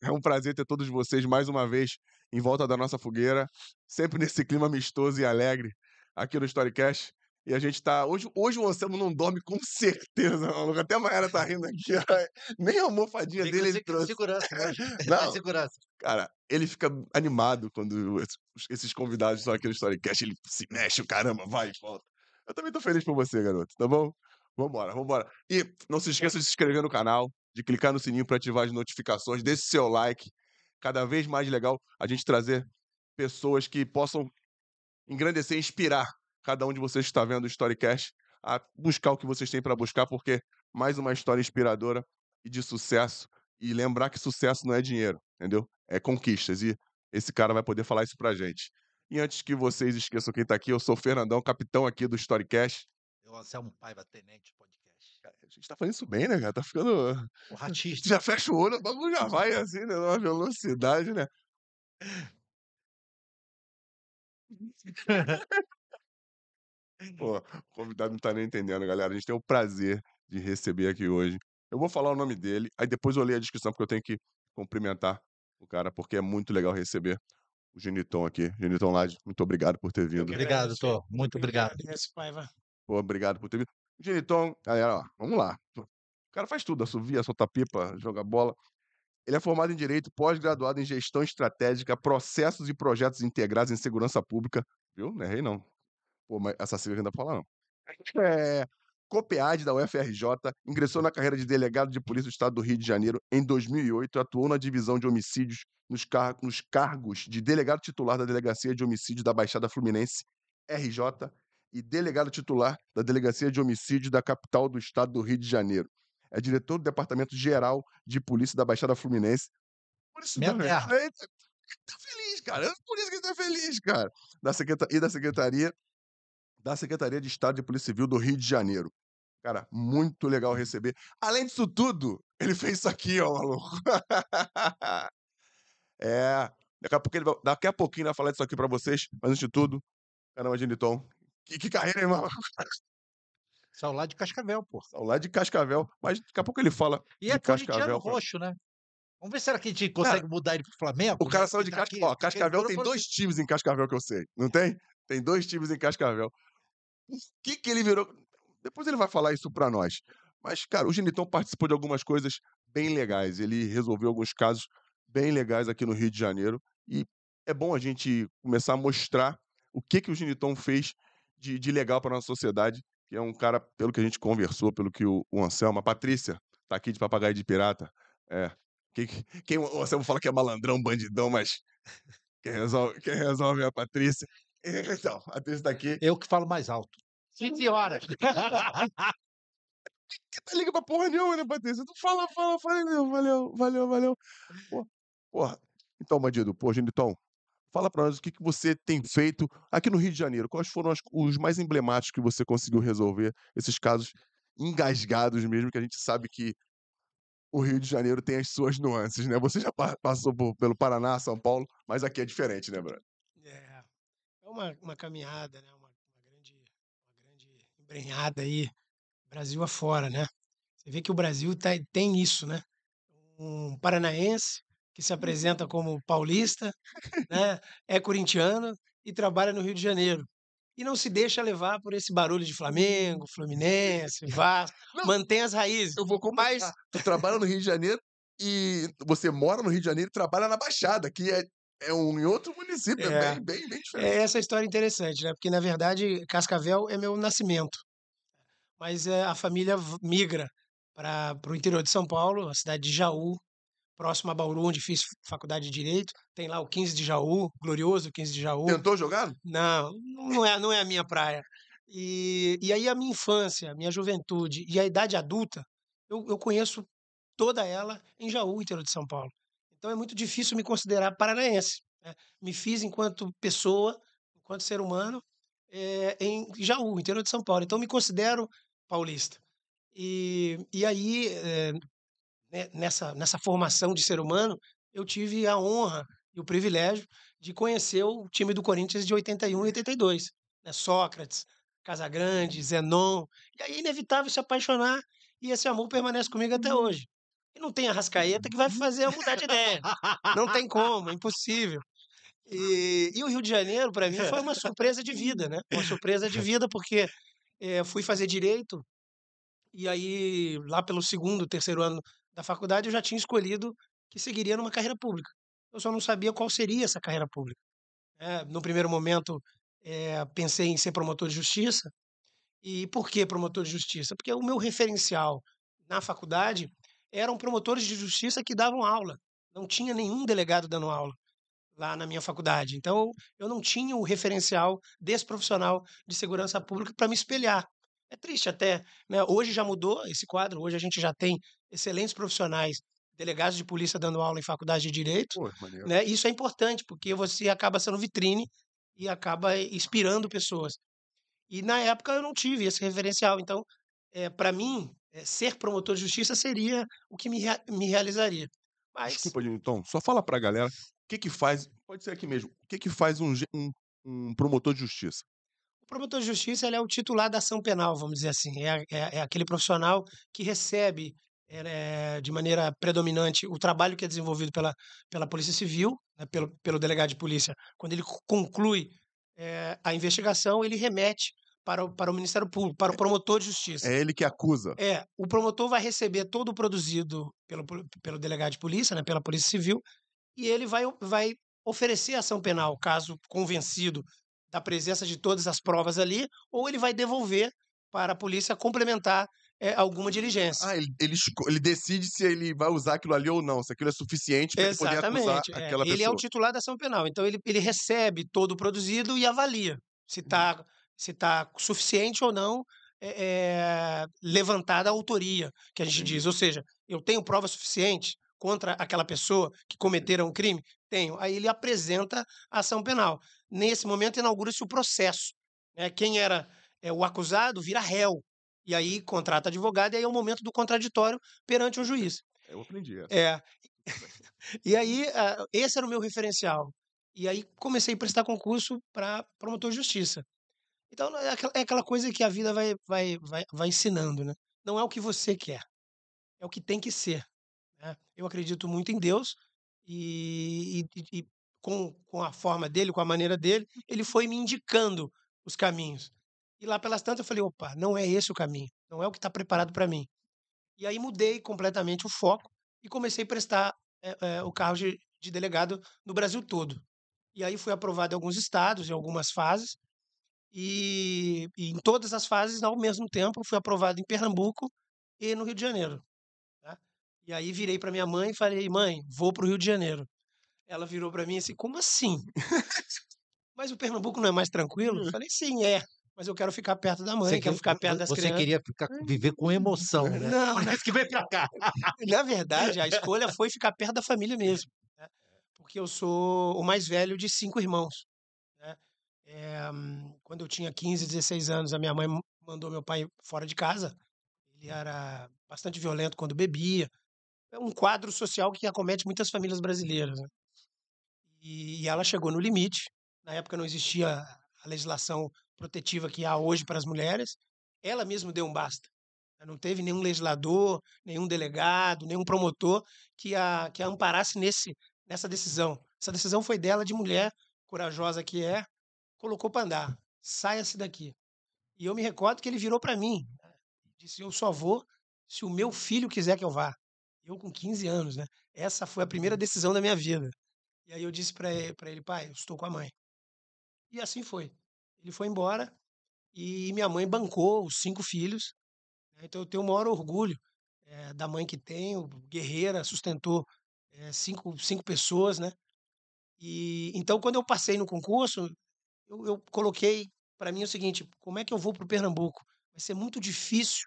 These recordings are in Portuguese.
É um prazer ter todos vocês mais uma vez em volta da nossa fogueira, sempre nesse clima amistoso e alegre aqui no Storycast. E a gente tá. Hoje, hoje o Anselmo não dorme com certeza, maluco. Até a Maera tá rindo aqui. Nem a almofadinha dele ele trouxe. segurança, né? Não. segurança. Cara, ele fica animado quando es- esses convidados estão aqui no Storycast. Ele se mexe, o caramba, vai e volta. Eu também tô feliz por você, garoto, tá bom? Vambora, vambora. E não se esqueça de se inscrever no canal, de clicar no sininho para ativar as notificações, deixe seu like. Cada vez mais legal a gente trazer pessoas que possam engrandecer inspirar cada um de vocês que está vendo o Storycast a buscar o que vocês têm para buscar, porque mais uma história inspiradora e de sucesso. E lembrar que sucesso não é dinheiro, entendeu? É conquistas. E esse cara vai poder falar isso pra gente. E antes que vocês esqueçam quem tá aqui, eu sou o Fernandão, capitão aqui do Storycast. Eu, Anselmo Paiva, Tenente A gente tá fazendo isso bem, né, cara? Tá ficando. O ratista. Já fecha o olho, o bagulho já vai assim, né? Numa velocidade, né? Pô, o convidado não tá nem entendendo, galera. A gente tem o prazer de receber aqui hoje. Eu vou falar o nome dele, aí depois eu leio a descrição, porque eu tenho que cumprimentar o cara, porque é muito legal receber o Geniton aqui. Geniton Lade, muito obrigado por ter vindo. Obrigado, doutor. Muito obrigado. Pô, obrigado por ter vindo. Geniton, galera, ó, vamos lá. O cara faz tudo, assovia, solta pipa, joga bola. Ele é formado em Direito, pós-graduado em Gestão Estratégica, Processos e Projetos Integrados em Segurança Pública. Viu? Não errei, não. Pô, mas essa sigla ainda fala, não. É, COPEAD da UFRJ, ingressou na carreira de delegado de polícia do Estado do Rio de Janeiro em 2008, atuou na divisão de homicídios nos, car- nos cargos de delegado titular da Delegacia de Homicídio da Baixada Fluminense, RJ, e delegado titular da Delegacia de Homicídio da capital do Estado do Rio de Janeiro. É diretor do Departamento Geral de Polícia da Baixada Fluminense. Por isso Minha terra. Aí, tá tá feliz, cara. É Por isso que ele tá feliz, cara. Da secreta- E da Secretaria da Secretaria de Estado de Polícia Civil do Rio de Janeiro. Cara, muito legal receber. Além disso tudo, ele fez isso aqui, ó, maluco. é. Daqui a, ele vai- daqui a pouquinho ele vai falar disso aqui pra vocês, mas antes de tudo, caramba, Geniton. Que, que carreira, mano? Saiu lá de Cascavel, pô. Saiu lá de Cascavel, mas daqui a pouco ele fala. E é Cascavel, cara. roxo, né? Vamos ver que a gente consegue mudar ele pro Flamengo? O cara né? saiu de Cascavel. Ó, Cascavel tem dois times em Cascavel que eu sei. Não tem? Tem dois times em Cascavel. Por que, que ele virou. Depois ele vai falar isso pra nós. Mas, cara, o Genitão participou de algumas coisas bem legais. Ele resolveu alguns casos bem legais aqui no Rio de Janeiro. E é bom a gente começar a mostrar o que, que o Genitão fez de, de legal para nossa sociedade. Que é um cara, pelo que a gente conversou, pelo que o, o Anselmo, a Patrícia, tá aqui de papagaio de pirata. É. Quem, quem o Anselmo fala que é malandrão, bandidão, mas quem resolve, quem resolve é a Patrícia. Então, a Patrícia tá aqui. Eu que falo mais alto. Sim, senhora. Que tá liga pra porra nenhuma, né, Patrícia? Tu fala, fala, valeu, valeu, valeu, valeu. Pô, porra. Então, bandido, pô, Genitão, fala pra nós o que, que você tem feito aqui no Rio de Janeiro. Quais foram as- os mais emblemáticos que você conseguiu resolver? Esses casos engasgados mesmo, que a gente sabe que o Rio de Janeiro tem as suas nuances, né? Você já pa- passou por- pelo Paraná, São Paulo, mas aqui é diferente, né, Bruno? É, é uma, uma caminhada, né? Uma, uma grande, uma grande embrenhada aí, Brasil afora, né? Você vê que o Brasil tá, tem isso, né? Um paranaense que se apresenta como paulista, né? É corintiano e trabalha no Rio de Janeiro. E não se deixa levar por esse barulho de Flamengo, Fluminense, Vasco. Não, Mantém as raízes. Eu vou Mas completar. Tu trabalha no Rio de Janeiro e você mora no Rio de Janeiro e trabalha na Baixada, que é, é um em outro município, é, É. bem, bem, bem É diferente. essa história interessante, né? Porque, na verdade, Cascavel é meu nascimento. Mas eh, a família migra para o interior de São Paulo, a cidade de Jaú, próximo a Bauru, onde fiz faculdade de Direito. Tem lá o 15 de Jaú, glorioso 15 de Jaú. Tentou jogar? Não, não é, não é a minha praia. E, e aí a minha infância, a minha juventude e a idade adulta, eu, eu conheço toda ela em Jaú, interior de São Paulo. Então é muito difícil me considerar paranaense. né? Me fiz enquanto pessoa, enquanto ser humano, eh, em Jaú, interior de São Paulo. Então me considero paulista. E, e aí, né, nessa, nessa formação de ser humano, eu tive a honra e o privilégio de conhecer o time do Corinthians de 81 e 82. Né? Sócrates, Casagrande, Zenon. E aí é inevitável se apaixonar e esse amor permanece comigo até hoje. E não tem a Rascaeta que vai fazer eu mudar de ideia. Não tem como, é impossível. E, e o Rio de Janeiro, para mim, foi uma surpresa de vida, né? Uma surpresa de vida, porque eh, fui fazer direito, e aí, lá pelo segundo, terceiro ano da faculdade, eu já tinha escolhido que seguiria numa carreira pública. Eu só não sabia qual seria essa carreira pública. Eh, no primeiro momento, eh, pensei em ser promotor de justiça. E por que promotor de justiça? Porque o meu referencial na faculdade eram promotores de justiça que davam aula. Não tinha nenhum delegado dando aula lá na minha faculdade. Então, eu não tinha o referencial desse profissional de segurança pública para me espelhar. É triste até, né? Hoje já mudou esse quadro, hoje a gente já tem excelentes profissionais, delegados de polícia dando aula em faculdade de direito, Pô, né? Isso é importante, porque você acaba sendo vitrine e acaba inspirando pessoas. E na época eu não tive esse referencial, então, é, para mim, é, ser promotor de justiça seria o que me, rea- me realizaria. Mas Desculpa, Newton, só fala pra galera o que que faz, pode ser aqui mesmo, o que que faz um, um- um promotor de justiça? O promotor de justiça é o titular da ação penal, vamos dizer assim. É, a- é- é aquele profissional que recebe eh, de maneira predominante o trabalho que é desenvolvido pela, pela Polícia Civil, né, pelo, pelo delegado de polícia. Quando ele co- conclui eh, a investigação, ele remete para o, para o Ministério Público, para o promotor de justiça. É ele que acusa. É, o promotor vai receber todo o produzido pelo, pelo delegado de polícia, né, pela Polícia Civil, e ele vai, vai oferecer ação penal, caso convencido da presença de todas as provas ali, ou ele vai devolver para a polícia complementar eh, alguma diligência. Ah, ele, ele, ele decide se ele vai usar aquilo ali ou não, se aquilo é suficiente para ele poder acusar é. aquela ele é pessoa. o titular da ação penal. Então, ele, ele recebe todo o produzido e avalia se está se tá suficiente ou não é, é, levantada a autoria, que a gente diz. Ou seja, eu tenho prova suficiente contra aquela pessoa que cometeram um crime? Tenho. Aí ele apresenta a ação penal. Nesse momento, inaugura-se o processo. né? Quem era é, o acusado vira réu. E aí contrata advogado, e aí é o momento do contraditório perante o juiz. Eu aprendi essa. É. E aí, ah, esse era o meu referencial. E aí comecei a prestar concurso para promotor de justiça. Então é aquela, é aquela coisa que a vida vai, vai, vai, vai ensinando, né? Não é o que você quer, é o que tem que ser. né? Eu acredito muito em Deus e, e- e com, com a forma dele, com a maneira dele, ele foi me indicando os caminhos. E lá pelas tantas eu falei, opa, não é esse o caminho, não é o que está preparado para mim. E aí mudei completamente o foco e comecei a prestar eh, eh, o carro de, de delegado no Brasil todo. E aí fui aprovado em alguns estados, em algumas fases, e, e em todas as fases, ao mesmo tempo, fui aprovado em Pernambuco e no Rio de Janeiro. tá? E aí virei para minha mãe e falei, mãe, vou para o Rio de Janeiro. Ela virou para mim assim, como assim? Mas o Pernambuco não é mais tranquilo? Eu falei, sim, é. Mas eu quero ficar perto da mãe, Você, quero que- ficar perto das você crianças. queria ficar, viver com emoção, né? Não, isso que veio pra cá. Na verdade, a escolha foi ficar perto da família mesmo, né? porque eu sou o mais velho de cinco irmãos. né? Hum, quando eu tinha 15, 16 anos, a minha mãe mandou meu pai fora de casa. Ele era bastante violento quando bebia. É um quadro social que acomete muitas famílias brasileiras. né? E, e ela chegou no limite. Na época não existia a legislação protetiva que há hoje para as mulheres. Ela mesma deu um basta. Não teve nenhum legislador, nenhum delegado, nenhum promotor que a, que a amparasse nesse, nessa decisão. Essa decisão foi dela, de mulher corajosa que é, colocou para andar. Saia-se daqui. E eu me recordo que ele virou para mim. né, Disse: Eu só vou se o meu filho quiser que eu vá. Eu com 15 anos, né? Essa foi a primeira decisão da minha vida. E aí eu disse para ele, ele, pai, eu estou com a mãe. E assim foi. Ele foi embora e minha mãe bancou os cinco filhos. né, Então eu tenho o maior orgulho eh, da mãe que tenho, guerreira, sustentou eh, cinco, cinco pessoas, né? E então quando eu passei no concurso, eu, eu coloquei para mim o seguinte: como é que eu vou para o Pernambuco? Vai ser muito difícil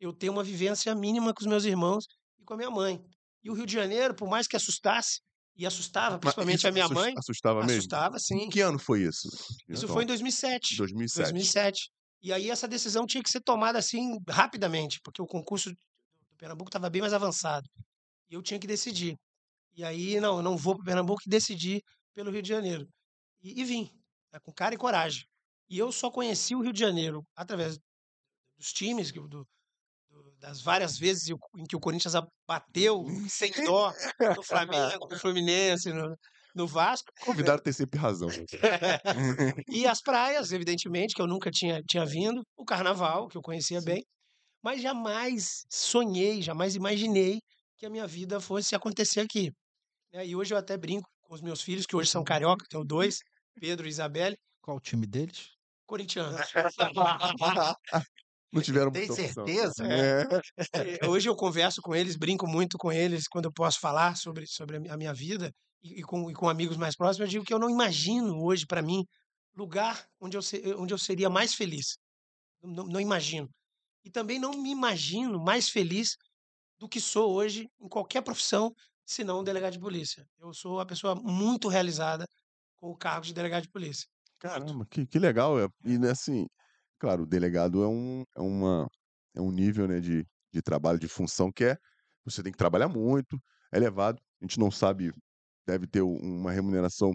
eu ter uma vivência mínima com os meus irmãos e com a minha mãe. E o Rio de Janeiro, por mais que assustasse, e assustava principalmente a minha mãe, Assustava mesmo? assustava sim. Em que ano foi isso? Isso Newton? foi em 2007. 2007. 2007. E aí essa decisão tinha que ser tomada assim rapidamente, porque o concurso do Pernambuco estava bem mais avançado. E eu tinha que decidir. E aí, não, eu não vou para Pernambuco e decidi pelo Rio de Janeiro. E, e vim, né, com cara e coragem. E eu só conheci o Rio de Janeiro através dos times, do- das várias vezes em que o Corinthians bateu sem dó no Flamengo, no Fluminense, no, no Vasco. Convidado tem sempre razão. E as praias, evidentemente, que eu nunca tinha, tinha vindo. O carnaval, que eu conhecia bem. Mas jamais sonhei, jamais imaginei que a minha vida fosse acontecer aqui. né? E hoje eu até brinco com os meus filhos, que hoje são carioca, tenho dois, Pedro e Isabelle, Qual o time deles? corintianos. Não tiveram Tem certeza? É. Eh, Hoje eu converso com eles, brinco muito com eles quando eu posso falar sobre, sobre a mi- a minha vida e, e com, e com amigos mais próximos. Eu digo que eu não imagino hoje, para mim, lugar onde eu, se- onde eu seria mais feliz. Não, não imagino. E também não me imagino mais feliz do que sou hoje em qualquer profissão, senão delegado de polícia. Eu sou uma pessoa muito realizada com o cargo de delegado de polícia. Caramba, que, que legal. é. E né, assim, claro, o delegado é um, é uma, é um nível né, de, de trabalho, de função que é. Você tem que trabalhar muito, é elevado. A gente não sabe, deve ter um- uma remuneração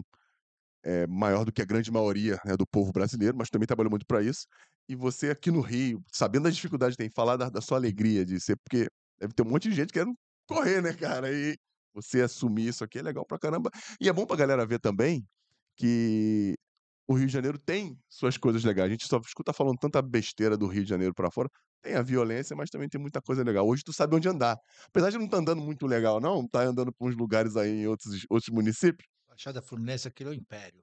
é, maior do que a grande maioria né, do povo brasileiro, mas também trabalhou muito para isso. E você aqui no Rio, sabendo das dificuldades que tem, falar da, da sua alegria de ser, porque deve ter um monte de gente querendo correr, né, cara? E você assumir isso aqui é legal pra caramba. E é bom pra galera ver também que o Rio de Janeiro tem suas coisas legais. A gente só escuta falando tanta besteira do Rio de Janeiro pra fora. Tem a violência, mas também tem muita coisa legal. Hoje tu sabe onde andar. Apesar de não estar andando muito legal, não, tá andando por uns lugares aí em outros, outros municípios. Baixada Fluminense, aquilo é o império.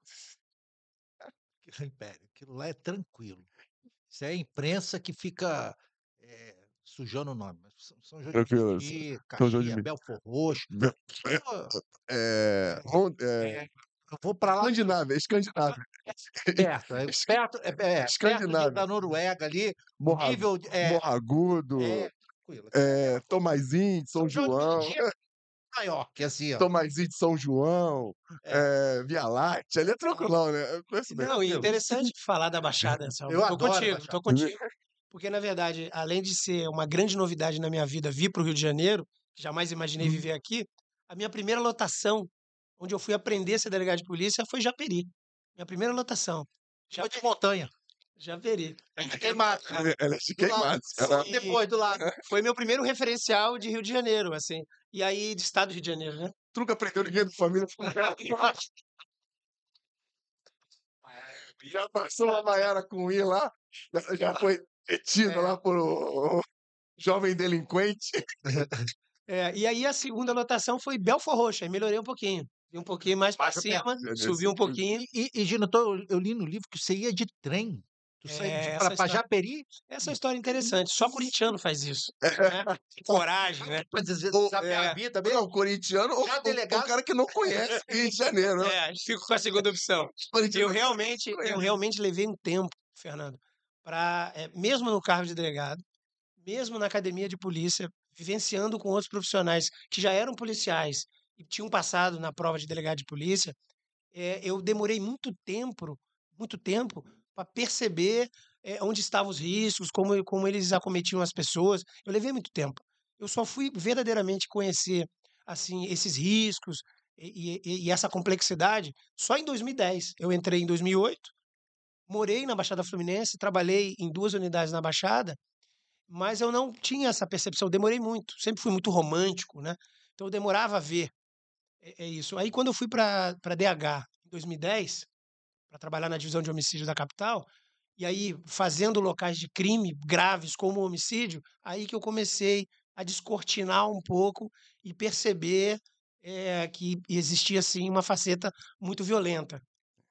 Aquilo é o império. Aquilo lá é tranquilo. Isso é a imprensa que fica eh, sujando o nome. São, São João de Tranquilo, de Caxias. Belfor Roxo. É, Pô, é, Ron- é, Eu vou pra lá Escandinávia, Escandinávia. perto. É, perto, é, é, de- Escandinávia. da Noruega ali. Morra, Nível. É, Morragudo, é, tranquilo. é, Tomazinho de São São João é maior que assim, ó. Tomazinho de São João, É. é, Via Láctea, ali é tranquilão, né? Eu conheço bem. Não, e é interessante falar da Baixada, Anselmo. Eu tô adoro contigo, tô contigo. Porque, na verdade, além de ser uma grande novidade na minha vida vir para o Rio de Janeiro, que jamais imaginei Uhum. viver aqui, a minha primeira lotação, onde eu fui aprender a ser delegado de polícia, foi Japeri. Minha primeira lotação. Foi de montanha. Japeri. Queimado. Ela é de Do lado. queimados, cara. Sim. Depois do lado. Foi meu primeiro referencial de Rio de Janeiro, assim. E aí, de estado do Rio de Janeiro, né? Tu nunca aprendeu ninguém da família. Já passou uma Maiara com I lá, já, já foi detida É. lá por um jovem delinquente. É, e aí, a segunda lotação foi Belfor Roxo. Aí melhorei um pouquinho. Um pouquinho mais para cima, perto. subi um pouquinho. E, e Gino, tô- eu li no livro que você ia de trem. Tu É, saía de- essa pra, pra história-. Essa é interessante. Só corintiano faz isso. Né? Coragem, né? Pra dizer, Ou- sabe a é. vida mesmo? Não, corintiano ou delegado- o cara que não conhece Rio de Janeiro. né? É, fico com a segunda opção. Eu realmente, eu realmente levei um tempo, Fernando, para mesmo no cargo de delegado, mesmo na academia de polícia, vivenciando com outros profissionais que já eram policiais e tinham passado na prova de delegado de polícia, eh, eu demorei muito tempo, muito tempo, para perceber eh, onde estavam os riscos, como, como eles acometiam as pessoas. Eu levei muito tempo. Eu só fui verdadeiramente conhecer assim esses riscos e, e- e essa complexidade só em 2010. Eu entrei em 2008, morei na Baixada Fluminense, trabalhei em duas unidades na Baixada, mas eu não tinha essa percepção. Demorei muito, sempre fui muito romântico, né? Então eu demorava a ver é, é isso. Aí quando eu fui para DH em 2010, para trabalhar na divisão de homicídio da capital, e aí fazendo locais de crime graves como o homicídio, aí que eu comecei a descortinar um pouco e perceber eh, que existia assim uma faceta muito violenta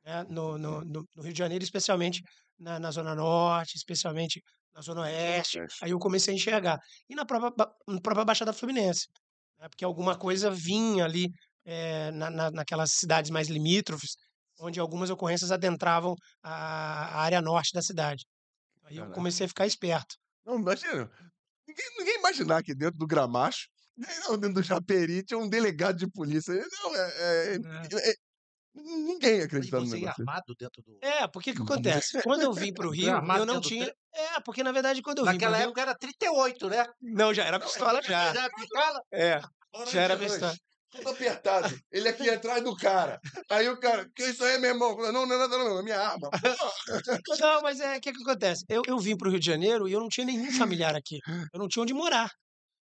né, no, no, no- Rio de Janeiro, especialmente na, na Zona Norte, especialmente na Zona Oeste. Aí eu comecei a enxergar. E na própria, na própria Baixada Fluminense, né, porque alguma coisa vinha ali eh, na, na- naquelas cidades mais limítrofes, onde algumas ocorrências adentravam a, a área norte da cidade. Aí eu Caraca. comecei a ficar esperto. Não, imagina. Ninguém, ninguém imaginar que dentro do Gramacho, dentro do Japeri, tinha um delegado de polícia. Não, é, é- É. é- ninguém E acreditava no negócio. armado dentro do. É, porque que Uhum. acontece? Quando eu vim para o Rio, eu não tinha. É, porque na verdade quando eu vim Naquela pro Rio, época era 38, né? não já era pistola já. Já pistola? É, já era pistola. Tudo apertado. Ele aqui atrás do cara. Aí o cara, que isso aí, meu irmão? Não, não é nada, não, é minha arma. Não, mas é o que, que acontece? Eu, eu vim para o Rio de Janeiro e eu não tinha nenhum familiar aqui. Eu não tinha onde morar.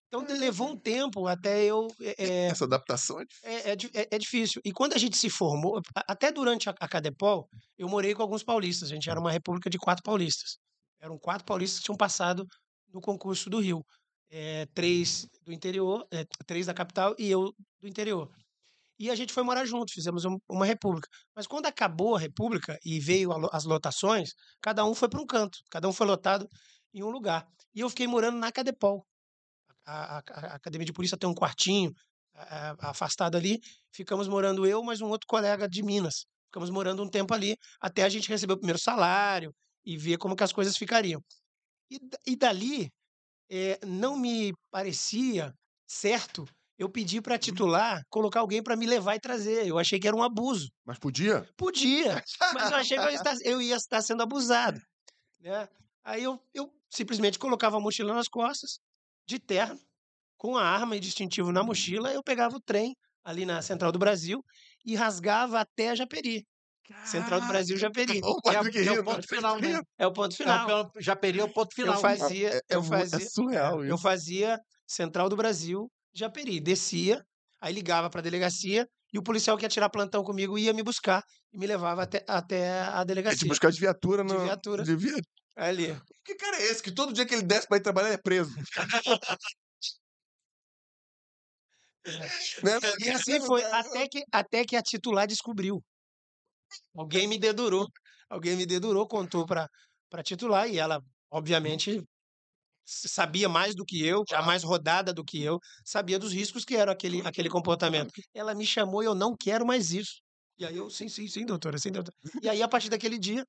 Então levou um tempo até eu. é, é, Essa adaptação é difícil. é, é é- é difícil. E quando a gente se formou, até durante a, a Cadepol, eu morei com alguns paulistas. A gente era uma república de quatro paulistas. Eram quatro paulistas que tinham passado no concurso do Rio. É, três do interior, é, três da capital e eu do interior. E a gente foi morar junto, fizemos um- uma república. Mas quando acabou a república e veio a as lotações, cada um foi para um canto, cada um foi lotado em um lugar. E eu fiquei morando na Cadepol. A, a- a academia de polícia tem um quartinho afastado ali. Ficamos morando eu, mais um outro colega de Minas. Ficamos morando um tempo ali, até a gente receber o primeiro salário e ver como que as coisas ficariam. E, e dali, eh, não me parecia certo eu pedir para titular colocar alguém para me levar e trazer. Eu achei que era um abuso. Mas podia? Podia, mas eu achei que eu ia estar, eu ia estar sendo abusado. Né? Aí eu, eu simplesmente colocava a mochila nas costas, de terno, com a arma e distintivo na mochila, eu pegava o trem ali na Central do Brasil e rasgava até Japeri. Central do Brasil, Japeri. É, mas o- que é o ponto final, né? É o ponto final. Japeri é o ponto final. Eu fazia, É, é eu mu- fazia, é surreal eu isso. fazia Central do Brasil, Japeri. Descia, aí ligava para a delegacia e o policial que ia tirar plantão comigo ia me buscar e me levava até, até a É delegacia. tipo buscar de viatura De na. viatura. De via... Ali. Que cara é esse? Que todo dia que ele desce pra ir trabalhar ele é preso. né? E assim foi, até que, até que a titular descobriu. Alguém me dedurou. Alguém me dedurou, contou para titular e ela, obviamente, s- sabia mais do que eu, já mais rodada do que eu, sabia dos riscos que era aquele, aquele comportamento. Ela me chamou e eu não quero mais isso. E aí eu, sim, sim, sim, doutora, sim, doutora. E aí, a partir daquele dia,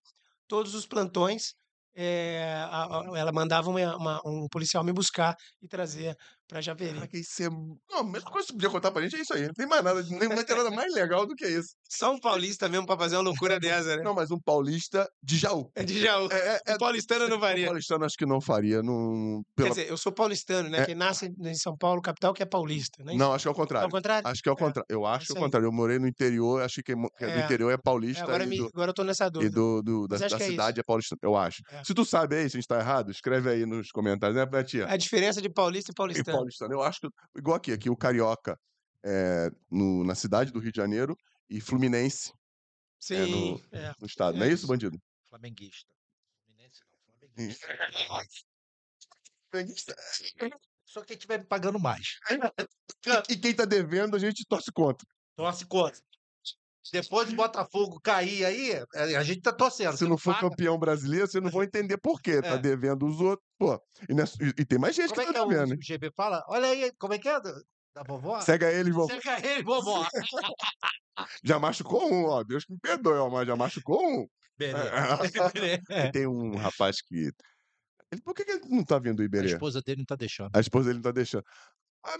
todos os plantões, eh, a- a- ela mandava uma- uma- um policial me buscar e trazer para Japeri. Caraca, isso é. Não, a mesma coisa que você podia contar pra gente é isso aí. Não tem mais nada. Nem, não tem nada mais legal do que isso. Só um paulista mesmo para fazer uma loucura dessa, né? Não, mas um paulista de Jaú. É de Jaú. É, é, é, O paulistano não um varia. paulistano acho que não faria. Não, Quer pela... dizer, eu sou paulistano, né? É. Quem nasce em São Paulo, capital, que é paulista, né? Não, acho que é o contrário. contrário? Acho que é o É, contrário. Eu acho que é o contrário. Eu morei no interior, acho que mo- que do É. interior é É, paulista agora, e me, do, agora eu tô nessa e dúvida. do, do- da, da é cidade é paulista, eu acho. É. Se tu sabe aí, se a gente tá errado, escreve aí nos comentários, né, Betinha? A diferença de paulista e E paulistano. paulistano. Eu acho que, igual aqui, aqui o carioca é no, na cidade do Rio de Janeiro e fluminense Sim, é. no estado. É não é isso, bandido? Flamenguista. Fluminense não, flamenguista. Só quem estiver me pagando mais. E, e quem tá devendo, a gente torce contra. Torce contra. Depois do Botafogo cair aí, é, a gente tá torcendo. Se não for paga. campeão brasileiro, vocês não vão entender por quê. Tá É. devendo os outros. Pô, e, não é- e- tem mais gente Como é que que tá é o, devendo. hein? o GB fala? Olha aí, como é que é? Da, vovó? Segue ele, vovó. Chega ele, vovó. Já machucou um, ó. Deus que me perdoe, ó, mas já machucou um. Beleza. E tem um rapaz que. Ele, por que, que ele não tá vendo o A Iberê? esposa dele não tá deixando. A esposa dele não tá deixando. A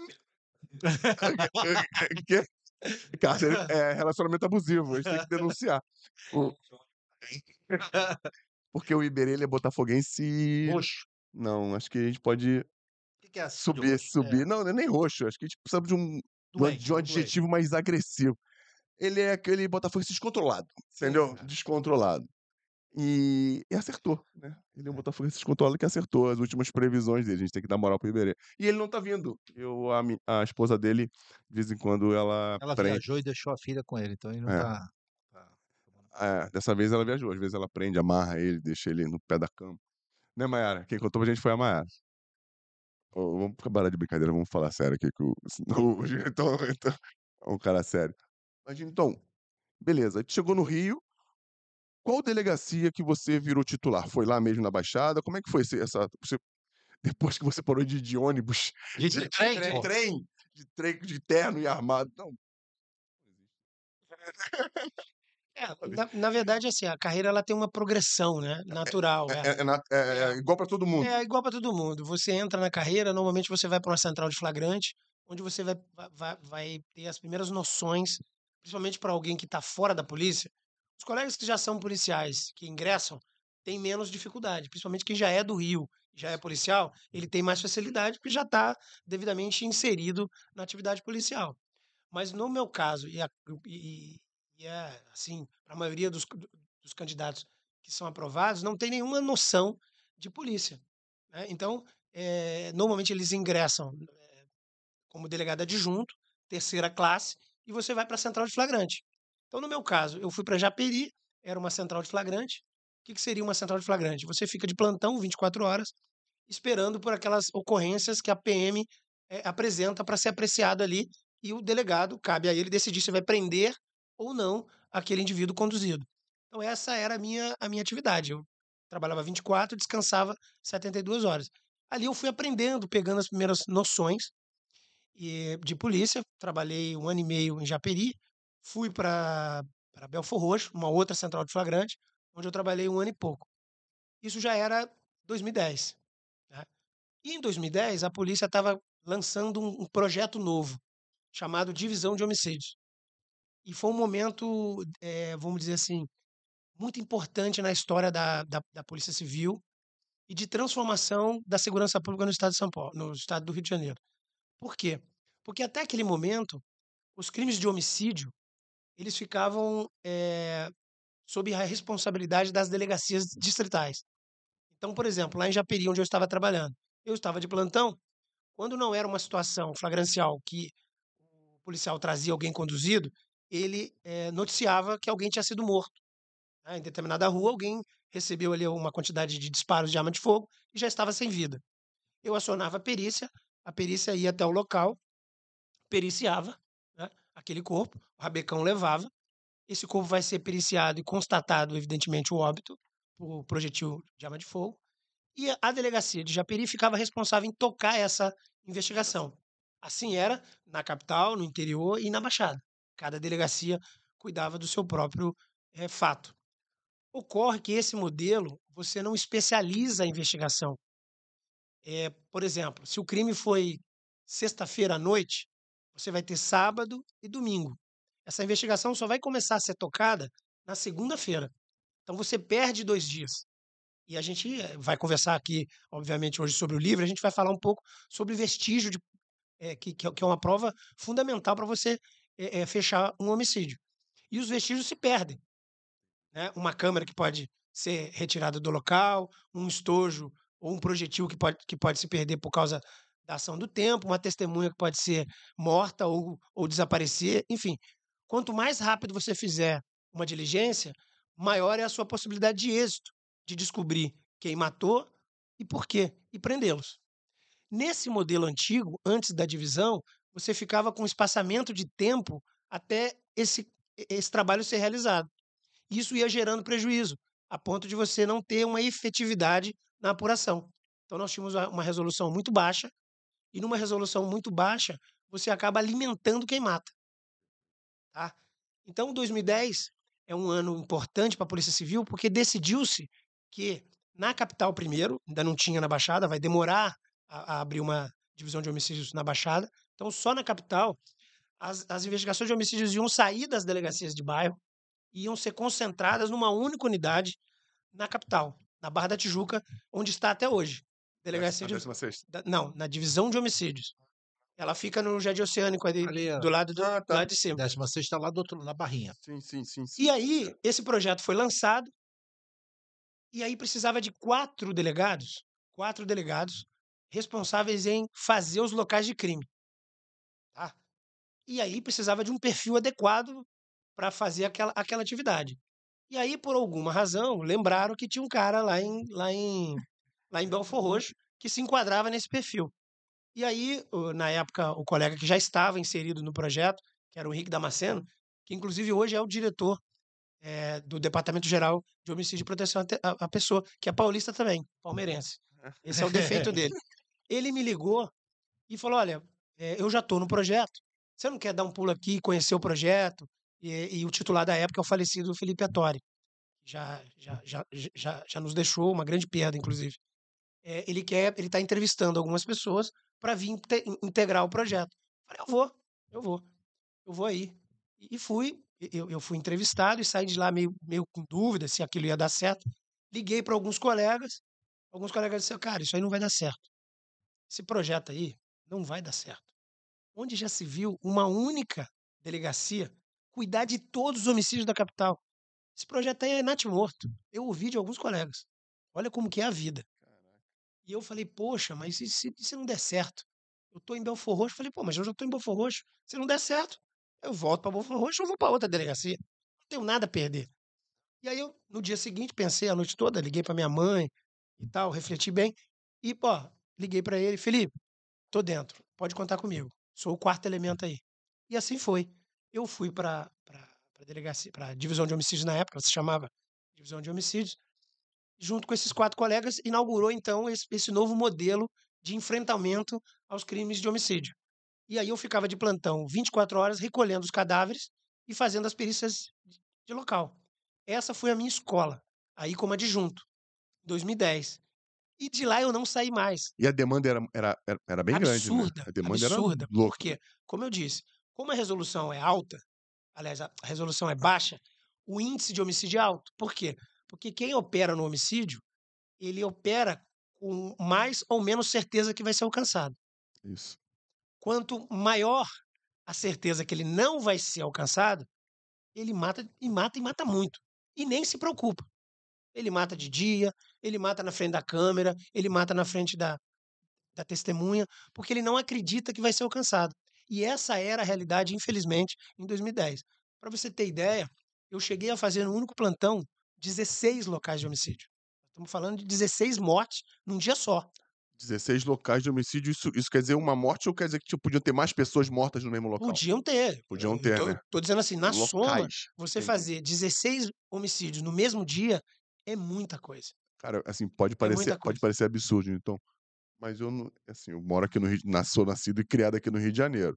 Cárcere é relacionamento abusivo, a gente tem que denunciar. O- Porque o Iberê ele é botafoguense. Roxo. Não, acho que a gente pode O que, que é assim? subir, subir. Não, não é nem roxo. Acho que a gente precisa de um, de um- Doente, de um doente. adjetivo mais agressivo. Ele é aquele botafoguense descontrolado, entendeu? cara. Descontrolado. E, e acertou, né? Ele é um botafoguense descontrolado que acertou as últimas previsões dele. A gente tem que dar moral pro Iberê. E ele não tá vindo. Eu, a, a esposa dele, de vez em quando, ela, Ela prende. viajou e deixou a filha com ele, então ele não É. tá. tá- É, dessa vez ela viajou. Às vezes ela prende, amarra ele, deixa ele no pé da cama. Né, Mayara? Quem contou pra gente foi a Mayara. Ô, vamos acabar de brincadeira, vamos falar sério aqui. Que o, o, então, é um cara sério. Mas então, beleza. A gente chegou no Rio. Qual delegacia que você virou titular? Foi lá mesmo na Baixada? Como é que foi esse- essa. Você, depois que você parou de ir de ônibus, De de, trem, de pô. trem, de trem, de terno e armado. Não, É, na, na verdade, assim, a carreira ela tem uma progressão, né? Natural. é, É, é- é na- é- é igual pra todo mundo. É igual para todo mundo. Você entra na carreira, normalmente você vai para uma central de flagrante, onde você vai- vai, vai ter as primeiras noções, principalmente para alguém que está fora da polícia. Os colegas que já são policiais, que ingressam, têm menos dificuldade, principalmente quem já é do Rio, já é policial, ele tem mais facilidade porque já está devidamente inserido na atividade policial. Mas no meu caso, e, a- e- e e é assim, para a maioria dos, dos candidatos que são aprovados, não tem nenhuma noção de polícia. Né? Então, é, normalmente eles ingressam é, como delegado adjunto, terceira classe, e você vai para a central de flagrante. Então, no meu caso, eu fui para Japeri, era uma central de flagrante. O que, que seria uma central de flagrante? Você fica de plantão 24 horas, esperando por aquelas ocorrências que a PM é, apresenta para ser apreciado ali, e o delegado, cabe a ele decidir se vai prender ou não aquele indivíduo conduzido. Então, essa era a minha, a minha atividade. Eu trabalhava 24, descansava 72 horas. Ali eu fui aprendendo, pegando as primeiras noções de polícia. Trabalhei um ano e meio em Japeri, fui para Belfor Roxo, uma outra central de flagrante, onde eu trabalhei um ano e pouco. Isso já era 2010. Né? E em 2010, a polícia estava lançando um, um projeto novo, chamado Divisão de Homicídios. E foi um momento, é, vamos dizer assim, muito importante na história da, da, da, Polícia Civil e de transformação da segurança pública no estado de São Paulo, no estado do Rio de Janeiro. Por quê? Porque até aquele momento, os crimes de homicídio eles ficavam é, sob a responsabilidade das delegacias distritais. Então, por exemplo, lá em Japeri, onde eu estava trabalhando, eu estava de plantão. Quando não era uma situação flagrancial que o policial trazia alguém conduzido, ele é, noticiava que alguém tinha sido morto. Né? Em determinada rua, alguém recebeu ali uma quantidade de disparos de arma de fogo e já estava sem vida. Eu acionava a perícia, a perícia ia até o local, periciava né, aquele corpo, o rabecão levava, esse corpo vai ser periciado e constatado, evidentemente, o óbito por projetil de arma de fogo, e a delegacia de Japeri ficava responsável em tocar essa investigação. Assim era na capital, no interior e na Baixada. Cada delegacia cuidava do seu próprio é, fato. Ocorre que esse modelo você não especializa a investigação. É, por exemplo, se o crime foi sexta-feira à noite, você vai ter sábado e domingo. Essa investigação só vai começar a ser tocada na segunda-feira. Então você perde dois dias. E a gente eh, vai conversar aqui, obviamente, hoje sobre o livro, a gente vai falar um pouco sobre vestígio, de, é, que, que é uma prova fundamental para você é, fechar um homicídio. E os vestígios se perdem né? uma câmera que pode ser retirada do local, um estojo ou um projetil que pode, que pode se perder por causa da ação do tempo, uma testemunha que pode ser morta ou, ou desaparecer, enfim. Quanto mais rápido você fizer uma diligência, maior é a sua possibilidade de êxito, de descobrir quem matou e por quê, e prendê-los. Nesse modelo antigo, antes da divisão, você ficava com espaçamento de tempo até esse, esse trabalho ser realizado. Isso ia gerando prejuízo, a ponto de você não ter uma efetividade na apuração. Então, nós tínhamos uma resolução muito baixa, e numa resolução muito baixa, você acaba alimentando quem mata. Tá? Então, 2010 é um ano importante para a Polícia Civil, porque decidiu-se que na capital, primeiro, ainda não tinha na Baixada, vai demorar a, a abrir uma divisão de homicídios na Baixada. Então, só na capital, as, as investigações de homicídios iam sair das delegacias de bairro iam ser concentradas numa única unidade na capital, na Barra da Tijuca, onde está até hoje. Delegacia de... Da, não, na divisão de homicídios. Ela fica no Jardim Oceânico ali, ali do lado do, ah, tá. lado de cima. 16 está lá do outro na Barrinha. Sim, sim, sim, sim. E aí, esse projeto foi lançado, e aí precisava de quatro delegados, quatro delegados responsáveis em fazer os locais de crime. Tá? E aí precisava de um perfil adequado para fazer aquela, aquela atividade. E aí, por alguma razão, lembraram que tinha um cara lá em, lá em, lá em Belfor Roxo que se enquadrava nesse perfil. E aí, na época, o colega que já estava inserido no projeto, que era o Henrique Damasceno, que inclusive hoje é o diretor é, do Departamento Geral de Homicídio e Proteção à Pessoa, que é paulista também, palmeirense. Esse é o defeito dele. Ele me ligou e falou: Olha, é, eu já estou no projeto. Você não quer dar um pulo aqui, conhecer o projeto, e, e, o titular da época é o falecido Felipe Attori. Já, já, já, já, já nos deixou uma grande perda, inclusive. É, ele quer, ele está entrevistando algumas pessoas para vir te, integrar o projeto. Falei, eu vou, eu vou, eu vou aí. E, e fui, eu, eu fui entrevistado e saí de lá meio, meio com dúvida se aquilo ia dar certo. Liguei para alguns colegas, alguns colegas disseram, cara, isso aí não vai dar certo. Esse projeto aí não vai dar certo. Onde já se viu uma única delegacia cuidar de todos os homicídios da capital. Esse projeto aí é natimorto. Eu ouvi de alguns colegas. Olha como que é a vida. E eu falei, poxa, mas e se, e se não der certo? Eu tô em Belfor Roxo. Falei, pô, mas eu já tô em Belfor Roxo. Se não der certo, eu volto para Belfor Roxo ou vou para outra delegacia. Não tenho nada a perder. E aí eu, no dia seguinte, pensei a noite toda, liguei para minha mãe e tal, refleti bem. E, pô, liguei para ele, Felipe, tô dentro, pode contar comigo. Sou o quarto elemento aí. E assim foi. Eu fui para para delegacia, para divisão de homicídios na época, se chamava divisão de homicídios, junto com esses quatro colegas, inaugurou então esse, esse novo modelo de enfrentamento aos crimes de homicídio. E aí eu ficava de plantão 24 horas recolhendo os cadáveres e fazendo as perícias de local. Essa foi a minha escola, aí como adjunto, 2010. E de lá eu não saí mais. E a demanda era, era, era bem absurda, grande, né? A demanda absurda, era louca. porque, como eu disse, como a resolução é alta, aliás, a resolução é baixa, o índice de homicídio é alto. Por quê? Porque quem opera no homicídio, ele opera com mais ou menos certeza que vai ser alcançado. Isso. Quanto maior a certeza que ele não vai ser alcançado, ele mata e mata e mata muito. E nem se preocupa. Ele mata de dia, ele mata na frente da câmera, ele mata na frente da, da testemunha, porque ele não acredita que vai ser alcançado. E essa era a realidade, infelizmente, em 2010. Para você ter ideia, eu cheguei a fazer no único plantão 16 locais de homicídio. Estamos falando de 16 mortes num dia só. 16 locais de homicídio, isso, isso quer dizer uma morte ou quer dizer que tipo, podiam ter mais pessoas mortas no mesmo local? Podiam ter. Podiam ter, tô, né? Tô dizendo assim, na Locais. soma, você Entendi. fazer 16 homicídios no mesmo dia é muita coisa. Cara, assim, pode parecer, muita pode parecer absurdo, então. Mas eu não, assim, eu moro aqui no Rio, sou nascido e criado aqui no Rio de Janeiro,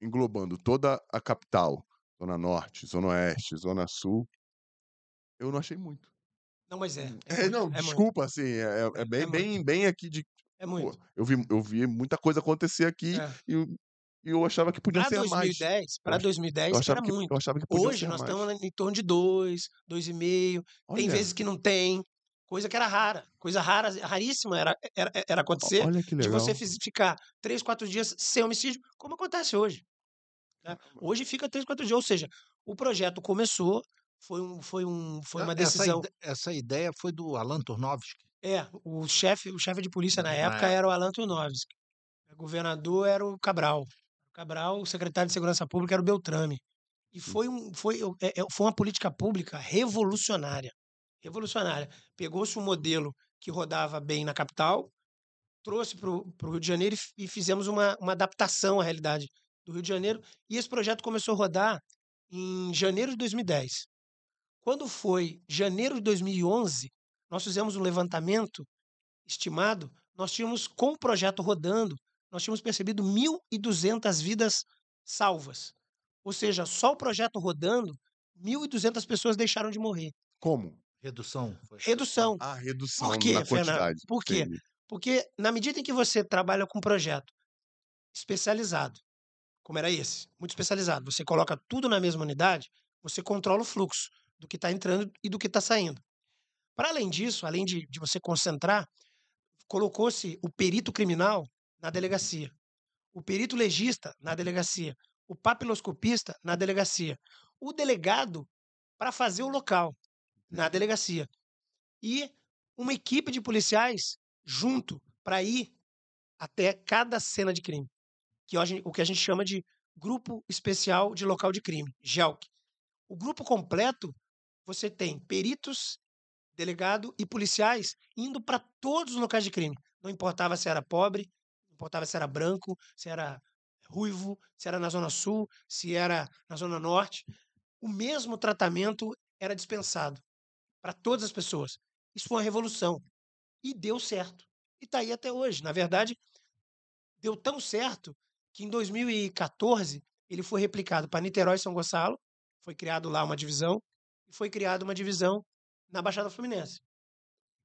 englobando toda a capital, Zona Norte, Zona Oeste, Zona Sul. Eu não achei muito. Não, mas é. É, É, muito, não, é muito, desculpa, assim, é, é- é bem, muito. bem, bem aqui de. é pô, muito. eu vi, eu vi muita coisa acontecer aqui É. e, eu- e eu achava que podia Para ser mais. 2010, para ach- 2010 Eu achava, era que, muito. Hoje nós mais. estamos em torno de 2, 2,5. Tem vezes que não tem. Coisa que era rara. Coisa rara, raríssima era, era, era acontecer olha que de você ficar 3, 4 dias sem homicídio, como acontece hoje. né? Hoje fica 3, 4 dias. Ou seja, o projeto começou, foi, um, foi, um, foi uma Essa decisão. ide- Essa, ideia foi do Alan Turnovski. É, o chefe, o chefe de polícia na Na época época. era o Alan Turnovski. O governador era o Cabral. O Cabral, o secretário de Segurança Pública era o Beltrame. E foi, um, foi, é, é, foi uma política pública revolucionária. Revolucionária. Pegou-se um modelo que rodava bem na capital, trouxe para o Rio de Janeiro e, fizemos uma, uma adaptação à realidade do Rio de Janeiro. E esse projeto começou a rodar em janeiro de 2010. Quando foi janeiro de 2011, nós fizemos um levantamento estimado, nós tínhamos, com o projeto rodando, nós tínhamos percebido 1.200 vidas salvas. Ou seja, só o projeto rodando, 1.200 pessoas deixaram de morrer. Como? Redução. Redução. A redução Por quê, na Fernando? quantidade. Por quê? Entendi. Porque na medida em que você trabalha com um projeto especializado, como era esse, muito especializado, você coloca tudo na mesma unidade, você controla o fluxo do que está entrando e do que está saindo. Para além disso, além de, de você concentrar, colocou-se o perito criminal na delegacia, o perito legista na delegacia, o papiloscopista na delegacia, o delegado para fazer o local na delegacia e uma equipe de policiais junto para ir até cada cena de crime, que hoje, o que a gente chama de grupo especial de local de crime, GELC. O grupo completo, você tem peritos, delegado e policiais indo para todos os locais de crime. Não importava se era pobre, não importava se era branco, se era ruivo, se era na Zona Sul, se era na Zona Norte. O mesmo tratamento era dispensado para todas as pessoas. Isso foi uma revolução. E deu certo. E está aí até hoje. Na verdade, deu tão certo que em 2014 ele foi replicado para Niterói e São Gonçalo. Foi criado lá uma divisão. E foi criada uma divisão na Baixada Fluminense.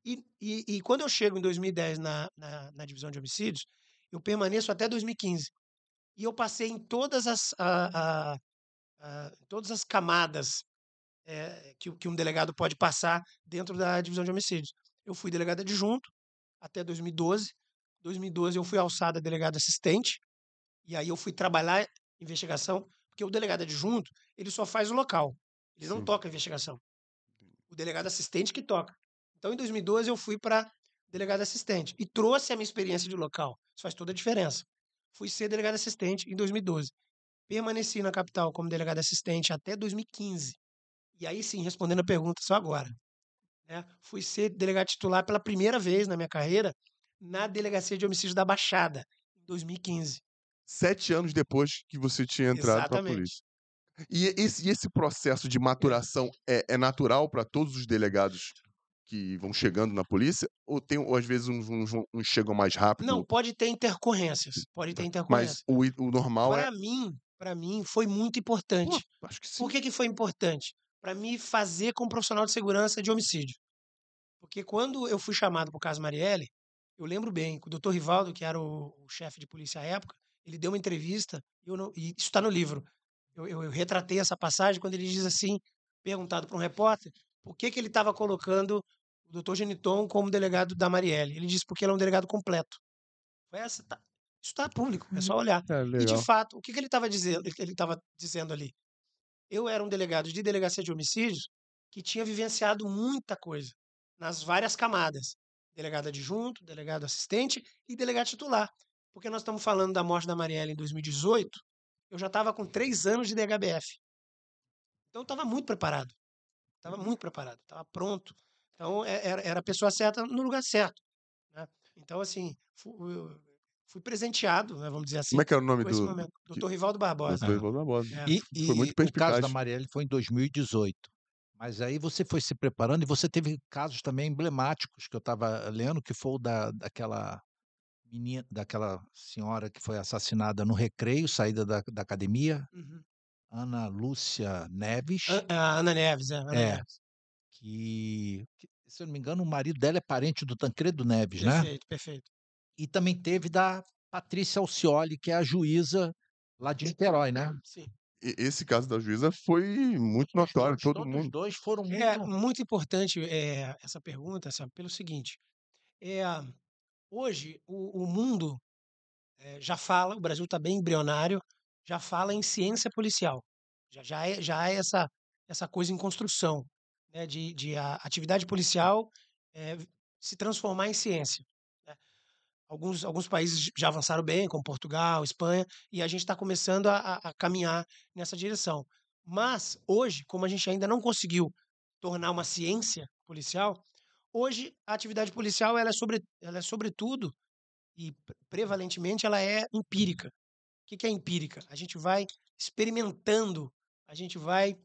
E, e, e quando eu chego em 2010 na, na, na divisão de homicídios, eu permaneço até 2015. E eu passei em todas as, a, a, a, todas as camadas é, que, que um delegado pode passar dentro da divisão de homicídios. Eu fui delegado adjunto até 2012. 2012 eu fui alçado a delegado assistente. E aí eu fui trabalhar investigação Porque o delegado adjunto, ele só faz o local. Ele não Sim. toca a investigação. O delegado assistente que toca. Então, em 2012, eu fui para delegado assistente e trouxe a minha experiência de local. Isso faz toda a diferença. Fui ser delegado assistente em 2012. Permaneci na capital como delegado assistente até 2015. E aí sim, respondendo a pergunta só agora. né, Fui ser delegado titular pela primeira vez na minha carreira na Delegacia de Homicídios da Baixada, em 2015. Sete anos depois que você tinha entrado para a Exatamente. polícia. E esse, e esse processo de maturação é, é natural para todos os delegados que vão chegando na polícia? Ou, tem, ou às vezes uns, uns, uns chegam mais rápido? Não, pode ter intercorrências. Pode ter intercorrências. mas o, o normal é. Para mim, para mim, foi muito importante. Pô, acho que sim. Por que, que foi importante? Para me fazer como profissional de segurança de homicídio. Porque quando eu fui chamado para o caso Marielle, eu lembro bem que o doutor Rivaldo, que era o, o chefe de polícia à época, ele deu uma entrevista, e eu não- e isso está no livro. Eu, eu- eu retratei essa passagem quando ele diz assim, perguntado para um repórter, por que, que ele estava colocando o doutor Geniton como delegado da Marielle. Ele disse porque ele é um delegado completo. Foi essa, tá- isso está público, é só olhar. É, E de fato, o que, que ele estava dizendo, ele estava dizendo ali? Eu era um delegado de delegacia de homicídios que tinha vivenciado muita coisa nas várias camadas. Delegado adjunto, delegado assistente e delegado titular. Porque nós estamos falando da morte da Marielle em 2018, eu já estava com três anos de DHBF. Então eu estava muito preparado. Estava muito preparado, estava pronto. Então é- era, era a pessoa certa no lugar certo. né? Então, assim, fui, presenteado, né, vamos dizer assim, Como é que era o nome do. momento. Doutor Rivaldo Barbosa. Doutor Ivaldo Barbosa? É. E, Foi e muito o caso perspicaz. da Marielle foi em 2018. Mas aí você foi se preparando e você teve casos também emblemáticos que eu estava lendo, que foi o da, daquela menina, daquela senhora que foi assassinada no recreio, saída da, da academia, Uhum. Ana Lúcia Neves, A, a Ana Neves, é. Ana É, Neves. que, que, se eu não me engano, o marido dela é parente do Tancredo Neves, né? Perfeito, perfeito. E também teve da Patrícia Alcioli, que é a juíza lá de Niterói, né? Sim. Esse caso da juíza foi muito notório, Todos- todo todos mundo. Os dois foram muito. É muito importante é, essa pergunta, sabe, pelo seguinte: é, hoje o, o mundo é, já fala, o Brasil está bem embrionário, já fala em ciência policial. Já, já, é, já é essa, essa coisa em construção, né, de, de a atividade policial é, se transformar em ciência. Alguns, alguns países já avançaram bem, como Portugal, Espanha, e a gente está começando a, a- caminhar nessa direção. Mas, hoje, como a gente ainda não conseguiu tornar uma ciência policial, hoje a atividade policial ela é, sobre, ela é sobretudo e pre- prevalentemente ela é empírica. O que é empírica? A gente vai experimentando, a gente vai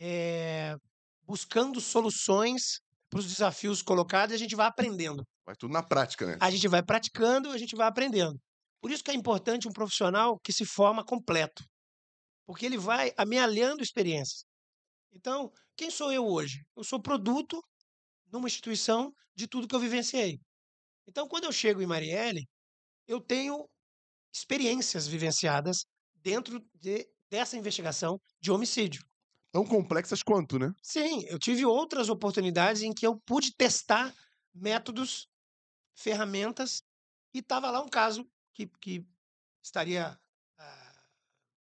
eh, buscando soluções para os desafios colocados e a gente vai aprendendo. Mas tudo na prática, né? A gente vai praticando, a gente vai aprendendo. Por isso que é importante um profissional que se forma completo. Porque ele vai amealhando experiências. Então, quem sou eu hoje? Eu sou produto numa instituição de tudo que eu vivenciei. Então, quando eu chego em Marielle, eu tenho experiências vivenciadas dentro de- dessa investigação de homicídio. Tão complexas quanto, né? Sim, eu tive outras oportunidades em que eu pude testar métodos, ferramentas, e estava lá um caso que, que estaria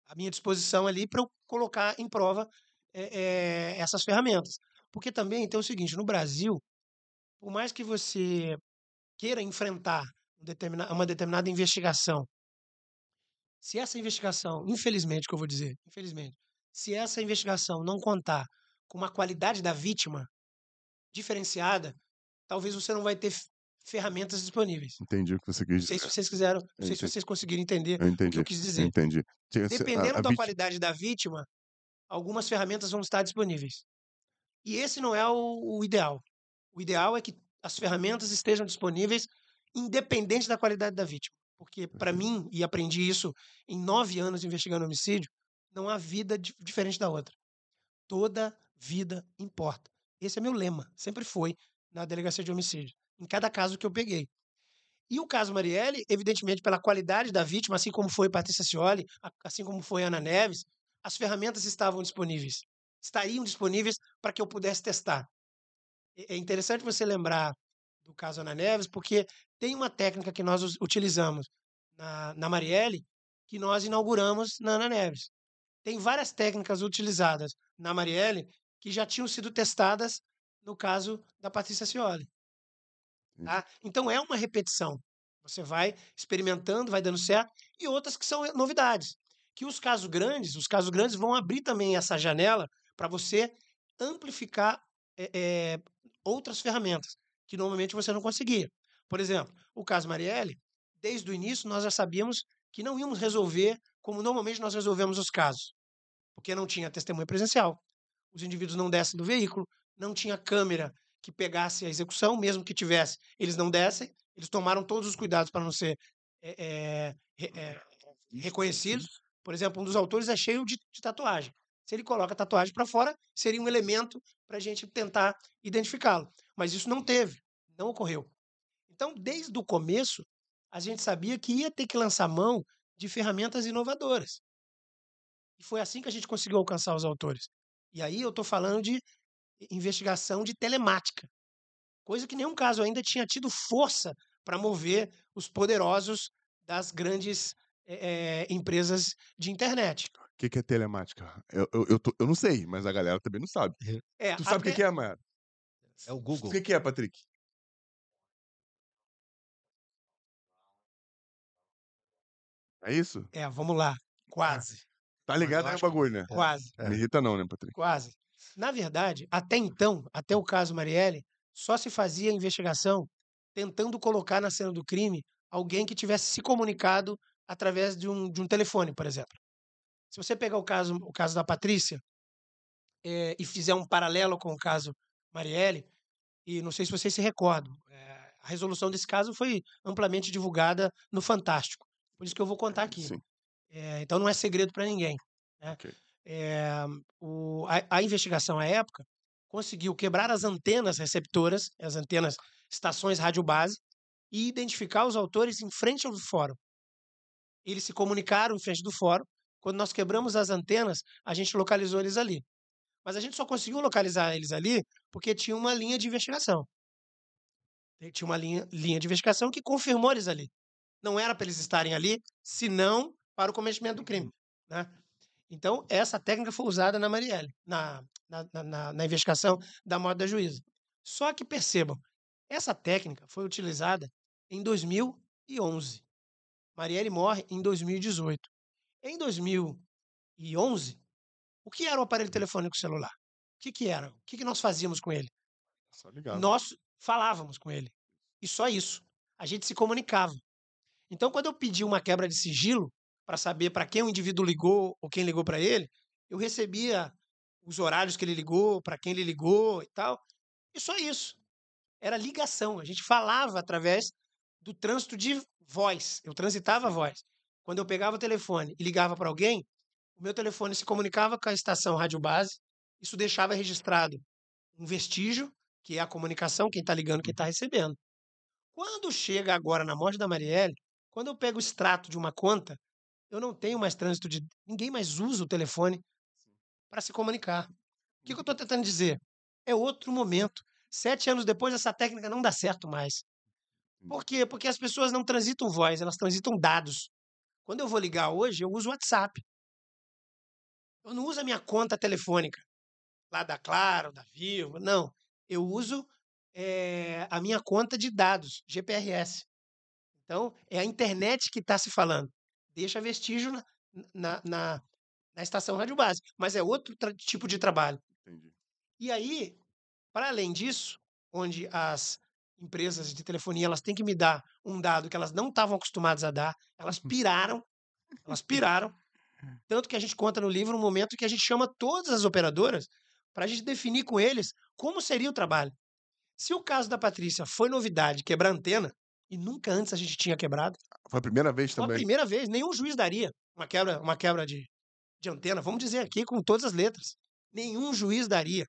à minha disposição ali para eu colocar em prova eh, eh, essas ferramentas. Porque também tem o seguinte: no Brasil, por mais que você queira enfrentar um uma determinada investigação, se essa investigação, infelizmente, que eu vou dizer, infelizmente, se essa investigação não contar com uma qualidade da vítima diferenciada, talvez você não vai ter ferramentas disponíveis. Entendi o que você Não quis sei se dizer. vocês quiseram, não sei se vocês conseguiram entender o que eu quis Eu dizer. entendi. Se- a- Dependendo a da vítima- qualidade da vítima, algumas ferramentas vão estar disponíveis. E esse não é o, o ideal. O ideal é que as ferramentas estejam disponíveis independente da qualidade da vítima. Porque, para mim, e aprendi isso em nove anos investigando homicídio, não há vida di- diferente da outra. Toda vida importa. Esse é meu lema, sempre foi na delegacia de homicídio, em cada caso que eu peguei. E o caso Marielle, evidentemente, pela qualidade da vítima, assim como foi Patrícia Cioli, assim como foi Ana Neves, as ferramentas estavam disponíveis. Estariam disponíveis para que eu pudesse testar. É interessante você lembrar do caso Ana Neves, porque tem uma técnica que nós utilizamos na, na Marielle que nós inauguramos na Ana Neves. tem várias técnicas utilizadas na Marielle que já tinham sido testadas no caso da Patrícia Cioli. Tá? Então é uma repetição. Você vai experimentando, vai dando certo, e outras que são novidades. Que os casos grandes, os casos grandes vão abrir também essa janela para você amplificar é, é, outras ferramentas que normalmente você não conseguia. Por exemplo, o caso Marielle, desde o início nós já sabíamos que não íamos resolver como normalmente nós resolvemos os casos, porque não tinha testemunha presencial, os indivíduos não descem do veículo, não tinha câmera que pegasse a execução, mesmo que tivesse, eles não descem, eles tomaram todos os cuidados para não ser é, é, reconhecidos. Por exemplo, um dos autores é cheio de, de tatuagem. Se ele coloca a tatuagem para fora, seria um elemento para a gente tentar identificá-lo. Mas isso não teve, não ocorreu. Então, desde o começo, a gente sabia que ia ter que lançar mão de ferramentas inovadoras. E foi assim que a gente conseguiu alcançar os autores. E aí eu estou falando de investigação de telemática, coisa que nenhum caso ainda tinha tido força para mover os poderosos das grandes é, empresas de internet que, que é telemática? Eu, eu, eu, tô, eu, não sei, mas a galera também não sabe. É, tu sabe o que, que é, Maia? É o Google. O que, que é, Patrick? É isso? É, vamos lá. Quase. Tá ligado aí o bagulho, né? Quase. É. Me irrita não, né, Patrick? Quase. Na verdade, até então, até o caso Marielle, só se fazia investigação tentando colocar na cena do crime alguém que tivesse se comunicado através de um, de um telefone, por exemplo. Se você pegar o caso, o caso da Patrícia é, e fizer um paralelo com o caso Marielle, e não sei se vocês se recordam, é, a resolução desse caso foi amplamente divulgada no Fantástico. Por isso que eu vou contar aqui. É, então não é segredo para ninguém. Né? Okay. O, a, a investigação à época conseguiu quebrar as antenas receptoras, as antenas estações rádio base, e identificar os autores em frente ao fórum. Eles se comunicaram em frente do fórum quando nós quebramos as antenas, a gente localizou eles ali. Mas a gente só conseguiu localizar eles ali porque tinha uma linha de investigação. Tinha uma linha, linha de investigação que confirmou eles ali. Não era para eles estarem ali, senão para o cometimento do crime. Né? Então, essa técnica foi usada na Marielle, na, na, na, na investigação da morte da juíza. Só que percebam, essa técnica foi utilizada em 2011. Marielle morre em 2018. Em 2011, o que era o aparelho telefônico celular? O que, que era? O que, que nós fazíamos com ele? Nós falávamos com ele. E só isso. A gente se comunicava. Então, quando eu pedi uma quebra de sigilo para saber para quem o indivíduo ligou ou quem ligou para ele, eu recebia os horários que ele ligou, para quem ele ligou e tal. E só isso. Era ligação. A gente falava através do trânsito de voz. Eu transitava a voz. Quando eu pegava o telefone e ligava para alguém, o meu telefone se comunicava com a estação rádio base, isso deixava registrado um vestígio, que é a comunicação, quem está ligando, quem está recebendo. Quando chega agora na morte da Marielle, quando eu pego o extrato de uma conta, eu não tenho mais trânsito de. Ninguém mais usa o telefone para se comunicar. O que, que eu estou tentando dizer? É outro momento. Sete anos depois, essa técnica não dá certo mais. Por quê? Porque as pessoas não transitam voz, elas transitam dados. Quando eu vou ligar hoje, eu uso o WhatsApp. Eu não uso a minha conta telefônica, lá da Claro, da Vivo, não. Eu uso é, a minha conta de dados, GPRS. Então, é a internet que está se falando. Deixa vestígio na, na, na, na estação rádio base. Mas é outro tipo de trabalho. Entendi. E aí, para além disso, onde as empresas de telefonia, elas têm que me dar um dado que elas não estavam acostumadas a dar. Elas piraram, elas piraram. Tanto que a gente conta no livro um momento que a gente chama todas as operadoras para a gente definir com eles como seria o trabalho. Se o caso da Patrícia foi novidade, quebrar antena, e nunca antes a gente tinha quebrado. Foi a primeira vez também. Foi a primeira vez, nenhum juiz daria uma quebra, uma quebra de, de antena, vamos dizer aqui com todas as letras. Nenhum juiz daria.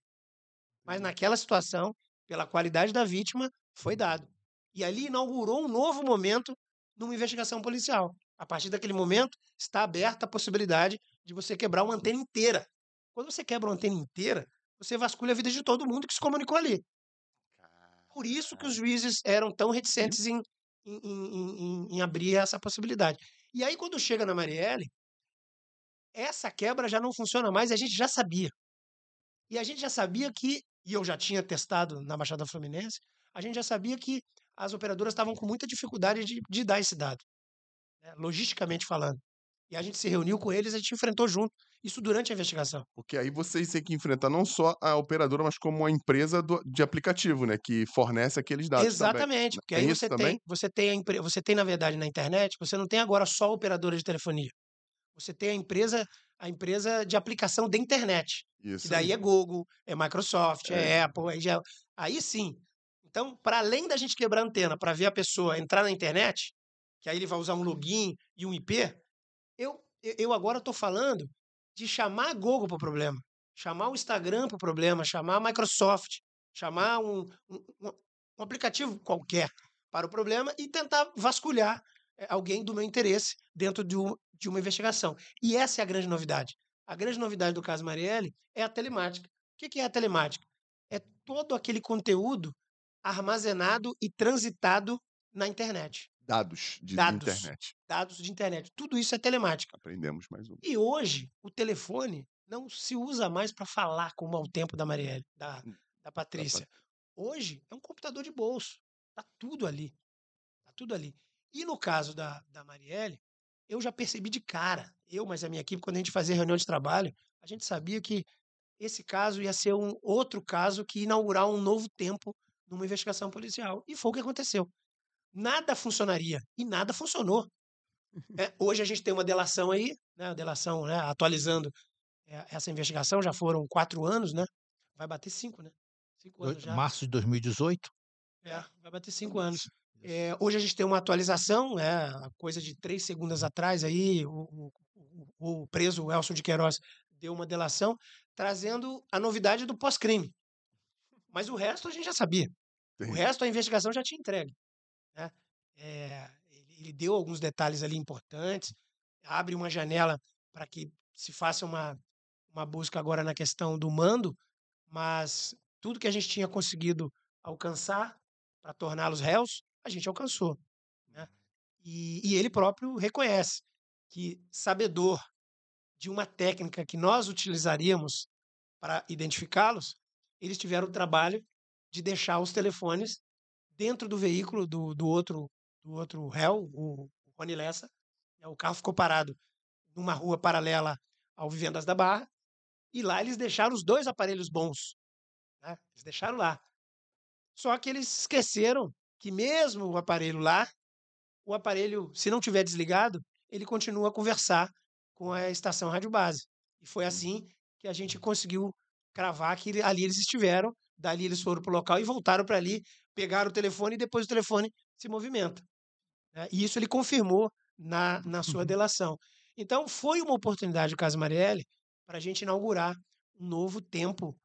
Mas naquela situação, pela qualidade da vítima, foi dado. E ali inaugurou um novo momento numa investigação policial. A partir daquele momento, está aberta a possibilidade de você quebrar uma antena inteira. Quando você quebra uma antena inteira, você vasculha a vida de todo mundo que se comunicou ali. Por isso que os juízes eram tão reticentes em, em, em, em abrir essa possibilidade. E aí, quando chega na Marielle, essa quebra já não funciona mais e a gente já sabia. E a gente já sabia que, e eu já tinha testado na Baixada Fluminense, a gente já sabia que as operadoras estavam com muita dificuldade de, de dar esse dado, né, logisticamente falando. E a gente se reuniu com eles, a gente enfrentou junto. Isso durante a investigação. Porque aí vocês têm que enfrentar não só a operadora, mas como a empresa do, de aplicativo, né? Que fornece aqueles dados. Exatamente, também. porque tem aí você tem, você tem, a empre... você tem, na verdade, na internet, você não tem agora só operadora de telefonia. Você tem a empresa, a empresa de aplicação da internet. Isso. Que daí aí. é Google, é Microsoft, é, é Apple, aí, já... aí sim. Então, para além da gente quebrar a antena para ver a pessoa entrar na internet, que aí ele vai usar um login e um IP, eu, eu agora estou falando de chamar a Google para o problema, chamar o Instagram para o problema, chamar a Microsoft, chamar um, um, um, aplicativo qualquer para o problema e tentar vasculhar eh, alguém do meu interesse dentro de, um, de uma investigação. E essa é a grande novidade. A grande novidade do caso Marielle é a telemática. O que é a telemática? É todo aquele conteúdo armazenado e transitado na internet. Dados de dados, internet. Dados de internet. Tudo isso é telemática. Aprendemos mais um. E hoje, o telefone não se usa mais para falar como ao tempo da Marielle, da, hum, da Patrícia. Hoje é um computador de bolso. Tá tudo ali. Tá tudo ali. E no caso da, da Marielle, eu já percebi de cara, eu, mas a minha equipe, quando a gente fazia reunião de trabalho, a gente sabia que esse caso ia ser um outro caso que inaugurar um novo tempo numa investigação policial. E foi o que aconteceu nada funcionaria. E nada funcionou. É, hoje a gente tem uma delação aí, né, delação né, atualizando é, essa investigação, já foram quatro anos, né? Vai bater cinco, né? Cinco anos já. Março de 2018? É, vai bater cinco anos. É, hoje a gente tem uma atualização, é, coisa de três segundos atrás aí, o, o, o preso Elson de Queiroz deu uma delação trazendo a novidade do pós-crime. Mas o resto a gente já sabia. O resto a investigação já tinha entregue. Né? É, ele, deu alguns detalhes ali importantes, abre uma janela para que se faça uma, uma busca agora na questão do mando, mas tudo que a gente tinha conseguido alcançar para torná-los réus, a gente alcançou. Né? E, e, ele próprio reconhece que, sabedor de uma técnica que nós utilizaríamos para identificá-los, eles tiveram o trabalho de deixar os telefones dentro do veículo do, do outro do outro réu, o, o Rony Lessa. Né, o carro ficou parado numa rua paralela ao Vivendas da Barra. E lá eles deixaram os dois aparelhos bons. Né? Eles deixaram lá. Só que eles esqueceram que mesmo o aparelho lá, o aparelho, se não tiver desligado, ele continua a conversar com a estação rádio base. E foi assim que a gente conseguiu cravar que ali eles estiveram, dali eles foram para o local e voltaram para ali pegaram o telefone e depois o telefone se movimenta. Né? E isso ele confirmou na, na sua uhum. delação. Então, foi uma oportunidade, o caso Marielle, para a gente inaugurar um novo tempo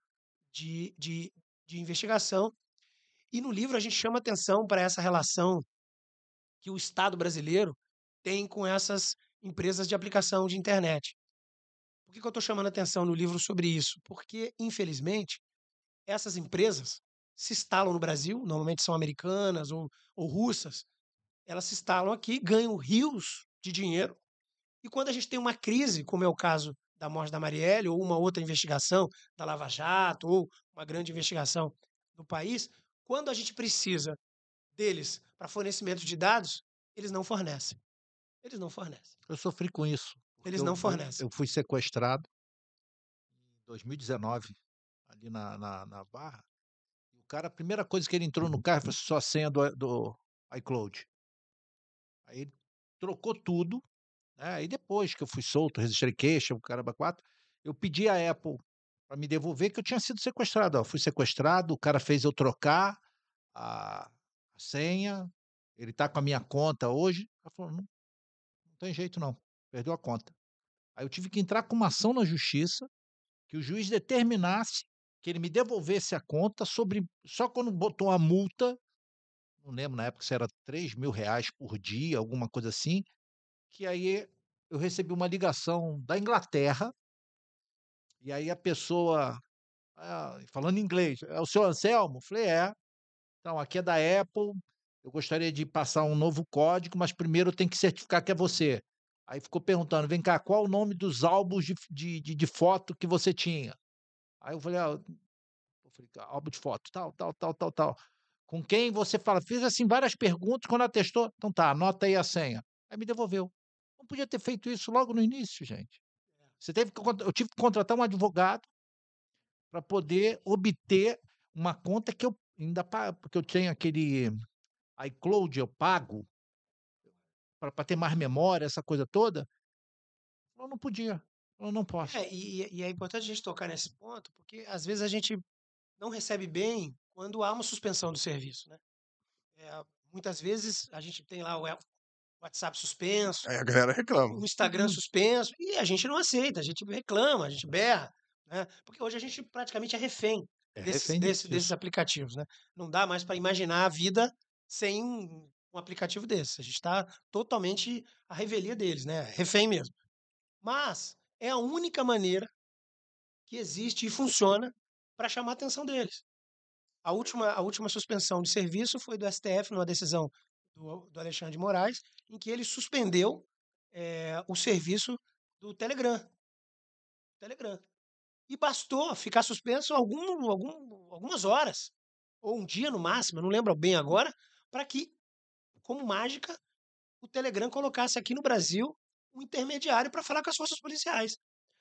de, de, de investigação. E no livro a gente chama atenção para essa relação que o Estado brasileiro tem com essas empresas de aplicação de internet. Por que, que eu estou chamando atenção no livro sobre isso? Porque, infelizmente, essas empresas se instalam no Brasil, normalmente são americanas ou, ou russas, elas se instalam aqui, ganham rios de dinheiro. E quando a gente tem uma crise, como é o caso da morte da Marielle, ou uma outra investigação da Lava Jato, ou uma grande investigação no país, quando a gente precisa deles para fornecimento de dados, eles não fornecem. Eles não fornecem. Eu sofri com isso. Eles não fornecem. Eu fui sequestrado em 2019, ali na, na, na Barra, cara, a primeira coisa que ele entrou no carro foi só a senha do, do iCloud. Aí ele trocou tudo. Né? Aí depois que eu fui solto, registrei queixa, o caramba quatro, eu pedi à Apple para me devolver que eu tinha sido sequestrado. Fui sequestrado, o cara fez eu trocar a, a senha, ele está com a minha conta hoje. Ela falou, não, não tem jeito não, perdeu a conta. Aí eu tive que entrar com uma ação na justiça, que o juiz determinasse que ele me devolvesse a conta sobre só quando botou a multa, não lembro na época se era 3 mil reais por dia, alguma coisa assim, que aí eu recebi uma ligação da Inglaterra, e aí a pessoa, ah, falando inglês, é o seu Anselmo? falei, é. Então, aqui é da Apple, eu gostaria de passar um novo código, mas primeiro tem que certificar que é você. Aí ficou perguntando: vem cá, qual o nome dos álbuns de, de, de foto que você tinha? Aí eu falei: ah, eu falei, álbum de foto, tal, tal, tal, tal, tal. Com quem você fala? Fiz assim várias perguntas, quando atestou, então tá, anota aí a senha. Aí me devolveu. Não podia ter feito isso logo no início, gente. Você teve que, eu tive que contratar um advogado para poder obter uma conta que eu ainda pago, porque eu tenho aquele iCloud, eu pago para ter mais memória, essa coisa toda. Eu não podia, eu não posso. É, e, e é importante a gente tocar nesse ponto, porque às vezes a gente não recebe bem quando há uma suspensão do serviço, né? É, muitas vezes a gente tem lá o WhatsApp suspenso, Aí a galera reclama. o Instagram suspenso, e a gente não aceita, a gente reclama, a gente berra, né? Porque hoje a gente praticamente é refém É desses, refém desse- desses aplicativos, né? Não dá mais para imaginar a vida sem um, um aplicativo desse. A gente está totalmente à revelia deles, né? Refém mesmo. Mas é a única maneira que existe e funciona para chamar a atenção deles. A última, a última suspensão de serviço foi do STF, numa decisão do, do Alexandre de Moraes, em que ele suspendeu eh, o serviço do Telegram. Telegram. E bastou ficar suspenso algum, algum, algumas horas, ou um dia no máximo, não lembro bem agora, para que, como mágica, o Telegram colocasse aqui no Brasil um intermediário para falar com as forças policiais.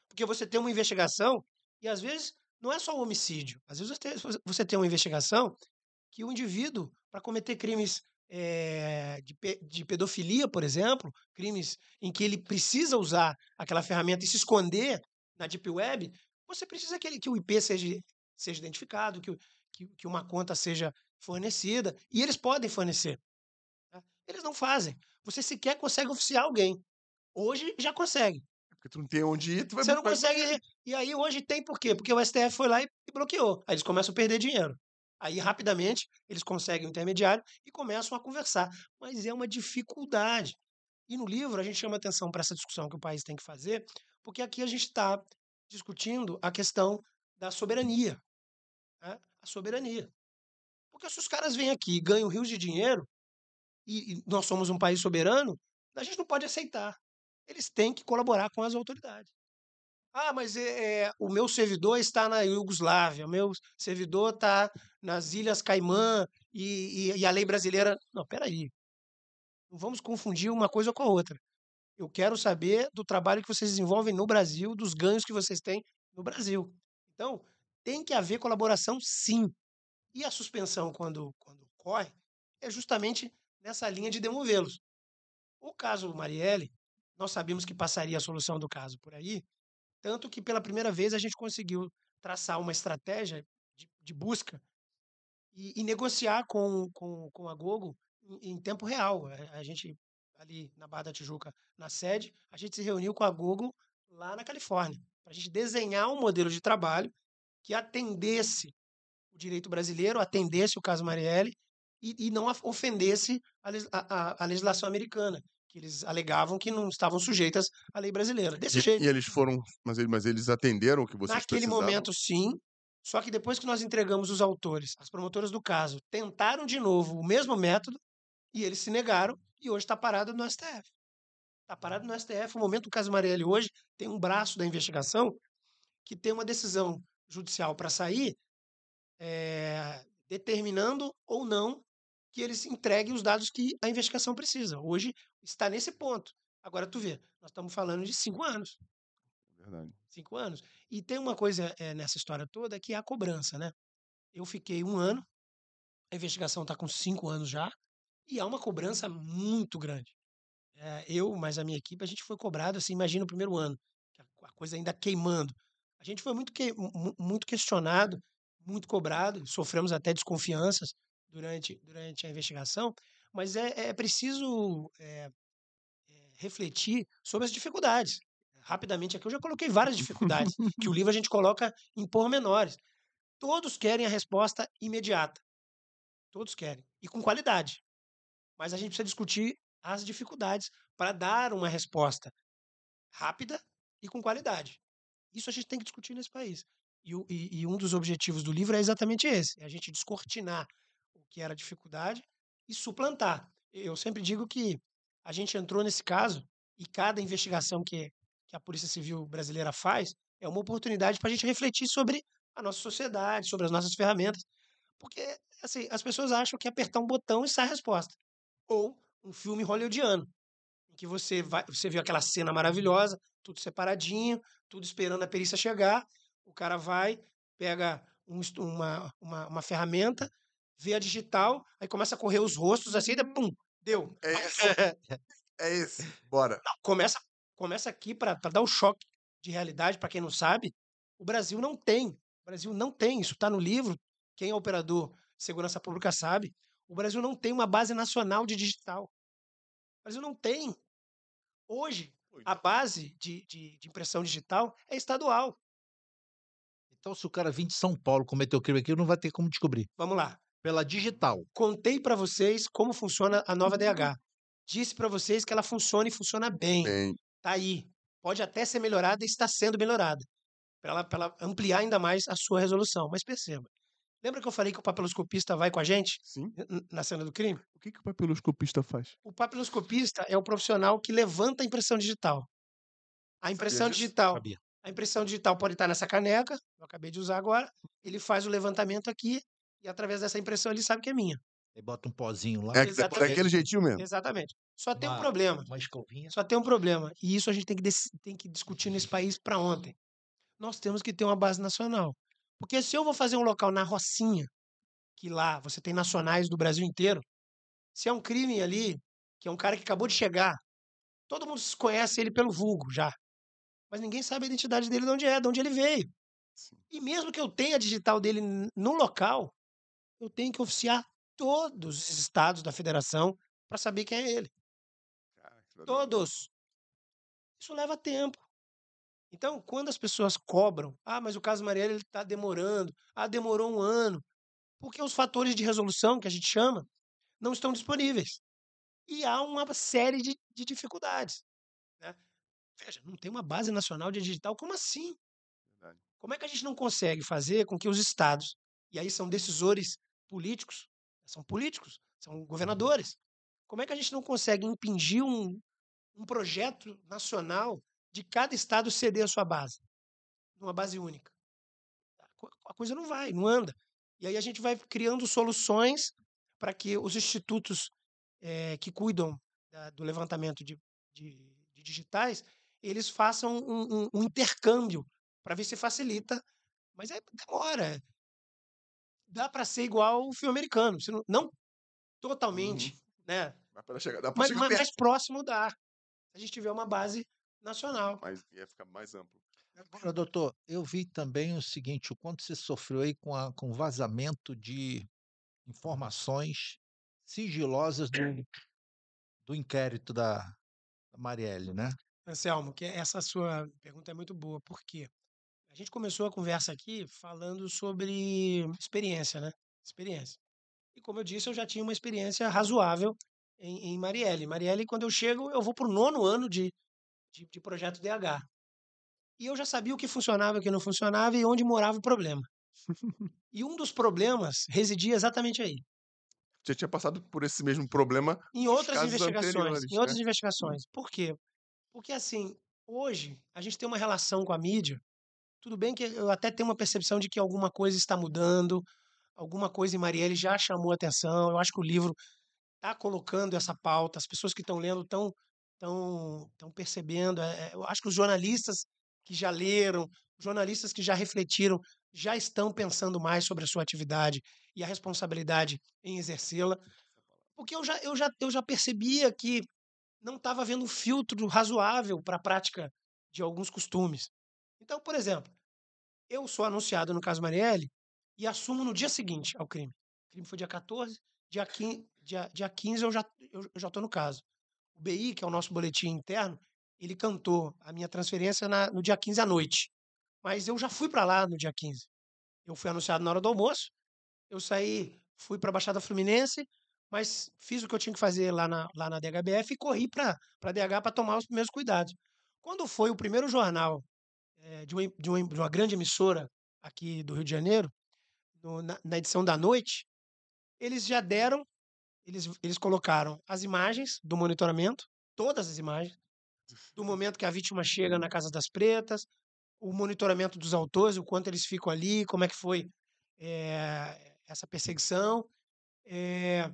Porque você tem uma investigação e às vezes não é só o homicídio. Às vezes você tem, uma investigação que o indivíduo, para cometer crimes eh, de, de pedofilia, por exemplo, crimes em que ele precisa usar aquela ferramenta e se esconder na Deep Web, você precisa que, ele- que o IP seja, seja identificado, que, que, que uma conta seja fornecida, e eles podem fornecer. tá? Eles não fazem. Você sequer consegue oficiar alguém. Hoje já consegue. Porque tu não tem onde ir, tu vai Você não vai- consegue. E aí hoje tem por quê? Porque o STF foi lá e bloqueou. Aí eles começam a perder dinheiro. Aí rapidamente eles conseguem um intermediário e começam a conversar. Mas é uma dificuldade. E no livro a gente chama atenção para essa discussão que o país tem que fazer, porque aqui a gente está discutindo a questão da soberania. né? A soberania. Porque se os caras vêm aqui e ganham rios de dinheiro, e, e nós somos um país soberano, a gente não pode aceitar. Eles têm que colaborar com as autoridades. Ah, mas é, é, o meu servidor está na Iugoslávia, o meu servidor está nas Ilhas Caimã e, e- e a lei brasileira. Não, peraí. Não vamos confundir uma coisa com a outra. Eu quero saber do trabalho que vocês desenvolvem no Brasil, dos ganhos que vocês têm no Brasil. Então, tem que haver colaboração, sim. E a suspensão, quando, quando ocorre, é justamente nessa linha de demovê-los. O caso Marielle, nós sabíamos que passaria a solução do caso por aí, tanto que pela primeira vez a gente conseguiu traçar uma estratégia de, de busca e, e negociar com, com, com a Gogo em, em tempo real. A, a gente, ali na Barra da Tijuca, na sede, a gente se reuniu com a Gogo lá na Califórnia, para a gente desenhar um modelo de trabalho que atendesse o direito brasileiro, atendesse o caso Marielle e, e não ofendesse a- a- a legislação americana, que eles alegavam que não estavam sujeitas à lei brasileira. Desse E, jeito. e eles foram, mas eles, mas eles atenderam o que vocês Naquele precisavam? momento, sim. Só que depois que nós entregamos os autores, as promotoras do caso tentaram de novo o mesmo método e eles se negaram e hoje está parado no STF. Está parado no STF. O momento do caso Marielle hoje tem um braço da investigação que tem uma decisão judicial para sair eh, determinando ou não que eles entreguem os dados que a investigação precisa. Hoje está nesse ponto. Agora tu vê, nós estamos falando de cinco anos. Verdade. Cinco anos. E tem uma coisa eh, nessa história toda que é a cobrança, né? Eu fiquei um ano, a investigação está com cinco anos já, e há uma cobrança muito grande. Eh, eu, mais a minha equipe, a gente foi cobrado, assim, imagina o primeiro ano, a coisa ainda queimando. A gente foi muito, que, mu- mu- muito questionado, muito cobrado, sofremos até desconfianças durante, durante a investigação, mas é, é preciso eh, eh, refletir sobre as dificuldades. Rapidamente aqui eu já coloquei várias dificuldades, que o livro a gente coloca em pormenores. Todos querem a resposta imediata. Todos querem. E com qualidade. Mas a gente precisa discutir as dificuldades para dar uma resposta rápida e com qualidade. Isso a gente tem que discutir nesse país. E, e- e um dos objetivos do livro é exatamente esse: é a gente descortinar que era dificuldade e suplantar. Eu sempre digo que a gente entrou nesse caso E cada investigação que, que a Polícia Civil brasileira faz é uma oportunidade para a gente refletir sobre a nossa sociedade, sobre as nossas ferramentas. Porque assim, as pessoas acham que é apertar um botão e sai a resposta. Ou um filme hollywoodiano, em que você vai, você viu aquela cena maravilhosa, tudo separadinho, tudo esperando a perícia chegar, o cara vai, pega um, uma, uma, uma, ferramenta, vê a digital, aí começa a correr os rostos assim, daí, pum, deu. É esse. é esse. Bora. Não, começa, começa aqui para dar o um choque de realidade, para quem não sabe, o Brasil não tem. O Brasil não tem, isso está no livro. Quem é operador de segurança pública sabe. O Brasil não tem uma base nacional de digital. O Brasil não tem. Hoje, a base de, de, de impressão digital é estadual. Então, se o cara vir de São Paulo cometer o crime aqui, não vai ter como descobrir. Vamos lá. Pela digital. Contei para vocês como funciona a nova DH. Disse para vocês que ela funciona e funciona bem. bem. Tá aí. Pode até ser melhorada e está sendo melhorada. Para ela, ela ampliar ainda mais a sua resolução. Mas perceba. Lembra que eu falei que o papiloscopista vai com a gente? Sim. Na cena do crime? O que, que o papiloscopista faz? O papiloscopista é o profissional que levanta a impressão digital. A impressão digital. Sabia. A impressão digital pode estar nessa caneca, eu acabei de usar agora. Ele faz o levantamento aqui e através dessa impressão ele sabe que é minha. Ele bota um pozinho lá. É, daquele jeitinho mesmo. Exatamente. Só tem uma, um problema. Uma escovinha. Só tem um problema. E isso a gente tem que, tem que discutir nesse país para ontem. Nós temos que ter uma base nacional. Porque se eu vou fazer um local na Rocinha, que lá você tem nacionais do Brasil inteiro, se é um crime ali, que é um cara que acabou de chegar, todo mundo conhece ele pelo vulgo já. Mas ninguém sabe a identidade dele de onde é, de onde ele veio. Sim. E mesmo que eu tenha a digital dele no local, eu tenho que oficiar todos os estados da federação para saber quem é ele. Todos. Isso leva tempo. Então, quando as pessoas cobram, ah, mas o caso Marielle está demorando, ah, demorou um ano, porque os fatores de resolução, que a gente chama, não estão disponíveis. E há uma série de, de dificuldades. Né? Veja, não tem uma base nacional de digital, como assim? Verdade. Como é que a gente não consegue fazer com que os estados, e aí são decisores políticos, são políticos, são governadores, como é que a gente não consegue impingir um, um projeto nacional de cada estado ceder a sua base, numa base única. A coisa não vai, não anda. E aí a gente vai criando soluções para que os institutos é, que cuidam da, do levantamento de, de, de, digitais, eles façam um, um, um intercâmbio para ver se facilita. Mas é, demora. Dá para ser igual o filme americano. Não, não totalmente, uhum. né? Chegar, dá mas, chegar mas mais próximo dá. Se a gente tiver uma base nacional. Mas ia ficar mais amplo. Agora, doutor, eu vi também o seguinte, o quanto você sofreu aí com, a, com vazamento de informações sigilosas do, do inquérito da, da Marielle, né? Anselmo, que essa sua pergunta é muito boa, por quê? A gente começou a conversa aqui falando sobre experiência, né? Experiência. E como eu disse, eu já tinha uma experiência razoável em, em Marielle. Marielle, quando eu chego, eu vou para o nono ano de, de, de projeto DH. E eu já sabia o que funcionava o que não funcionava e onde morava o problema. e um dos problemas residia exatamente aí. Você tinha passado por esse mesmo problema em outras investigações. Em outras né? investigações. Por quê? Porque assim, hoje a gente tem uma relação com a mídia. Tudo bem que eu até tenho uma percepção de que alguma coisa está mudando, alguma coisa em Marielle já chamou atenção. Eu acho que o livro está colocando essa pauta, as pessoas que estão lendo estão estão estão percebendo. É, eu acho que os jornalistas que já leram, jornalistas que já refletiram, já estão pensando mais sobre a sua atividade e a responsabilidade em exercê-la. Porque eu já, eu, já, eu já percebia que não estava havendo um filtro razoável para a prática de alguns costumes. Então, por exemplo, eu sou anunciado no caso Marielle e assumo no dia seguinte ao crime. O crime foi dia 14, dia 15, dia, dia 15 eu já estou eu, já no caso. O BI, que é o nosso boletim interno, ele cantou a minha transferência na, no dia 15 à noite. Mas eu já fui para lá no dia 15. Eu fui anunciado na hora do almoço. Eu saí, fui para a Baixada Fluminense, mas fiz o que eu tinha que fazer lá na, lá na DHBF e corri para a DH para tomar os primeiros cuidados. Quando foi o primeiro jornal é, de, uma, de, de, uma, grande emissora aqui do Rio de Janeiro, no, na, na edição da noite, eles já deram eles, eles colocaram as imagens do monitoramento, todas as imagens, do momento que a vítima chega na Casa das Pretas, o monitoramento dos autores, o quanto eles ficam ali, como é que foi eh, essa perseguição. Eh,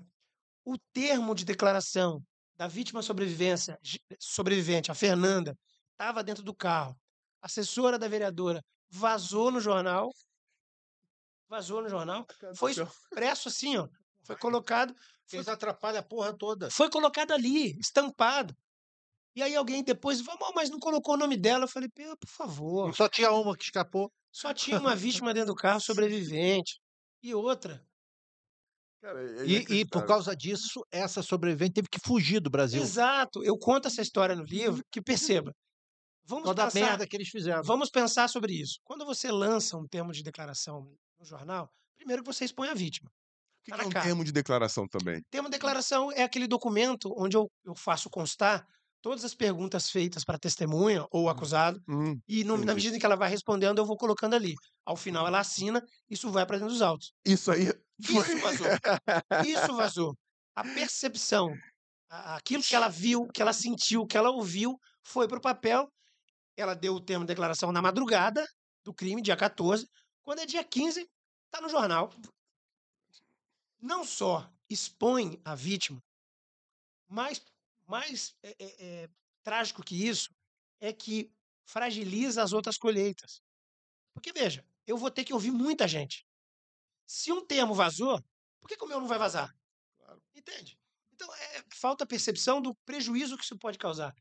o termo de declaração da vítima sobrevivência, sobrevivente, a Fernanda, estava dentro do carro. Assessora da vereadora vazou no jornal. Vazou no jornal. Foi expresso assim, ó. Foi colocado. Fez atrapalha a porra toda. Foi colocado ali, estampado. E aí alguém depois falou, mas não colocou o nome dela. Eu falei, por favor. Só tinha uma que escapou. Só tinha uma vítima dentro do carro, sobrevivente. E outra. Cara, é E, e por causa disso, essa sobrevivente teve que fugir do Brasil. Exato. Eu conto essa história no livro, que perceba. Vamos Toda a pensar, merda que eles fizeram. vamos pensar sobre isso. Quando você lança um termo de declaração no jornal, primeiro que você expõe a vítima. O que, tá que é um cara. termo de declaração também? Termo de declaração é aquele documento onde eu, eu faço constar todas as perguntas feitas para a testemunha ou acusado, Hum, e no- na medida em que ela vai respondendo, eu vou colocando ali. Ao final, ela assina, isso vai para dentro dos autos. isso aí. Isso vazou. Isso vazou. A percepção, a- aquilo que ela viu, que ela sentiu, que ela ouviu, foi para o papel. Ela deu o termo de declaração na madrugada do crime, dia 14. Quando é dia 15, está no jornal. Não só expõe a vítima, mas mais é, é, é, trágico que isso é que fragiliza as outras colheitas. Porque, veja, eu vou ter que ouvir muita gente. Se um termo vazou, por que, que o meu não vai vazar? Entende? Então, é, falta percepção do prejuízo que isso pode causar.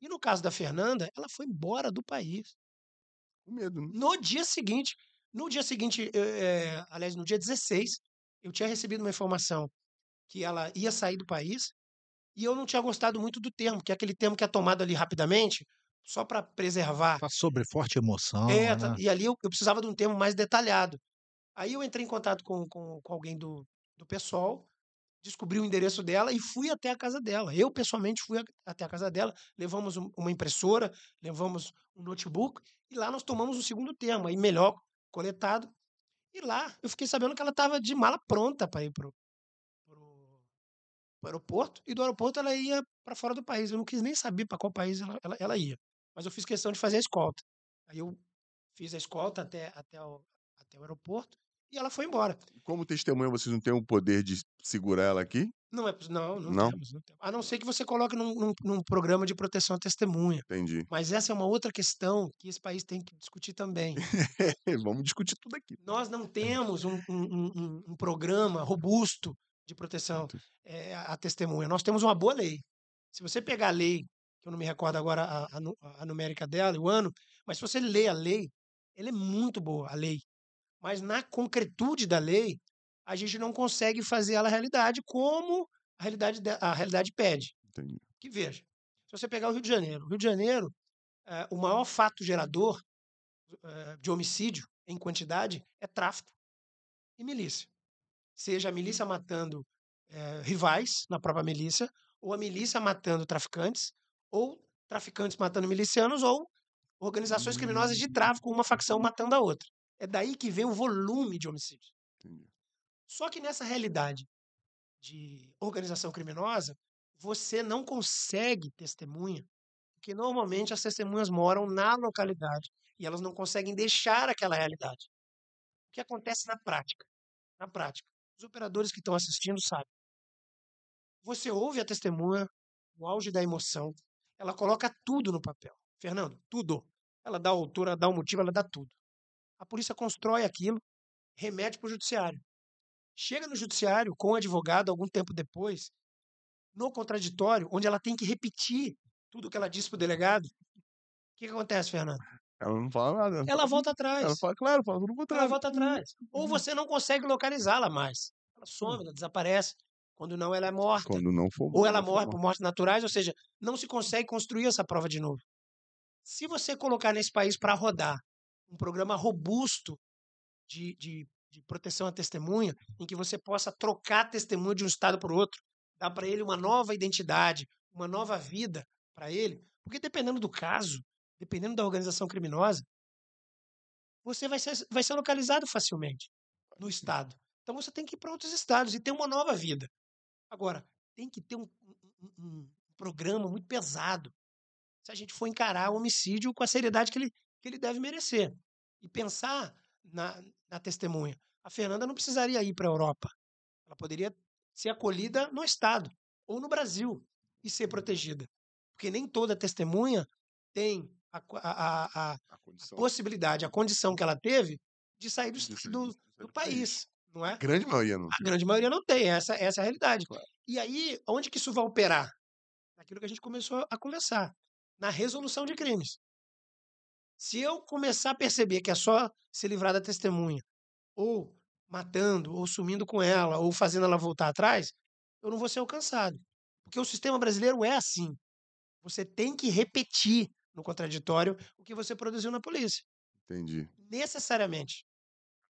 E no caso da Fernanda, ela foi embora do país. Com medo, né? No dia seguinte, no dia seguinte, eu, é, aliás, no dia 16, eu tinha recebido uma informação que ela ia sair do país e eu não tinha gostado muito do termo, que é aquele termo que é tomado ali rapidamente, só para preservar Tá sobre forte emoção. é, né? e ali eu, eu precisava de um termo mais detalhado. Aí eu entrei em contato com, com, com alguém do, do pessoal, descobri o endereço dela e fui até a casa dela. Eu, pessoalmente, fui até a casa dela, levamos um- uma impressora, levamos um notebook, e lá nós tomamos um segundo termo, aí melhor coletado. E lá eu fiquei sabendo que ela estava de mala pronta para ir pro, pro aeroporto, e do aeroporto ela ia para fora do país. Eu não quis nem saber para qual país ela, ela, ela ia, mas eu fiz questão de fazer a escolta. Aí eu fiz a escolta até, até, o, até o aeroporto e ela foi embora. Como testemunha, vocês não têm o poder de segurar ela aqui? Não é não, não, Não? temos, não temos. A não ser que você coloque num, num, num programa de proteção à testemunha. Entendi. Mas essa é uma outra questão que esse país tem que discutir também. Vamos discutir tudo aqui. Nós não temos um, um- um- um programa robusto de proteção eh, à testemunha. Nós temos uma boa lei. Se você pegar a lei, que eu não me recordo agora a, a a numérica dela, o ano, mas se você lê a lei, ela é muito boa, a lei. Mas na concretude da lei, a gente não consegue fazer ela realidade como a realidade, de- a realidade pede. Entendi. Que veja, se você pegar o Rio de Janeiro, o Rio de Janeiro, eh, o maior fato gerador eh, de homicídio em quantidade é tráfico e milícia. Seja a milícia matando eh, rivais na própria milícia, ou a milícia matando traficantes, ou traficantes matando milicianos, ou organizações criminosas de tráfico, uma facção matando a outra. É daí que vem o volume de homicídios. Entendi. Só que nessa realidade de organização criminosa, você não consegue testemunha, porque normalmente as testemunhas moram na localidade e elas não conseguem deixar aquela realidade. O que acontece na prática? Na prática, os operadores que estão assistindo sabem. Você ouve a testemunha, o auge da emoção, ela coloca tudo no papel. Fernando, tudo. Ela dá a altura, dá o motivo, ela dá tudo. A polícia constrói aquilo, remete para o judiciário. Chega no judiciário com o advogado algum tempo depois, no contraditório, onde ela tem que repetir tudo que ela disse para o delegado. O que, que acontece, Fernando? Ela não fala nada. Ela volta atrás. Ela fala, claro, fala tudo o Ela contrário. volta atrás. Ou você não consegue localizá-la mais. Ela some, ela desaparece. Quando não, ela é morta. Quando não for. Ou ela morre por mortes naturais, ou seja, não se consegue construir essa prova de novo. Se você colocar nesse país para rodar um programa robusto de, de, de proteção à testemunha, em que você possa trocar a testemunha de um estado para o outro, dar para ele uma nova identidade, uma nova vida para ele, porque dependendo do caso, dependendo da organização criminosa, você vai ser, vai ser localizado facilmente no estado. Então você tem que ir para outros estados e ter uma nova vida. Agora, tem que ter um- um- um programa muito pesado. se a gente for encarar o homicídio com a seriedade que ele, que ele deve merecer. E pensar na, na testemunha. A Fernanda não precisaria ir para a Europa. Ela poderia ser acolhida no Estado ou no Brasil e ser protegida. Porque nem toda testemunha tem a, a, a, a possibilidade, a condição que ela teve de sair do, do, do país. Não é? A grande maioria não. A grande maioria não tem, essa, essa é a realidade. Claro. E aí, onde que isso vai operar? Naquilo que a gente começou a conversar, na resolução de crimes. Se eu começar a perceber que é só se livrar da testemunha, ou matando, ou sumindo com ela, ou fazendo ela voltar atrás, eu não vou ser alcançado. Porque o sistema brasileiro é assim. Você tem que repetir no contraditório o que você produziu na polícia. Entendi. Necessariamente.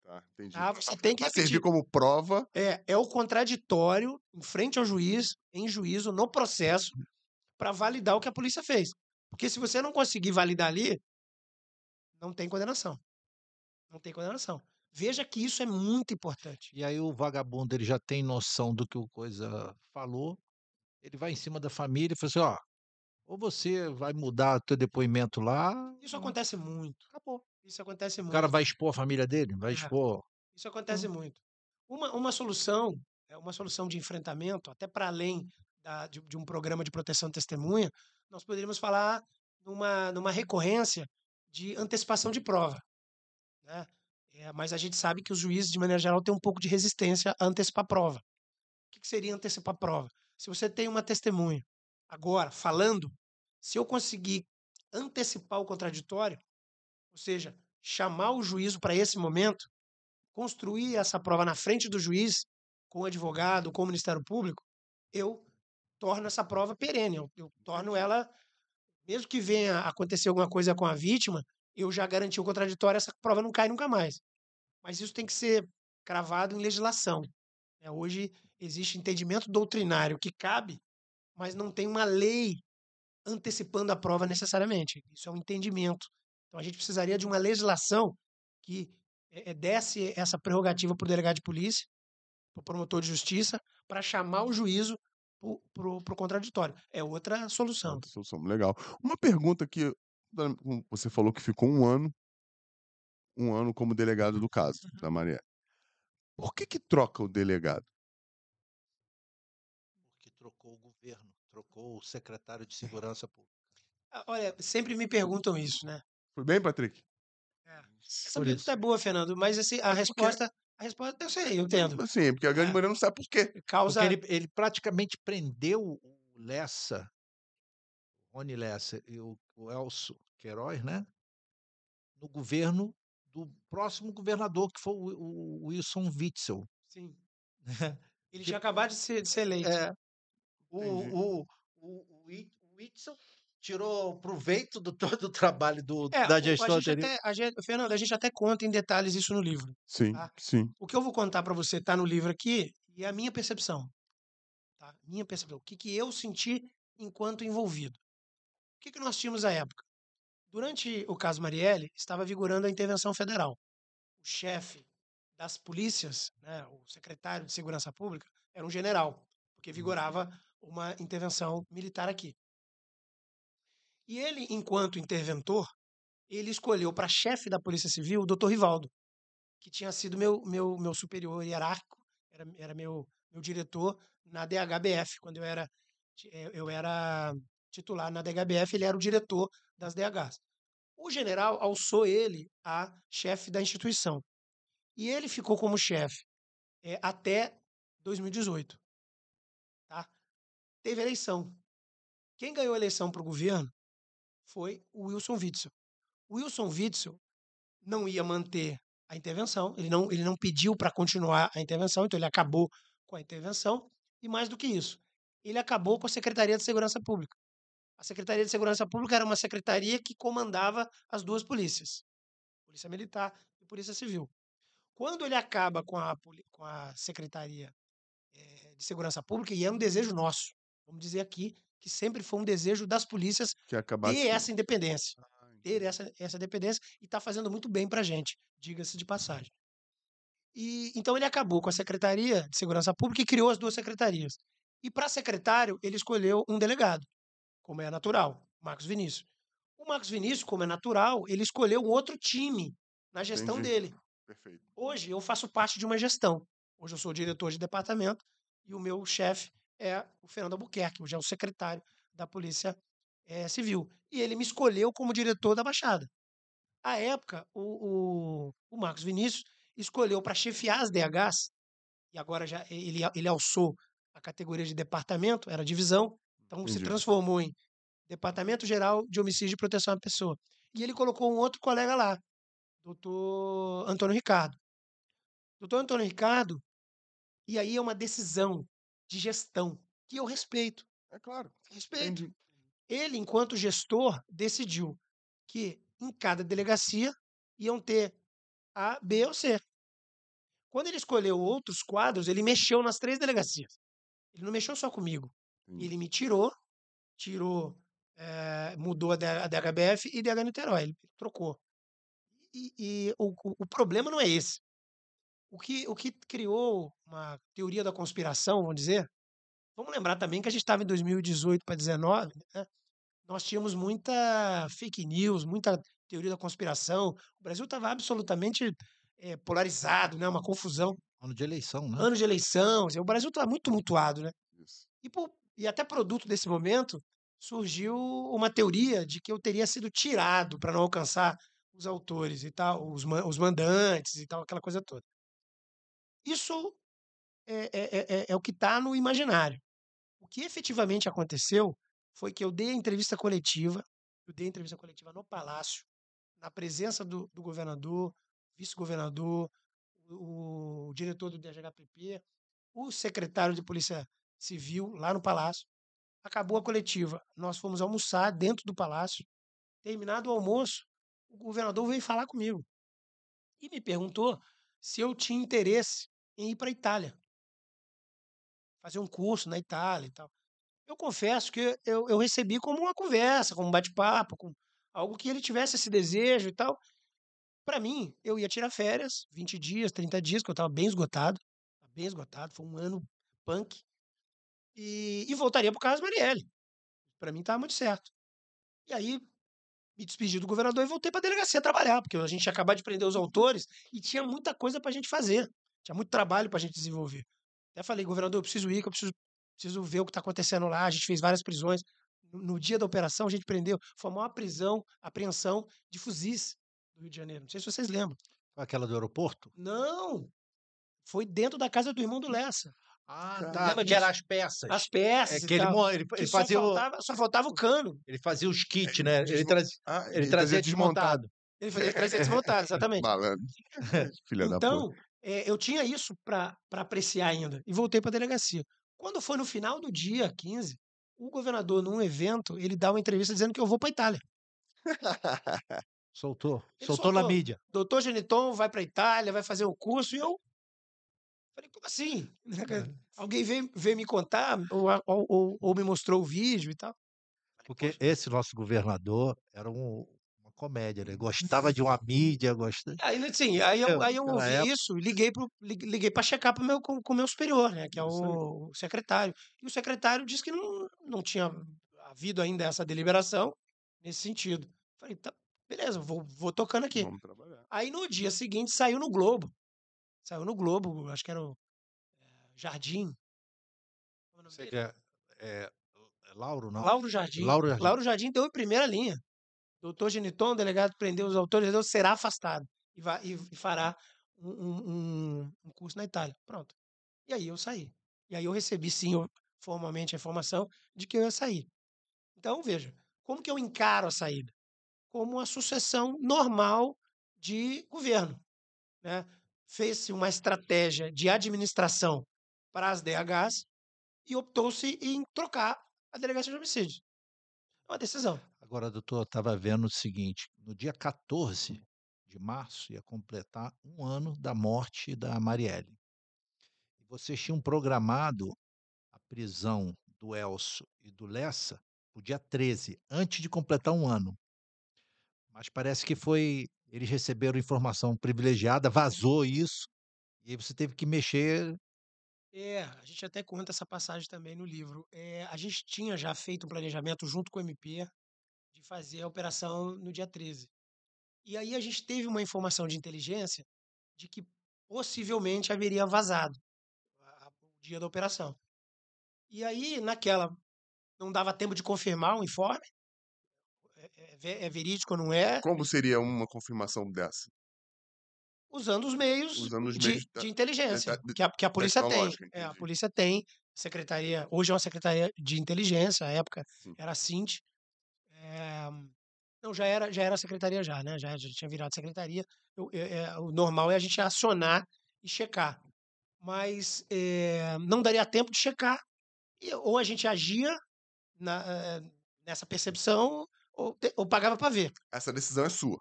Tá, entendi. Tá? Você tem que Vai servir como prova. É, é o contraditório em frente ao juiz, em juízo, no processo, para validar o que a polícia fez. Porque se você não conseguir validar ali, não tem condenação. Não tem condenação. Veja que isso é muito importante. E aí o vagabundo ele já tem noção do que o coisa falou, ele vai em cima da família e fala assim, ó, ou você vai mudar teu depoimento lá. Isso acontece muito. Acabou. Isso acontece muito. O cara vai expor a família dele? Vai é. expor. Isso acontece hum. muito. Uma, uma solução, é uma solução de enfrentamento, até para além da, de, de, um programa de proteção de testemunha, nós poderíamos falar numa, numa recorrência de antecipação de prova. Né? É, mas a gente sabe que os juízes, de maneira geral, têm um pouco de resistência a antecipar prova. O que, que seria antecipar prova? Se você tem uma testemunha, agora, falando, se eu conseguir antecipar o contraditório, ou seja, chamar o juízo para esse momento, construir essa prova na frente do juiz, com o advogado, com o Ministério Público, eu torno essa prova perene, eu, eu torno ela, mesmo que venha acontecer alguma coisa com a vítima, eu já garanti o contraditório, essa prova não cai nunca mais. Mas isso tem que ser cravado em legislação. É, hoje existe entendimento doutrinário que cabe, mas não tem uma lei antecipando a prova necessariamente. Isso é um entendimento. Então a gente precisaria de uma legislação que é, desse essa prerrogativa para o delegado de polícia, para o promotor de justiça, para chamar o juízo para o contraditório. É outra solução. Outra solução, legal. Uma pergunta que você falou que ficou um ano, um ano como delegado do caso uhum. da Maria. Por que que troca o delegado? Porque trocou o governo, trocou o secretário de segurança pública. Ah, olha, sempre me perguntam isso, né? Foi bem, Patrick? É. Essa pergunta é boa, Fernando, mas assim, a resposta, a resposta eu sei, eu entendo. Sim, porque a grande é. maioria não sabe por quê. Causa... Porque ele, ele praticamente prendeu o Lessa, Rony Lessa e o, o Elcio Queiroz, né? No governo do próximo governador, que foi o, o Wilson Witzel. Sim. Ele tinha acabado de ser, de ser eleito. É, o, o, o, o Witzel tirou proveito do todo o trabalho do, é, da gestão a gente até, a gente, Fernando, a gente até conta em detalhes isso no livro. Sim, tá? sim. O que eu vou contar para você está no livro aqui e é a minha percepção. Tá? Minha percepção. O que, que eu senti enquanto envolvido. O que, que nós tínhamos à época? Durante o caso Marielle, estava vigorando a intervenção federal. O chefe das polícias, né, o secretário de Segurança Pública, era um general, porque vigorava uma intervenção militar aqui. E ele, enquanto interventor, ele escolheu para chefe da Polícia Civil o Dr. Rivaldo, que tinha sido meu, meu, meu superior hierárquico, era, era meu, meu diretor na DHBF, quando eu era, eh, eu era titular na DHBF, ele era o diretor das DHs. O general alçou ele a chefe da instituição. E ele ficou como chefe é, até 2018. Tá? Teve eleição. Quem ganhou a eleição para o governo foi o Wilson Witzel. O Wilson Witzel não ia manter a intervenção, ele não, ele não pediu para continuar a intervenção, então ele acabou com a intervenção. E mais do que isso, ele acabou com a Secretaria de Segurança Pública. A Secretaria de Segurança Pública era uma secretaria que comandava as duas polícias, Polícia Militar e Polícia Civil. Quando ele acaba com a, com a Secretaria é, de Segurança Pública, e é um desejo nosso, vamos dizer aqui, que sempre foi um desejo das polícias ter essa independência. Ah, ter essa, essa dependência e está fazendo muito bem para a gente, diga-se de passagem. E Então ele acabou com a Secretaria de Segurança Pública e criou as duas secretarias. E para secretário, ele escolheu um delegado, como é natural. Marcos Vinícius. O Marcos Vinícius, como é natural, ele escolheu um outro time na gestão Entendi. dele. Perfeito. Hoje eu faço parte de uma gestão. Hoje eu sou diretor de departamento e o meu chefe é o Fernando Albuquerque, hoje é o secretário da Polícia eh, Civil. E ele me escolheu como diretor da Baixada. À época, o, o, o Marcos Vinícius escolheu para chefiar as DHs, e agora já ele, ele alçou a categoria de departamento, era divisão, então se Entendi. transformou em Departamento Geral de Homicídio e Proteção à Pessoa. E ele colocou um outro colega lá, doutor Antônio Ricardo. Doutor Antônio Ricardo, e aí é uma decisão de gestão que eu respeito. É claro. Respeito. Entendi. Ele, enquanto gestor, decidiu que em cada delegacia iam ter A, B ou C. Quando ele escolheu outros quadros, ele mexeu nas três delegacias. Ele não mexeu só comigo. Entendi. Ele me tirou, tirou, eh, mudou a DHBF e DH Niterói. Ele trocou. E, e o- o problema não é esse. O que, o que criou uma teoria da conspiração, vamos dizer, vamos lembrar também que a gente estava em 2018 para 2019, né? nós tínhamos muita fake news, muita teoria da conspiração. O Brasil estava absolutamente eh, polarizado, né? uma confusão. Ano de eleição, né? Ano de eleição, o Brasil estava muito tumultuado. Né? Isso. E, por- e até produto desse momento surgiu uma teoria de que eu teria sido tirado para não alcançar os autores e tal, os, os mandantes e tal, aquela coisa toda. Isso é, é- é- é- é o que está no imaginário. O que efetivamente aconteceu foi que eu dei a entrevista coletiva, eu dei a entrevista coletiva no Palácio, na presença do, do governador, vice-governador, o, o diretor do DGHPP, o secretário de Polícia Civil lá no Palácio. Acabou a coletiva. Nós fomos almoçar dentro do Palácio. Terminado o almoço, o governador veio falar comigo e me perguntou se eu tinha interesse em ir para a Itália, fazer um curso na Itália e tal. Eu confesso que eu, eu recebi como uma conversa, como um bate-papo, com algo que ele tivesse esse desejo e tal. Para mim, eu ia tirar férias, 20 dias, 30 dias, que eu estava bem esgotado, bem esgotado, foi um ano punk, e, e voltaria para o Carlos Marielle. Para mim estava muito certo. E aí me despedi do governador e voltei para a delegacia trabalhar, porque a gente tinha acabado de prender os autores e tinha muita coisa para a gente fazer, tinha muito trabalho para a gente desenvolver. Até falei, governador, eu preciso ir, que eu preciso, preciso ver o que está acontecendo lá. A gente fez várias prisões. No, no dia da operação, a gente prendeu, foi a maior prisão, apreensão de fuzis do Rio de Janeiro. Não sei se vocês lembram. Aquela do aeroporto? Não! Foi dentro da casa do irmão do Lessa. Ah, tá. lembra Que eram as peças. As peças. É que ele, tal, ele, que ele só, fazia o, faltava, só faltava o cano. ele fazia os kits, né? Ele, trazia, Ah, ele trazia desmontado. Ele fazia trazer desmontado, exatamente. Malandro. Filha da puta. Então, eh, eu tinha isso para apreciar ainda. E voltei para a delegacia. Quando foi no final do dia 15, o governador, num evento, ele dá uma entrevista dizendo que eu vou para Itália. Soltou. Ele Soltou na soltou. mídia. Doutor Geniton vai para Itália, vai fazer o curso. E eu falei, como assim? Alguém veio, veio me contar ou, ou- ou- me mostrou o vídeo e tal. Falei, Porque "Poxa." esse nosso governador era um- uma comédia, né? Gostava de uma mídia, gostava. Aí, assim, aí eu, Eu, aí eu ouvi época- isso e liguei para liguei checar pro meu, com, o meu superior, né? Que é o, o secretário. E o secretário disse que não, não tinha havido ainda essa deliberação nesse sentido. Falei, tá, beleza, vou, vou tocando aqui. Aí no dia seguinte saiu no Globo. Saiu no Globo, acho que era o eh, Jardim. É o nome Sei dele? que é, é, é Lauro, não? Lauro Jardim. Lauro Jardim. Lauro Jardim deu em primeira linha. Doutor Geniton, delegado prendeu os autores, será afastado e, vai, e, fará um, um- um- curso na Itália. Pronto. E aí eu saí. E aí eu recebi, sim, formalmente a informação de que eu ia sair. Então, veja, como que eu encaro a saída? Como uma sucessão normal de governo. Né? Fez-se uma estratégia de administração para as DHs e optou-se em trocar a delegacia de homicídios. É uma decisão. Agora, doutor, eu estava vendo o seguinte: no dia 14 de março ia completar um ano da morte da Marielle. E vocês tinham programado a prisão do Elcio e do Lessa o dia 13, antes de completar um ano. Mas parece que foi. Eles receberam informação privilegiada, vazou isso, e aí você teve que mexer. É, a gente até conta essa passagem também no livro. É, a gente tinha já feito um planejamento junto com o MP, de fazer a operação no dia 13. E aí a gente teve uma informação de inteligência de que possivelmente haveria vazado o dia da operação. E aí, naquela, não dava tempo de confirmar o informe, é, é é verídico ou não é, Como seria uma confirmação dessa? usando os meios, Usando os de, meios da- de inteligência da- que a, que a polícia tem. É, a polícia tem, secretaria, hoje é uma secretaria de inteligência, à época Sim. era a Cint. É, não, já era, já era secretaria já, né? Já, já tinha virado secretaria. Eu- é- é, o normal é a gente acionar e checar. Mas é, não daria tempo de checar. E ou a gente agia na, eh, nessa percepção ou, te- ou pagava para ver. Essa decisão é sua,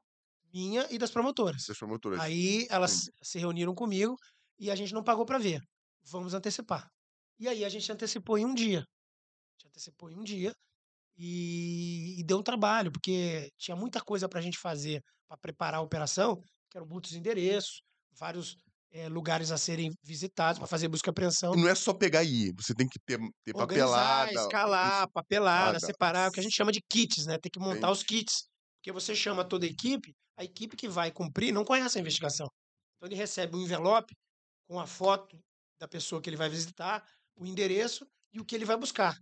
Minha e das promotoras. essas promotoras. Aí elas se reuniram comigo e a gente não pagou para ver. Vamos antecipar. E aí a gente antecipou em um dia. A gente antecipou em um dia e, e deu um trabalho, porque tinha muita coisa para a gente fazer para preparar a operação, que eram muitos endereços, vários eh, lugares a serem visitados para fazer busca e apreensão. Não é só pegar e ir, você tem que ter, ter Organizar, papelada. escalar, papelada, Nada. separar, o que a gente chama de kits, né? Tem que montar Entendi. os kits. Porque você chama toda a equipe, a equipe que vai cumprir não conhece a investigação. Então ele recebe um envelope com a foto da pessoa que ele vai visitar, o endereço e o que ele vai buscar.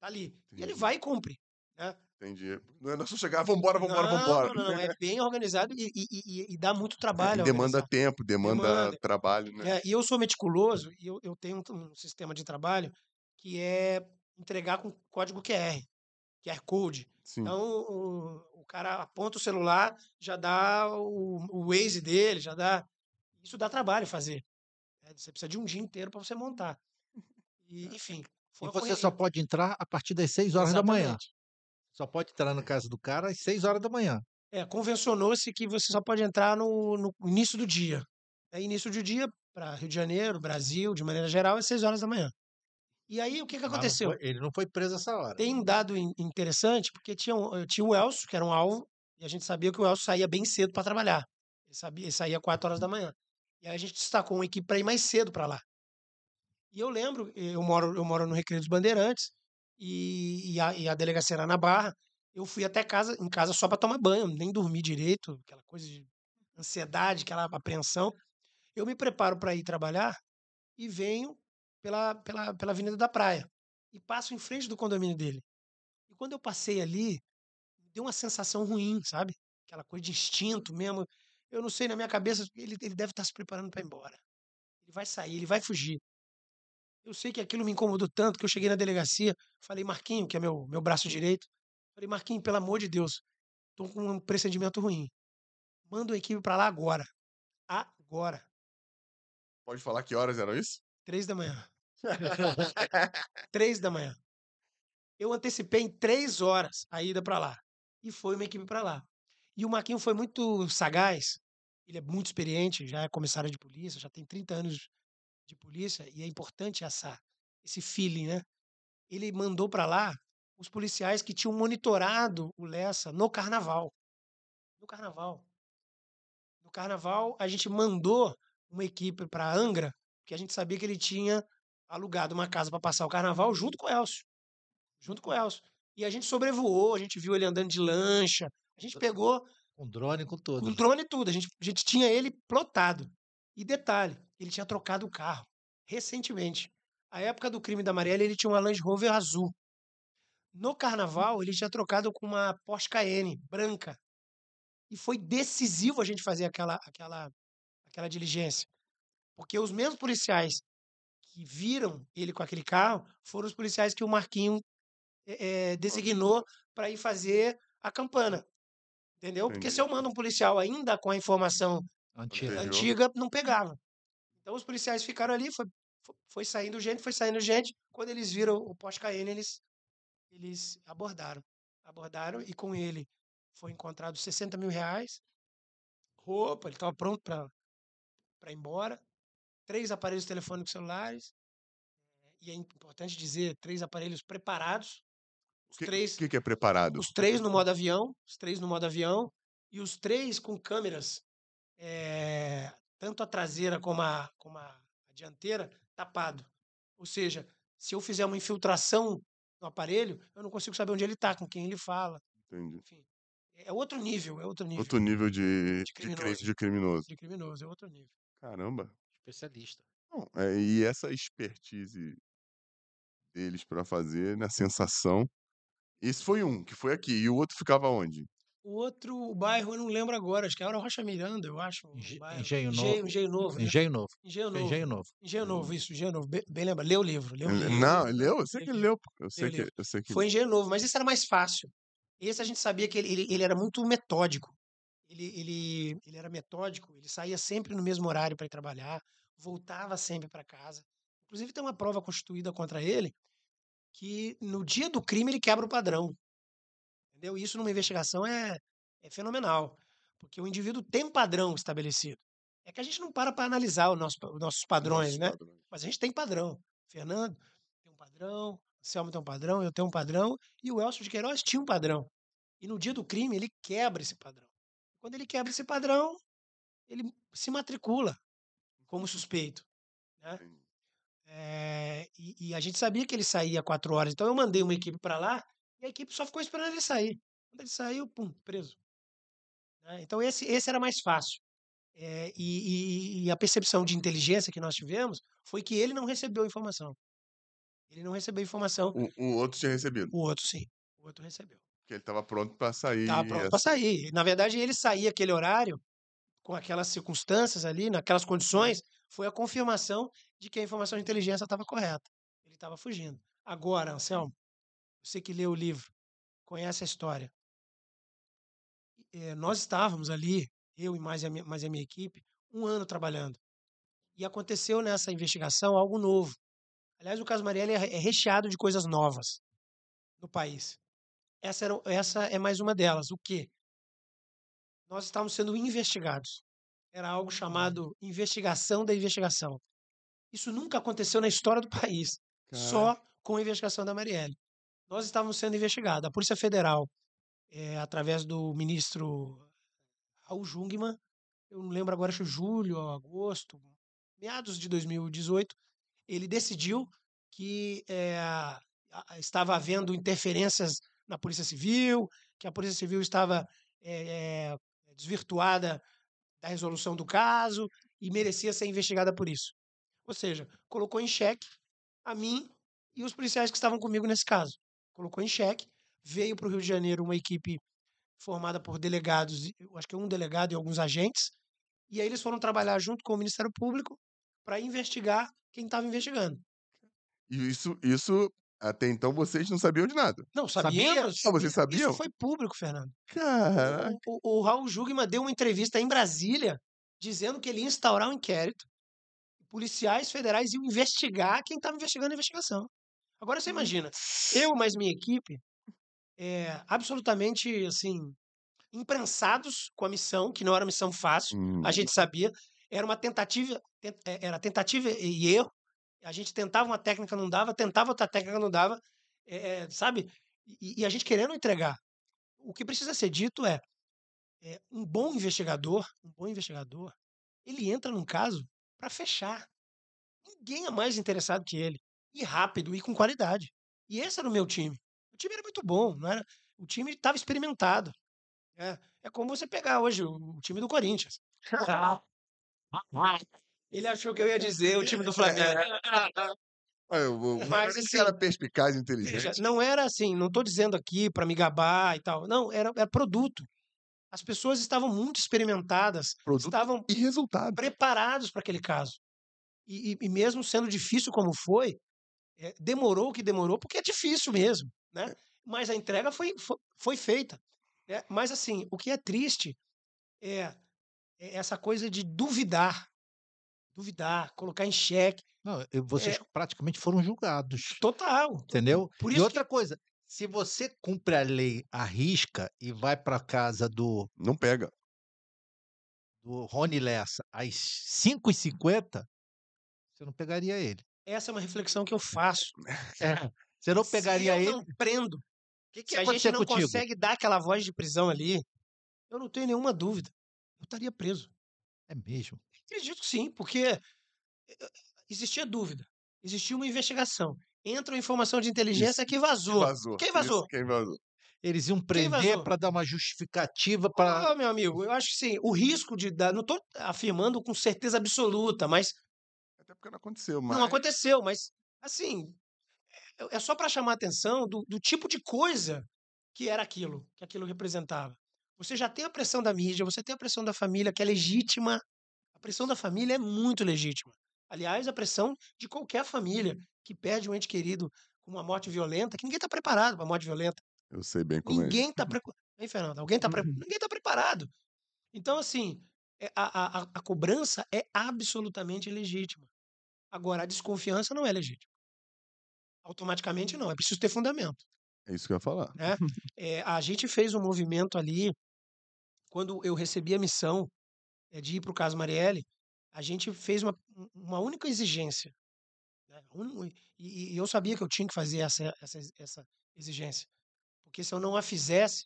Tá ali. E ele Entendi. vai e cumpre. Né? Entendi. Não é só chegar, vambora, vambora, não, vambora. Não, não, é bem organizado e, e- e- e dá muito trabalho. E a demanda organização. tempo, demanda, Demanda. trabalho, né? É, e eu sou meticuloso e eu, eu tenho um, um sistema de trabalho que é entregar com código QR, QR Code. Sim. Então, o, o cara aponta o celular, já dá o, o Waze dele, já dá. Isso dá trabalho fazer. né? Você precisa de um dia inteiro para você montar. E, enfim. E foi- você foi- só pode entrar a partir das 6 horas da manhã. Só pode entrar na casa do cara às 6 horas da manhã. É, convencionou-se que você só pode entrar no, no início do dia. É início do dia para Rio de Janeiro, Brasil, de maneira geral, é 6 horas da manhã. E aí, o que, que Mas não aconteceu? foi- ele não foi preso essa hora. Tem um dado in- interessante, porque tinha, um- eh, tinha o Elcio, que era um alvo, e a gente sabia que o Elcio saía bem cedo para trabalhar. Ele, sabia, ele saía 4 horas da manhã. E aí a gente destacou uma equipe para ir mais cedo para lá. E eu lembro, eh, eu moro, eu moro no Recreio dos Bandeirantes, e, e a, e a delegacia era na Barra. Eu fui até casa, em casa só para tomar banho, nem dormi direito, aquela coisa de ansiedade, aquela apreensão. Eu me preparo para ir trabalhar e venho pela, pela, pela Avenida da Praia e passo em frente do condomínio dele. E quando eu passei ali, deu uma sensação ruim, sabe? Aquela coisa de instinto mesmo. Eu não sei, na minha cabeça, ele, ele deve estar se preparando para ir embora. Ele vai sair, ele vai fugir. Eu sei que aquilo me incomodou tanto que eu cheguei na delegacia, falei, Marquinho, que é meu, meu braço direito, falei, Marquinho, pelo amor de Deus, tô com um pressentimento ruim. Manda uma equipe para lá agora. Agora. Pode falar que horas eram isso? Três da manhã. três da manhã. Eu antecipei em três horas a ida para lá. E foi uma equipe para lá. E o Marquinho foi muito sagaz. Ele é muito experiente, já é comissário de polícia, já tem 30 anos de polícia. E é importante essa, esse feeling, né? Ele mandou para lá os policiais que tinham monitorado o Lessa no carnaval. No carnaval. No carnaval, a gente mandou uma equipe para Angra, porque a gente sabia que ele tinha alugado uma casa para passar o carnaval junto com o Elcio. Junto com o Elcio. E a gente sobrevoou, a gente viu ele andando de lancha, a gente pegou Com drone, com tudo. com drone e tudo, a gente, a gente tinha ele plotado. E detalhe, ele tinha trocado o carro recentemente. A época do crime da Marielle, ele tinha uma Land Rover azul. No carnaval, ele tinha trocado com uma Porsche Cayenne branca. E foi decisivo a gente fazer aquela, aquela, aquela diligência. Porque os mesmos policiais que viram ele com aquele carro foram os policiais que o Marquinho eh, designou para ir fazer a campana. Entendeu? Porque se eu mando um policial ainda com a informação Antiga. Antiga, não pegava. Então os policiais ficaram ali, foi, fo- foi saindo gente, foi saindo gente. Quando eles viram o Porsche Cayenne, eles, eles abordaram. Abordaram e com ele foi encontrado 60 mil reais, roupa, ele estava pronto para ir embora, três aparelhos telefônicos celulares, e é importante dizer, três aparelhos preparados, O que, três- que que é preparado? os três no modo avião, os três no modo avião, e os três com câmeras, eh, tanto a traseira como a, como a dianteira, tapado. Ou seja, se eu fizer uma infiltração no aparelho, eu não consigo saber onde ele está, com quem ele fala. Entendi. Enfim, é outro nível, é outro nível Outro nível de, De de, cri- criminoso. de criminoso. de criminoso, é outro nível. Caramba. Especialista. Não, é, e essa expertise deles pra fazer, na sensação. Esse foi um, que foi aqui. E o outro ficava onde? O outro o bairro eu não lembro agora, acho que era Rocha Miranda, eu acho. Engenho Engenho, Novo. Engenho Novo. né? Engenho Novo. Engenho Novo. Engenho Novo. Engenho Novo, isso, Engenho Novo. Bem, bem lembra, lê o livro. Lê o livro. Não, ele leu? Eu sei que leu. Eu sei que, eu sei que Foi Engenho Novo, mas esse era mais fácil. Esse a gente sabia que ele, ele, ele era muito metódico. Ele, ele, ele era metódico, ele saía sempre no mesmo horário para ir trabalhar, voltava sempre para casa. Inclusive, tem uma prova constituída contra ele que no dia do crime ele quebra o padrão. Entendeu? Isso numa investigação é, é fenomenal, porque o indivíduo tem um padrão estabelecido. É que a gente não para para analisar nosso, os nossos padrões, Nossos né? padrões. Mas a gente tem padrão. Fernando tem um padrão, o Selma tem um padrão, eu tenho um padrão, e o Elcio de Queiroz tinha um padrão. E no dia do crime ele quebra esse padrão. Quando ele quebra esse padrão, ele se matricula como suspeito. Né? É, e, e a gente sabia que ele saía quatro horas, então eu mandei uma equipe para lá e a equipe só ficou esperando ele sair. Quando ele saiu, pum, preso. Né? Então esse, esse era mais fácil. É, e, e- e a percepção de inteligência que nós tivemos foi que ele não recebeu informação. Ele não recebeu informação. O, o outro tinha recebido. O outro sim. O outro recebeu. Porque ele estava pronto para sair. Estava pronto para assim. sair. Na verdade, ele saía aquele horário, com aquelas circunstâncias ali, naquelas condições, foi a confirmação de que a informação de inteligência estava correta. Ele estava fugindo. Agora, Anselmo, você que leu o livro, conhece a história. Eh, nós estávamos ali, eu e mais a, minha, mais a minha equipe, um ano trabalhando. E aconteceu nessa investigação algo novo. Aliás, o caso Marielle é é recheado de coisas novas no país. Essa, era, essa é mais uma delas. O quê? Nós estávamos sendo investigados. Era algo chamado investigação da investigação. Isso nunca aconteceu na história do país. Só com a investigação da Marielle. Nós estávamos sendo investigados. A Polícia Federal, eh, através do ministro Raul Jungmann, eu não lembro agora, acho julho agosto, meados de 2018, ele decidiu que a- estava havendo interferências na Polícia Civil, que a Polícia Civil estava eh, eh, desvirtuada da resolução do caso e merecia ser investigada por isso. Ou seja, colocou em xeque a mim e os policiais que estavam comigo nesse caso. Colocou em xeque, veio para o Rio de Janeiro uma equipe formada por delegados, eu acho que um delegado e alguns agentes, e aí eles foram trabalhar junto com o Ministério Público para investigar quem estava investigando. E isso, isso, até então, vocês não sabiam de nada. Não, sabíamos. Ah, vocês sabiam? Isso foi público, Fernando. Caraca. O, o, o Raul Jugman deu uma entrevista em Brasília dizendo que ele ia instaurar um inquérito. Policiais federais iam investigar quem estava investigando a investigação. Agora você imagina, eu mais minha equipe, é, absolutamente assim, imprensados com a missão, que não era uma missão fácil, Hum, a gente sabia, era uma tentativa, ten- eh, era tentativa e erro. A gente tentava uma técnica, não dava, tentava outra técnica, não dava, eh, sabe? E, e a gente querendo entregar. O que precisa ser dito é, é, um bom investigador, um bom investigador, ele entra num caso para fechar. Ninguém é mais interessado que ele. E rápido e com qualidade. E esse era o meu time. O time era muito bom, não era? O time estava experimentado. É, é como você pegar hoje o, o time do Corinthians. Ele achou que eu ia dizer o time do Flamengo. Ah, eu Mas, esse assim, cara perspicaz e Veja, inteligente. não era assim, não estou dizendo aqui para me gabar e tal. Não, era, era produto. As pessoas estavam muito experimentadas, Produto estavam e resultado. preparados para aquele caso. E, e- e mesmo sendo difícil como foi, eh, demorou o que demorou, porque é difícil mesmo, né? Mas a entrega foi, foi, foi feita. né? Mas assim, o que é triste é, é essa coisa de duvidar. Duvidar, colocar em xeque. Não, e vocês praticamente foram julgados. Total. Entendeu? Por e isso outra coisa, se você cumpre a lei à risca e vai para casa do, Não pega. do Rony Lessa às 5h50, você não pegaria ele. Essa é uma reflexão que eu faço. Você não Se pegaria eu ele. não prendo, O que, que se a gente não contigo? consegue dar aquela voz de prisão ali, eu não tenho nenhuma dúvida. Eu estaria preso. É mesmo. Acredito que sim, porque eh, existia dúvida. Existia uma investigação. Entra uma informação de inteligência que vazou. Vazou. Quem Isso, vazou? Quem vazou? eles iam prender para dar uma justificativa para Ô, meu amigo, eu acho que sim, o risco de dar. Não estou afirmando com certeza absoluta, mas Até porque não aconteceu, mas. não aconteceu. Mas, assim, é, é só para chamar a atenção do, do tipo de coisa que era aquilo, que aquilo representava. Você já tem a pressão da mídia, você tem a pressão da família, que é legítima. A pressão da família é muito legítima. Aliás, a pressão de qualquer família que perde um ente querido com uma morte violenta, que ninguém está preparado para morte violenta. Eu sei bem como é. Ninguém está preparado. Hein, Fernando? Alguém tá pre... Uhum. Ninguém está preparado. Então, assim, é- a, a- a cobrança é absolutamente legítima. Agora, a desconfiança não é legítima. Automaticamente não, é preciso ter fundamento. É isso que eu ia falar. Né? É, a gente fez um movimento ali, quando eu recebi a missão é, de ir para o caso Marielle, a gente fez uma, um- uma única exigência. né? Um- e, e eu sabia que eu tinha que fazer essa, essa, essa exigência. Porque se eu não a fizesse,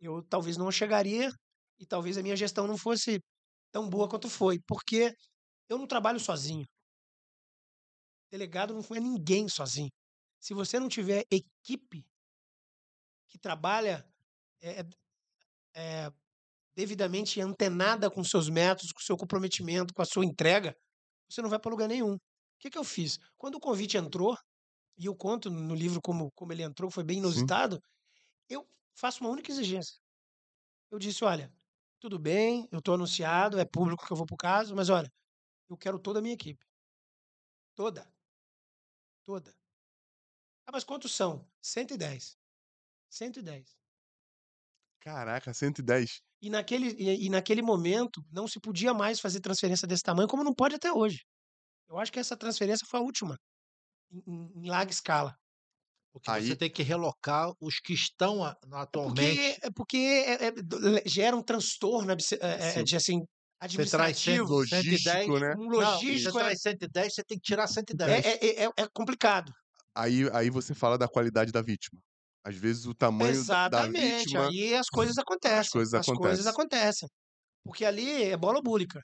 eu talvez não chegaria e talvez a minha gestão não fosse tão boa quanto foi. Porque eu não trabalho sozinho. Delegado não é ninguém sozinho. Se você não tiver equipe que trabalha é, é, devidamente antenada com seus métodos, com seu comprometimento, com a sua entrega, você não vai para lugar nenhum. O que, que eu fiz? Quando o convite entrou, e eu conto no livro como, como ele entrou, foi bem Sim. inusitado, eu faço uma única exigência. Eu disse, olha, tudo bem, eu estou anunciado, é público que eu vou para o caso, mas olha, eu quero toda a minha equipe. Toda. Toda. Ah, mas quantos são? 110. 110. Caraca, 110. E naquele, e, e naquele momento não se podia mais fazer transferência desse tamanho, como não pode até hoje. Eu acho que essa transferência foi a última, em, em- em larga escala. porque Aí- você tem que relocar os que estão a- atualmente. Porque, é porque é- é- do- le- gera um transtorno é- é- de assim, Você traz administrativo, Logístico, 110, né? um Não, logístico. você é, traz 110, você tem que tirar 110. é, é, é- é complicado. Aí, aí você fala da qualidade da vítima. Às vezes o tamanho da- da Exatamente. vítima. Aí as coisas acontecem. coisas as coisas acontecem. acontecem. Porque ali é bola búlica.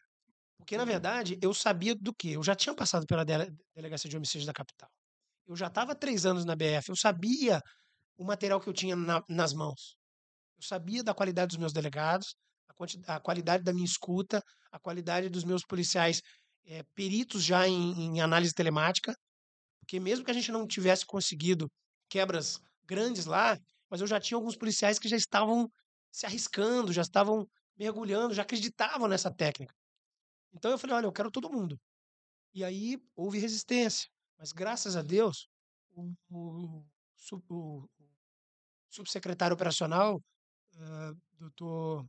Porque, na Uhum. verdade, eu sabia do quê? Eu já tinha passado pela dele- Delegacia de Homicídios da capital. Eu já estava três anos na BF. Eu sabia o material que eu tinha na- nas mãos. Eu sabia da qualidade dos meus delegados, a, qualidade da minha escuta, a qualidade dos meus policiais eh, peritos já em, em análise telemática. Porque mesmo que a gente não tivesse conseguido quebras grandes lá, mas eu já tinha alguns policiais que já estavam se arriscando, já estavam mergulhando, já acreditavam nessa técnica. Então eu falei, olha, eu quero todo mundo. E aí houve resistência, mas graças a Deus, o, o, o- o subsecretário operacional, eh, doutor,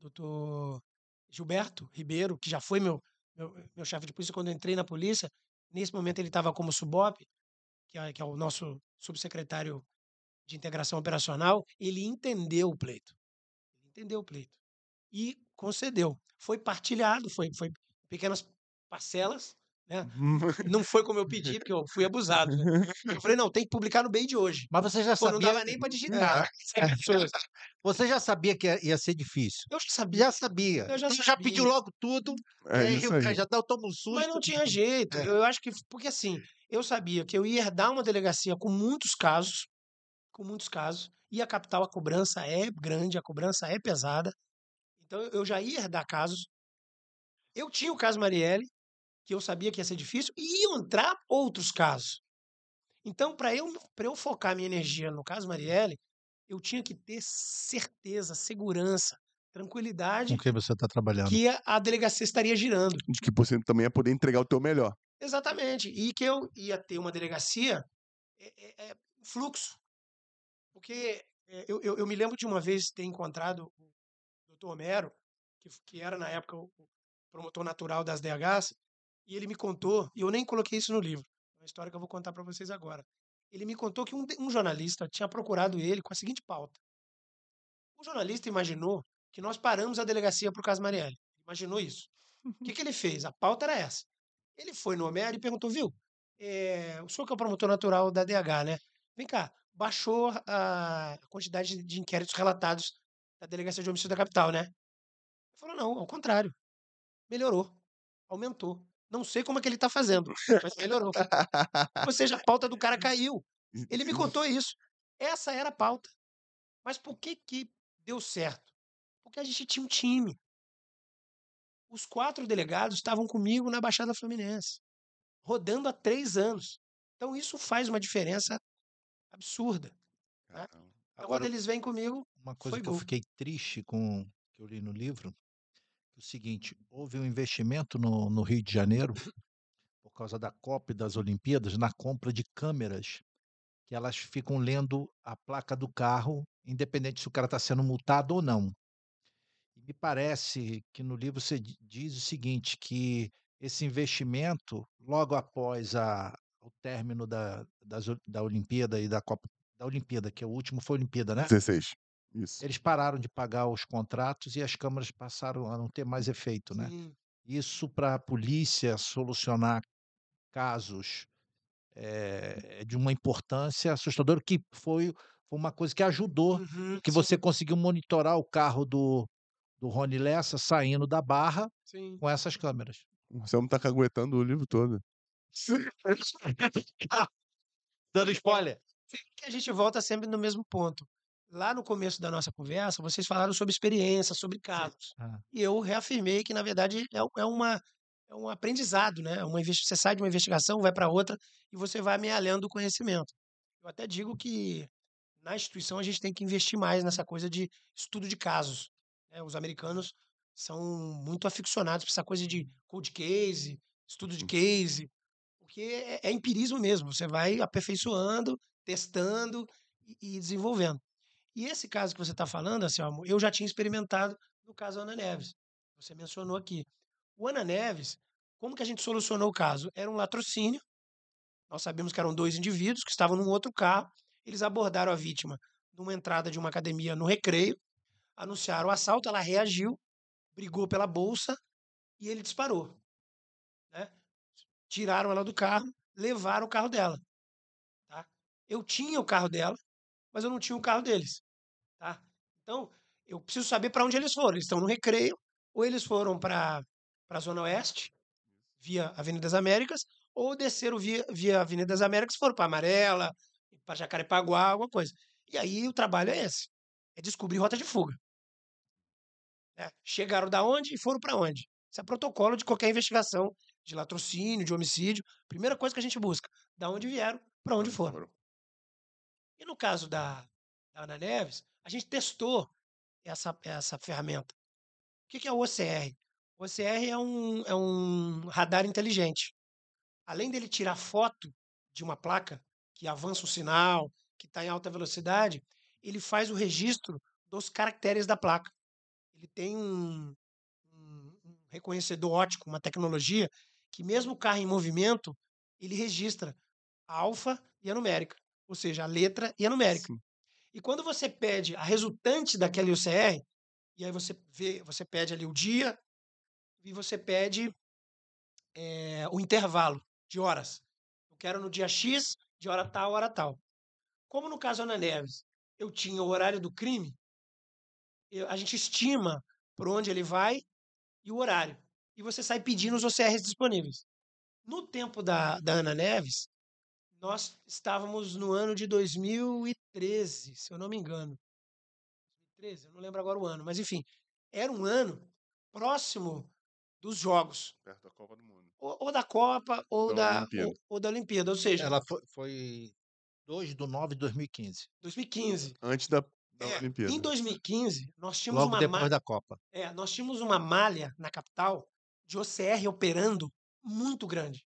doutor Gilberto Ribeiro, que já foi meu, meu, meu chefe de polícia quando eu entrei na polícia, nesse momento ele estava como subop, que é, que é o nosso subsecretário de integração operacional, ele entendeu o pleito. Ele entendeu o pleito. E concedeu. Foi partilhado, foi, foi pequenas parcelas, né? Não foi como eu pedi, porque eu fui abusado. né? Eu falei, não, tem que publicar no bem de hoje. Mas você já Pô, não sabia. dava nem para digitar. É. 100 pessoas. Você já sabia que ia, ser difícil. Eu já sabia, Já sabia. Eu já Então já pediu sabia. logo tudo. e É aí, o cara já dá, tomo um susto. mas não tinha jeito. É. Eu acho que, porque assim, eu sabia que eu ia herdar uma delegacia com muitos casos, com muitos casos, e a capital, a cobrança é grande, a cobrança é pesada. Então eu já ia herdar casos. Eu tinha o caso Marielle, que eu sabia que ia ser difícil, e iam entrar outros casos. Então, para eu, pra eu focar minha energia no caso Marielle, eu tinha que ter certeza, segurança, tranquilidade Com quem você está trabalhando? que a, a delegacia estaria girando. De que você também ia poder entregar o teu melhor. Exatamente. E que eu ia ter uma delegacia é, é- é fluxo. Porque é, eu, eu, eu me lembro de uma vez ter encontrado o doutor Homero, que, que era na época o promotor natural das DHs, e ele me contou, e eu nem coloquei isso no livro, é uma história que eu vou contar para vocês agora. Ele me contou que um, um jornalista tinha procurado ele com a seguinte pauta. O jornalista imaginou que nós paramos a delegacia o caso Marielle. Imaginou isso. O que, que ele fez? A pauta era essa. Ele foi no Homero e perguntou, viu? eh, o senhor que é o promotor natural da DH, né? Vem cá, baixou a quantidade de- de inquéritos relatados da Delegacia de Homicídio da Capital, né? Ele falou, não, ao contrário. Melhorou. Aumentou. Não sei como é que ele está fazendo, mas melhorou. Ou seja, a pauta do cara caiu. Ele me contou isso. Essa era a pauta. Mas por que que deu certo? Porque a gente tinha um time. Os quatro delegados estavam comigo na Baixada Fluminense, rodando há três anos. Então isso faz uma diferença absurda. Né? Então, Agora, quando eles vêm comigo, uma coisa foi que eu fiquei triste com que eu li no livro, o seguinte, houve um investimento no, no Rio de Janeiro, por causa da Copa e das Olimpíadas, na compra de câmeras, que elas ficam lendo a placa do carro, independente se o cara está sendo multado ou não. E me parece que no livro você di- diz o seguinte, que esse investimento, logo após a, o término da, das da Olimpíada e da Copa, da Olimpíada, que é o último foi a Olimpíada, né? 16. Isso. Eles pararam de pagar os contratos e as câmaras passaram a não ter mais efeito, né? Sim, Isso para a polícia solucionar casos eh, de uma importância assustadora, que foi, uma coisa que ajudou, uhum, que sim, você conseguiu monitorar o carro do, do Rony Lessa saindo da barra sim. com essas câmeras. O Anselmo tá caguetando o livro todo. Dando spoiler. a gente volta sempre no mesmo ponto. Lá no começo da nossa conversa, vocês falaram sobre experiência, sobre casos. Ah, E eu reafirmei que, na verdade, é, é uma, é um aprendizado, né? Uma, investi- você sai de uma investigação, vai para outra e você vai amealhando o conhecimento. Eu até digo que na instituição a gente tem que investir mais nessa coisa de estudo de casos. né? Os americanos são muito aficionados por essa coisa de cold case, estudo de case, porque é, é empirismo mesmo. Você vai aperfeiçoando, testando e, e desenvolvendo. E esse caso que você está falando, Anselmo, eu já tinha experimentado no caso Ana Neves. Você mencionou aqui. O Ana Neves, como que a gente solucionou o caso? Era um latrocínio. Nós sabemos que eram dois indivíduos que estavam num outro carro. Eles abordaram a vítima numa entrada de uma academia no recreio, anunciaram o assalto, ela reagiu, brigou pela bolsa e ele disparou. Né? Tiraram ela do carro, levaram o carro dela. Tá? Eu tinha o carro dela, mas eu não tinha o carro deles. Tá? Então, eu preciso saber para onde eles foram. Eles estão no recreio, ou eles foram para a Zona Oeste, via Avenida das Américas, ou desceram via, via Avenida das Américas, foram para Amarela, para Jacarepaguá, alguma coisa. E aí o trabalho é esse: é descobrir rota de fuga. né? Chegaram da onde e foram para onde. Isso é protocolo de qualquer investigação de latrocínio, de homicídio. Primeira coisa que a gente busca: da onde vieram, para onde foram. E no caso da, da Ana Neves, a gente testou essa, essa ferramenta. O que, que é o OCR? O OCR é um, é um radar inteligente. Além dele tirar foto de uma placa que avança o sinal, que está em alta velocidade, ele faz o registro dos caracteres da placa. Ele tem um, um, um reconhecedor ótico, uma tecnologia, que mesmo o carro em movimento, ele registra a alfa e a numérica ou seja, a letra e a numérica. Sim. E quando você pede a resultante daquele UCR, e aí você vê, você pede ali o dia e você pede é, o intervalo de horas. Eu quero no dia X, de hora tal, hora tal. Como no caso Ana Neves, eu tinha o horário do crime, eu, a gente estima por onde ele vai e o horário. E você sai pedindo os OCRs disponíveis. No tempo da, da Ana Neves, nós estávamos no ano de 2013, se eu não me engano. 2013, eu não lembro agora o ano, mas enfim, era um ano próximo dos jogos, Perto da Copa do Mundo. ou, ou da Copa ou Da da, Olimpíada. ou, ou da Olimpíada, ou seja, Ela foi, foi 2 de 9 de 2015, 2015. Antes da, da É, Olimpíada. em 2015, nós tínhamos logo uma depois ma- da Copa. É, nós tínhamos uma malha na capital de OCR operando muito grande.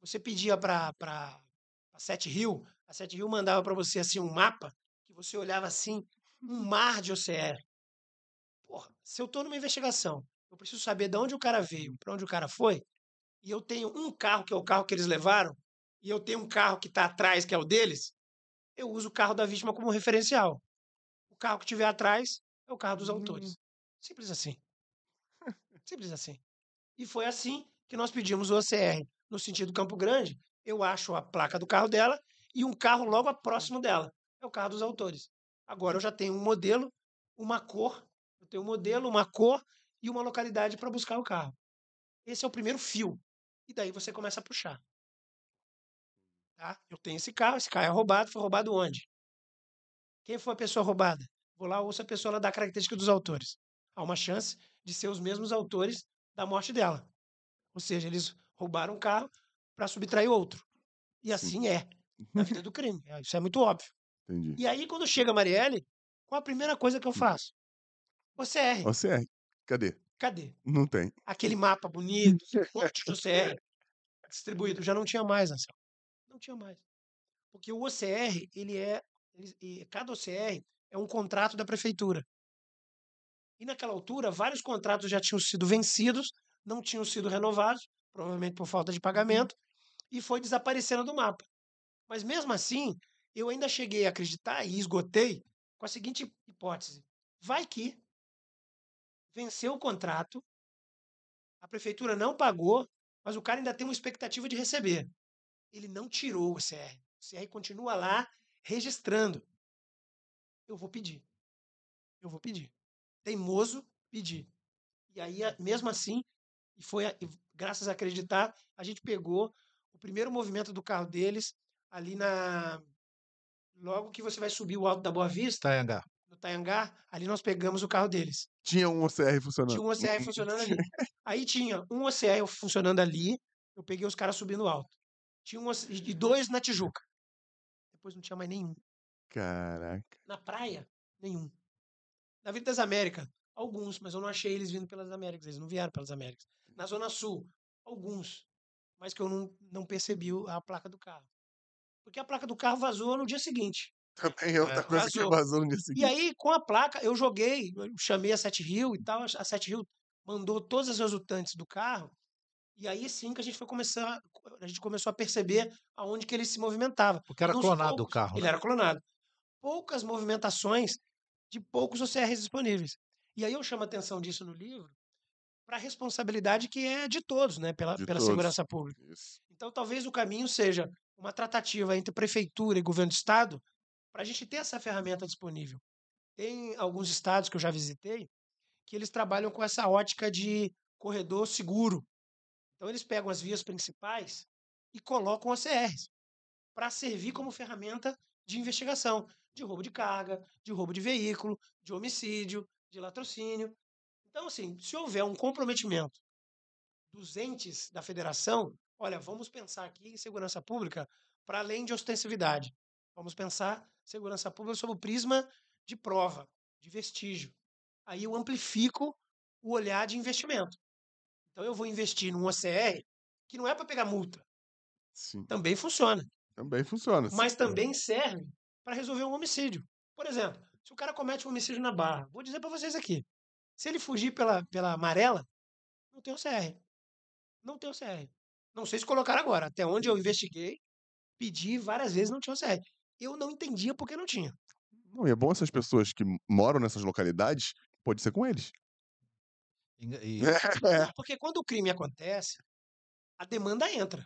Você pedia para a Sete Rio, a Sete Rio mandava para você assim um mapa que você olhava assim, um mar de OCR. Porra, se eu estou numa investigação, eu preciso saber de onde o cara veio, para onde o cara foi, e eu tenho um carro que é o carro que eles levaram, e eu tenho um carro que está atrás, que é o deles, eu uso o carro da vítima como referencial. O carro que estiver atrás é o carro dos autores. Simples assim. Simples assim. E foi assim que nós pedimos o OCR. No sentido Campo Grande, eu acho a placa do carro dela e um carro logo próximo dela. É o carro dos autores. Agora eu já tenho um modelo, uma cor, eu tenho um modelo, uma cor e uma localidade para buscar o carro. Esse é o primeiro fio. E daí você começa a puxar. Tá? Eu tenho esse carro, esse carro é roubado, foi roubado onde? Quem foi a pessoa roubada? Vou lá, ouço a pessoa, ela dá a característica dos autores. Há uma chance de ser os mesmos autores da morte dela. Ou seja, eles roubaram um carro para subtrair outro. E assim é na vida do crime. É, Isso é muito óbvio. Entendi. E aí, quando chega a Marielle, qual a primeira coisa que eu faço? OCR. OCR. Cadê? Cadê? Não tem. Aquele mapa bonito, um monte de OCR distribuído. Já não tinha mais, Anselmo. Não tinha mais. Porque o OCR, ele é. ele- e cada OCR é um contrato da prefeitura. E naquela altura, vários contratos já tinham sido vencidos, não tinham sido renovados, provavelmente por falta de pagamento, e foi desaparecendo do mapa. Mas mesmo assim, eu ainda cheguei a acreditar e esgotei com a seguinte hipótese: vai que venceu o contrato, a prefeitura não pagou, mas o cara ainda tem uma expectativa de receber. Ele não tirou o CR. O CR continua lá registrando. Eu vou pedir. Eu vou pedir. Teimoso, pedir. E aí, mesmo assim, e foi graças a acreditar, a gente pegou o primeiro movimento do carro deles ali na. Logo que você vai subir o Alto da Boa Vista, Taiangá. no Taiangá, ali nós pegamos o carro deles. Tinha um OCR funcionando. Tinha um OCR funcionando ali. Aí tinha um OCR funcionando ali, eu peguei os caras subindo alto. Tinha um, OC- e dois na Tijuca. Depois não tinha mais nenhum. Caraca. Na praia, nenhum. Na Vila das Américas, alguns, mas eu não achei eles vindo pelas Américas, eles não vieram pelas Américas. Na Zona Sul, alguns, mas que eu não, não percebi o- a placa do carro. Porque a placa do carro vazou no dia seguinte. Também é outra É, coisa que vazou. vazou no dia E seguinte. aí, com a placa, eu joguei, eu chamei a Sete Rio e tal. A Sete Rio mandou todas as resultantes do carro. E aí sim que a gente foi começar, a gente começou a perceber aonde que ele se movimentava. Porque era Nos clonado o poucos- carro. Ele né? era clonado. Poucas movimentações de poucos OCRs disponíveis. E aí eu chamo a atenção disso no livro para a responsabilidade que é de todos, né, pela, De pela todos. segurança pública. Isso. Então, talvez o caminho seja uma tratativa entre prefeitura e governo do estado para a gente ter essa ferramenta disponível. Tem alguns estados que eu já visitei que eles trabalham com essa ótica de corredor seguro. Então, eles pegam as vias principais e colocam OCRs para servir como ferramenta de investigação de roubo de carga, de roubo de veículo, de homicídio, de latrocínio. Então, assim, se houver um comprometimento dos entes da federação, olha, vamos pensar aqui em segurança pública para além de ostensividade. Vamos pensar segurança pública sob o prisma de prova, de vestígio. Aí eu amplifico o olhar de investimento. Então eu vou investir num OCR que não é para pegar multa, Sim. também funciona, Também funciona. mas também serve para resolver um homicídio. Por exemplo, se o cara comete um homicídio na barra, vou dizer para vocês aqui, se ele fugir pela, pela amarela, não tem OCR. Não tem OCR. Não sei se colocaram agora. Até onde eu investiguei, pedi várias vezes, não tinha OCR. Eu não entendia porque não tinha. Não, e é bom essas pessoas que moram nessas localidades, pode ser com eles. E- e- É. Porque quando o crime acontece, a demanda entra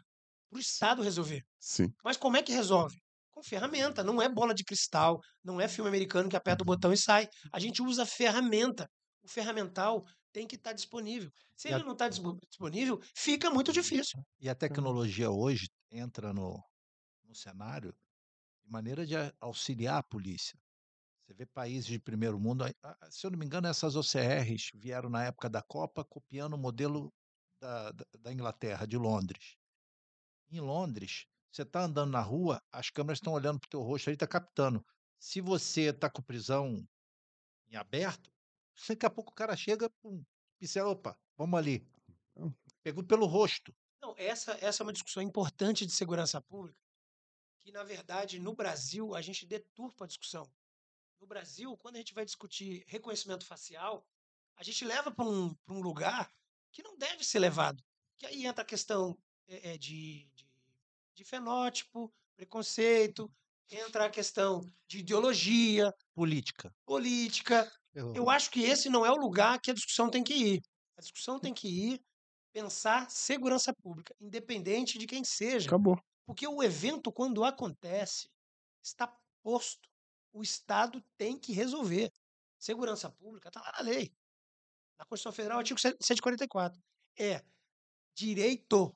para o Estado resolver. Sim. Mas como é que resolve? Com ferramenta. Não é bola de cristal, não é filme americano que aperta o botão e sai. A gente usa ferramenta. O ferramental tem que estar disponível. Se E a- ele não está disponível, fica muito difícil. E a tecnologia hoje entra no, no cenário de maneira de a- auxiliar a polícia. Você vê países de primeiro mundo, aí, se eu não me engano, essas OCRs vieram na época da Copa copiando o modelo da, da, da Inglaterra, de Londres. Em Londres, você está andando na rua, as câmeras estão olhando para o teu rosto ali, está captando. Se você está com prisão em aberto, daqui a pouco o cara chega, pum, pincela, opa, vamos ali. Hum. Pegou pelo rosto. Não, essa, essa é uma discussão importante de segurança pública, que, na verdade, no Brasil, a gente deturpa a discussão. No Brasil, quando a gente vai discutir reconhecimento facial, a gente leva para um, pra um lugar que não deve ser levado. Que aí entra a questão é, é, de, de, de fenótipo, preconceito, entra a questão de ideologia, Política. política. Eu acho que esse não é o lugar que a discussão tem que ir. A discussão tem que ir pensar segurança pública, independente de quem seja. Acabou. Porque o evento, quando acontece, está posto. O Estado tem que resolver. Segurança pública está lá na lei. Na Constituição Federal, artigo 144. É direito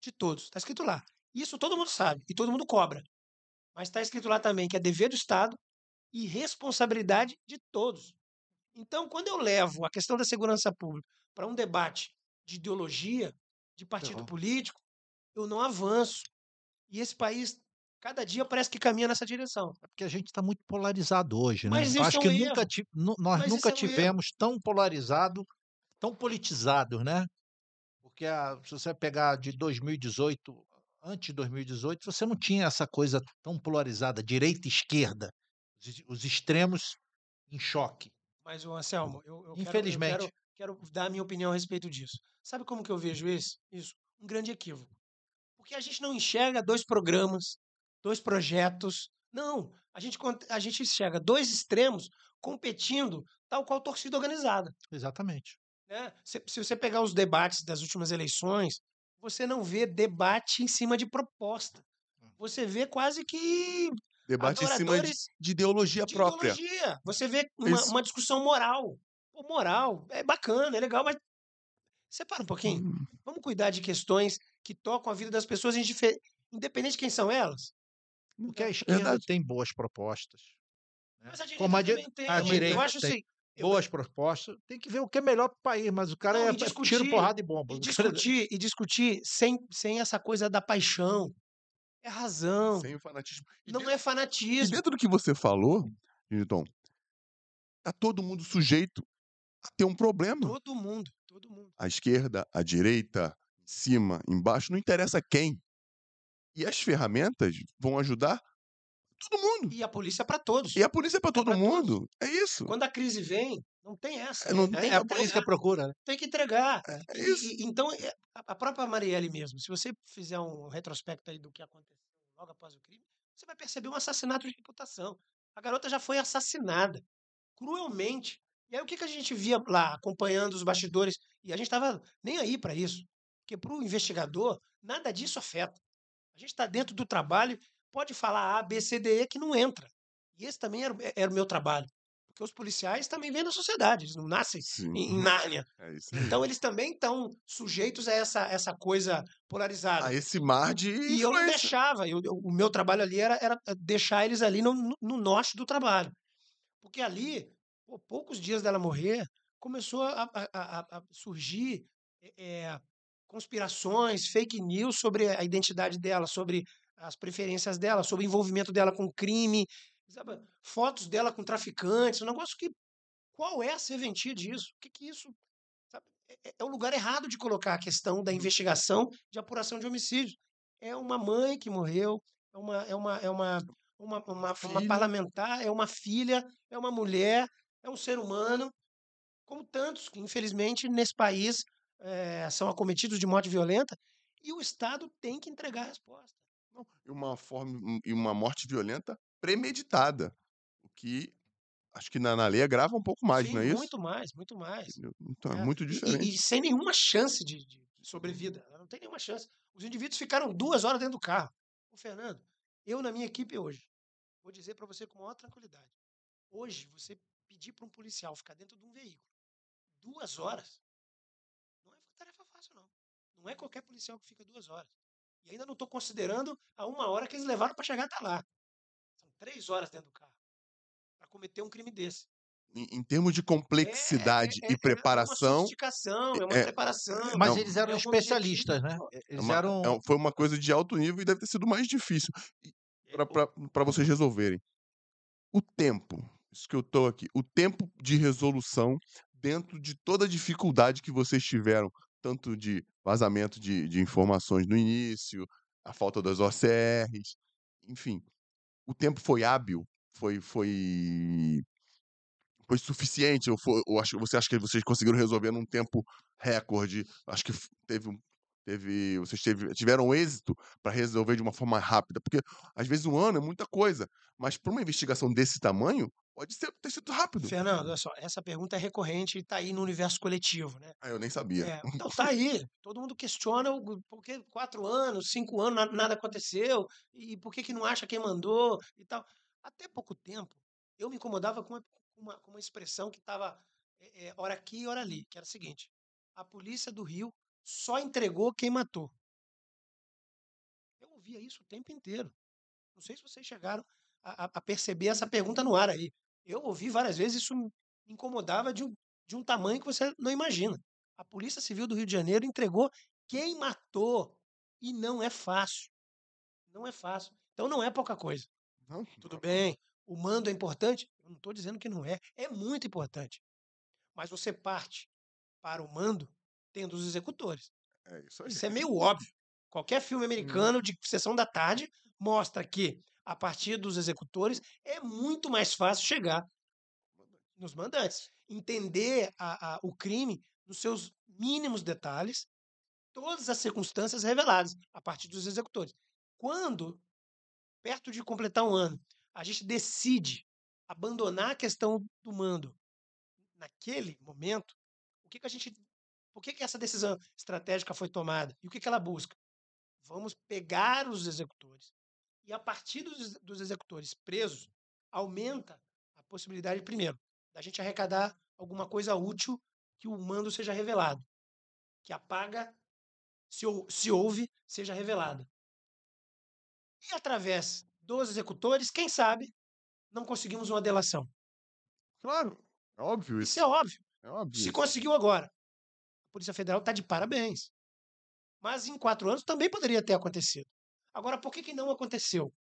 de todos. Está escrito lá. Isso todo mundo sabe e todo mundo cobra. Mas está escrito lá também que é dever do Estado e responsabilidade de todos. Então, quando eu levo a questão da segurança pública para um debate de ideologia, de partido político, eu não avanço. E esse país, cada dia, parece que caminha nessa direção. É porque a gente está muito polarizado hoje, né? Mas Eu isso acho é um que nunca nós Mas nunca é um tivemos tão polarizado, tão politizados, né? Porque a- se você pegar de 2018, antes de 2018, você não tinha essa coisa tão polarizada, direita e esquerda, os, os extremos em choque. Mas, ô Anselmo, eu, eu quero- eu Infelizmente. quero, quero dar a minha opinião a respeito disso. Sabe como que eu vejo isso? Isso, um grande equívoco. Porque a gente não enxerga dois programas, dois projetos. Não, a gente, a gente enxerga dois extremos competindo, tal qual torcida organizada. Exatamente. né? Se, se você pegar os debates das últimas eleições, você não vê debate em cima de proposta. Você vê quase que Debate em cima de, de ideologia de própria. ideologia. Você vê uma, uma discussão moral. Pô, moral é bacana, é legal, mas separa um pouquinho. Hum, Vamos cuidar de questões que tocam a vida das pessoas, independente de quem são elas. Porque a esquerda verdade. tem boas propostas. né? Mas a direita Como a, di- tem. a eu direita acho tem assim, eu- boas propostas, tem que ver o que é melhor para o país, mas o cara Não, é, é tiro, discutir- porrada e bomba. E O cara- discutir, e discutir sem, sem essa coisa da paixão. É razão. Sem o fanatismo. E Não dentro- é E fanatismo. dentro do que você falou, Newton, tá todo mundo sujeito a ter um problema. Todo mundo, todo mundo. A esquerda, a direita, em cima, embaixo, não interessa quem. E as ferramentas vão ajudar todo mundo. E a polícia para todos. E a polícia é para todo pra todos. mundo. É isso. Quando a crise vem, não tem essa. É, não tem, É, que é a polícia que entregar, procura, né? tem que entregar. É E- então, é, a própria Marielle mesmo, se você fizer um retrospecto aí do que aconteceu logo após o crime, você vai perceber um assassinato de reputação. A garota já foi assassinada, cruelmente. E aí o que, que a gente via lá, acompanhando os bastidores? E a gente estava nem aí para isso. Porque para o investigador, nada disso afeta. A gente está dentro do trabalho, pode falar A, B, C, D, E, que não entra. E esse também era, era o meu trabalho. Porque os policiais também vêm da sociedade, eles não nascem Sim. em, em Nárnia. É. Então eles também estão sujeitos a essa, essa coisa polarizada. A esse mar de E eu não deixava. eu- eu- o meu trabalho ali era, era deixar eles ali no, no- no norte do trabalho. Porque ali, pô, poucos dias dela morrer, começou a, a- a- a- surgir é, conspirações, fake news sobre a identidade dela, sobre as preferências dela, sobre o envolvimento dela com crime, sabe? fotos dela com traficantes, um negócio que. Qual é a serventia disso? O que, que isso. sabe? É, é- é o lugar errado de colocar a questão da investigação de apuração de homicídios. É uma mãe que morreu, é uma, é uma, é uma, uma, uma, uma parlamentar, é uma filha, é uma mulher, é um ser humano, como tantos que, infelizmente, nesse país eh, são acometidos de morte violenta, e o Estado tem que entregar a resposta. Não, e uma forma e uma morte violenta premeditada. O que acho que na, na lei agrava um pouco mais, Sim, não é isso? muito mais, muito mais. Então é, É, muito diferente. E, e sem nenhuma chance de, de sobrevida. Ela Não tem nenhuma chance. Os indivíduos ficaram duas horas dentro do carro. Ô, Fernando, eu na minha equipe hoje, vou dizer para você com maior tranquilidade. Hoje, você pedir para um policial ficar dentro de um veículo duas horas, não é tarefa fácil, não. Não é qualquer policial que fica duas horas. E ainda não estou considerando a uma hora que eles levaram para chegar até lá. Três horas dentro do carro para cometer um crime desse. Em, em termos de complexidade É, é, é, e É preparação, uma sofisticação, é uma é- preparação. Mas Não. eles eram é um especialistas, né? é Eles uma- eram. é foi uma coisa de alto nível e deve ter sido mais difícil para vocês resolverem. O tempo, isso que eu estou aqui, o tempo de resolução dentro de toda a dificuldade que vocês tiveram, tanto de vazamento de, de informações no início, a falta das OCRs, enfim, o tempo foi hábil, foi foi foi suficiente ou, foi, acho, você acha que vocês conseguiram resolver num tempo recorde? Acho que teve teve vocês teve- tiveram êxito para resolver de uma forma rápida, porque às vezes um ano é muita coisa, mas para uma investigação desse tamanho pode ser ter sido rápido. Fernando, olha só, essa pergunta é recorrente e está aí no universo coletivo, né? Ah, eu nem sabia. É, então tá aí. Todo mundo questiona o, por que quatro anos, cinco anos, na- nada aconteceu, e por que, que não acha quem mandou e tal. Até pouco tempo, eu me incomodava com uma, uma, uma expressão que estava é, é, hora aqui e hora ali, que era o seguinte: a polícia do Rio só entregou quem matou. Eu ouvia isso o tempo inteiro. Não sei se vocês chegaram a, a perceber essa pergunta no ar aí. Eu ouvi várias vezes, isso me incomodava de um, de um tamanho que você não imagina. A Polícia Civil do Rio de Janeiro entregou quem matou. E não é fácil. Não é fácil. Então não é pouca coisa. Não, Tudo bem, o mando é importante? Eu não estou dizendo que não é. É muito importante. Mas você parte para o mando tendo os executores. é isso aí. Isso é meio óbvio. Qualquer filme americano de sessão da tarde mostra que, a partir dos executores, é muito mais fácil chegar nos mandantes. Entender a- a- o crime nos seus mínimos detalhes, todas as circunstâncias reveladas a partir dos executores. Quando, perto de completar um ano, a gente decide abandonar a questão do mando naquele momento, o que, que a gente. Por que, que essa decisão estratégica foi tomada? E o que, que ela busca? Vamos pegar os executores. E a partir dos, dos executores presos, aumenta a possibilidade, primeiro, da gente arrecadar alguma coisa útil que o mando seja revelado. Que a paga, se, se houve, seja revelada. E através dos executores, quem sabe, não conseguimos uma delação. Claro, é óbvio isso. Isso é óbvio. É óbvio Se conseguiu agora. Polícia Federal está de parabéns. Mas em quatro anos também poderia ter acontecido. Agora, por que, que não aconteceu?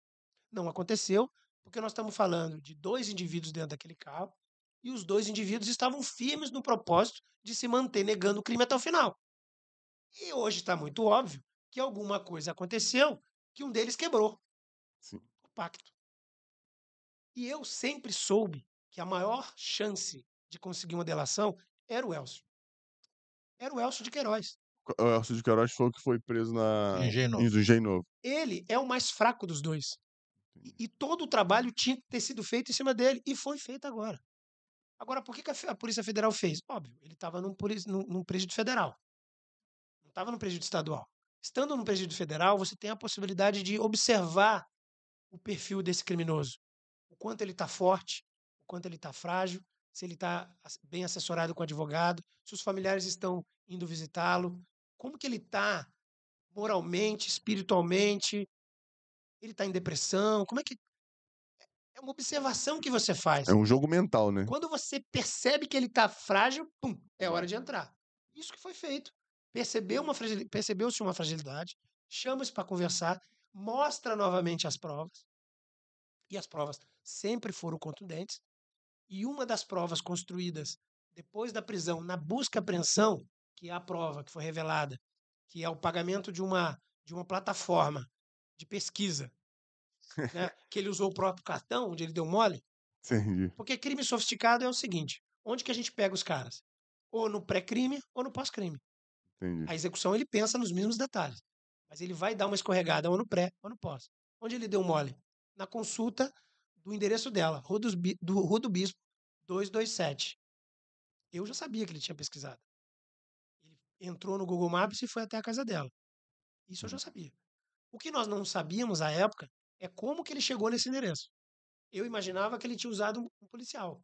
Não aconteceu porque nós estamos falando de dois indivíduos dentro daquele carro e os dois indivíduos estavam firmes no propósito de se manter negando o crime até o final. E hoje está muito óbvio que alguma coisa aconteceu que um deles quebrou Sim. o pacto. E eu sempre soube que a maior chance de conseguir uma delação era o Elcio. Era o Elcio de Queiroz. O Elcio de Queiroz foi o que foi preso na... Engenho Novo. Engenho Novo. Ele é o mais fraco dos dois. E, e todo o trabalho tinha que ter sido feito em cima dele. E foi feito agora. Agora, por que, que a, a Polícia Federal fez? Óbvio, ele estava num, num, num presídio federal. Não estava num presídio estadual. Estando no presídio federal, você tem a possibilidade de observar o perfil desse criminoso. O quanto ele está forte, o quanto ele está frágil, se ele está bem assessorado com o advogado, se os familiares estão indo visitá-lo, como que ele está moralmente, espiritualmente, ele está em depressão, como é que... É uma observação que você faz. É um jogo mental, né? Quando você percebe que ele está frágil, pum, é hora de entrar. Isso que foi feito. Percebeu uma fragili- Percebeu-se uma fragilidade, chama-se para conversar, mostra novamente as provas. E as provas sempre foram contundentes. E uma das provas construídas depois da prisão, na busca e apreensão, que é a prova que foi revelada, que é o pagamento de uma, de uma plataforma de pesquisa, né, que ele usou o próprio cartão, onde ele deu mole, Entendi. porque crime sofisticado é o seguinte: onde que a gente pega os caras? Ou no pré-crime ou no pós-crime. A execução ele pensa nos mesmos detalhes, mas ele vai dar uma escorregada ou no pré ou no pós. Onde ele deu mole? Na consulta do endereço dela, Rua, Bi- do, Rua do Bispo 227. Eu já sabia que ele tinha pesquisado. Ele entrou no Google Maps e foi até a casa dela. Isso eu já sabia. O que nós não sabíamos à época é como que ele chegou nesse endereço. Eu imaginava que ele tinha usado um, um policial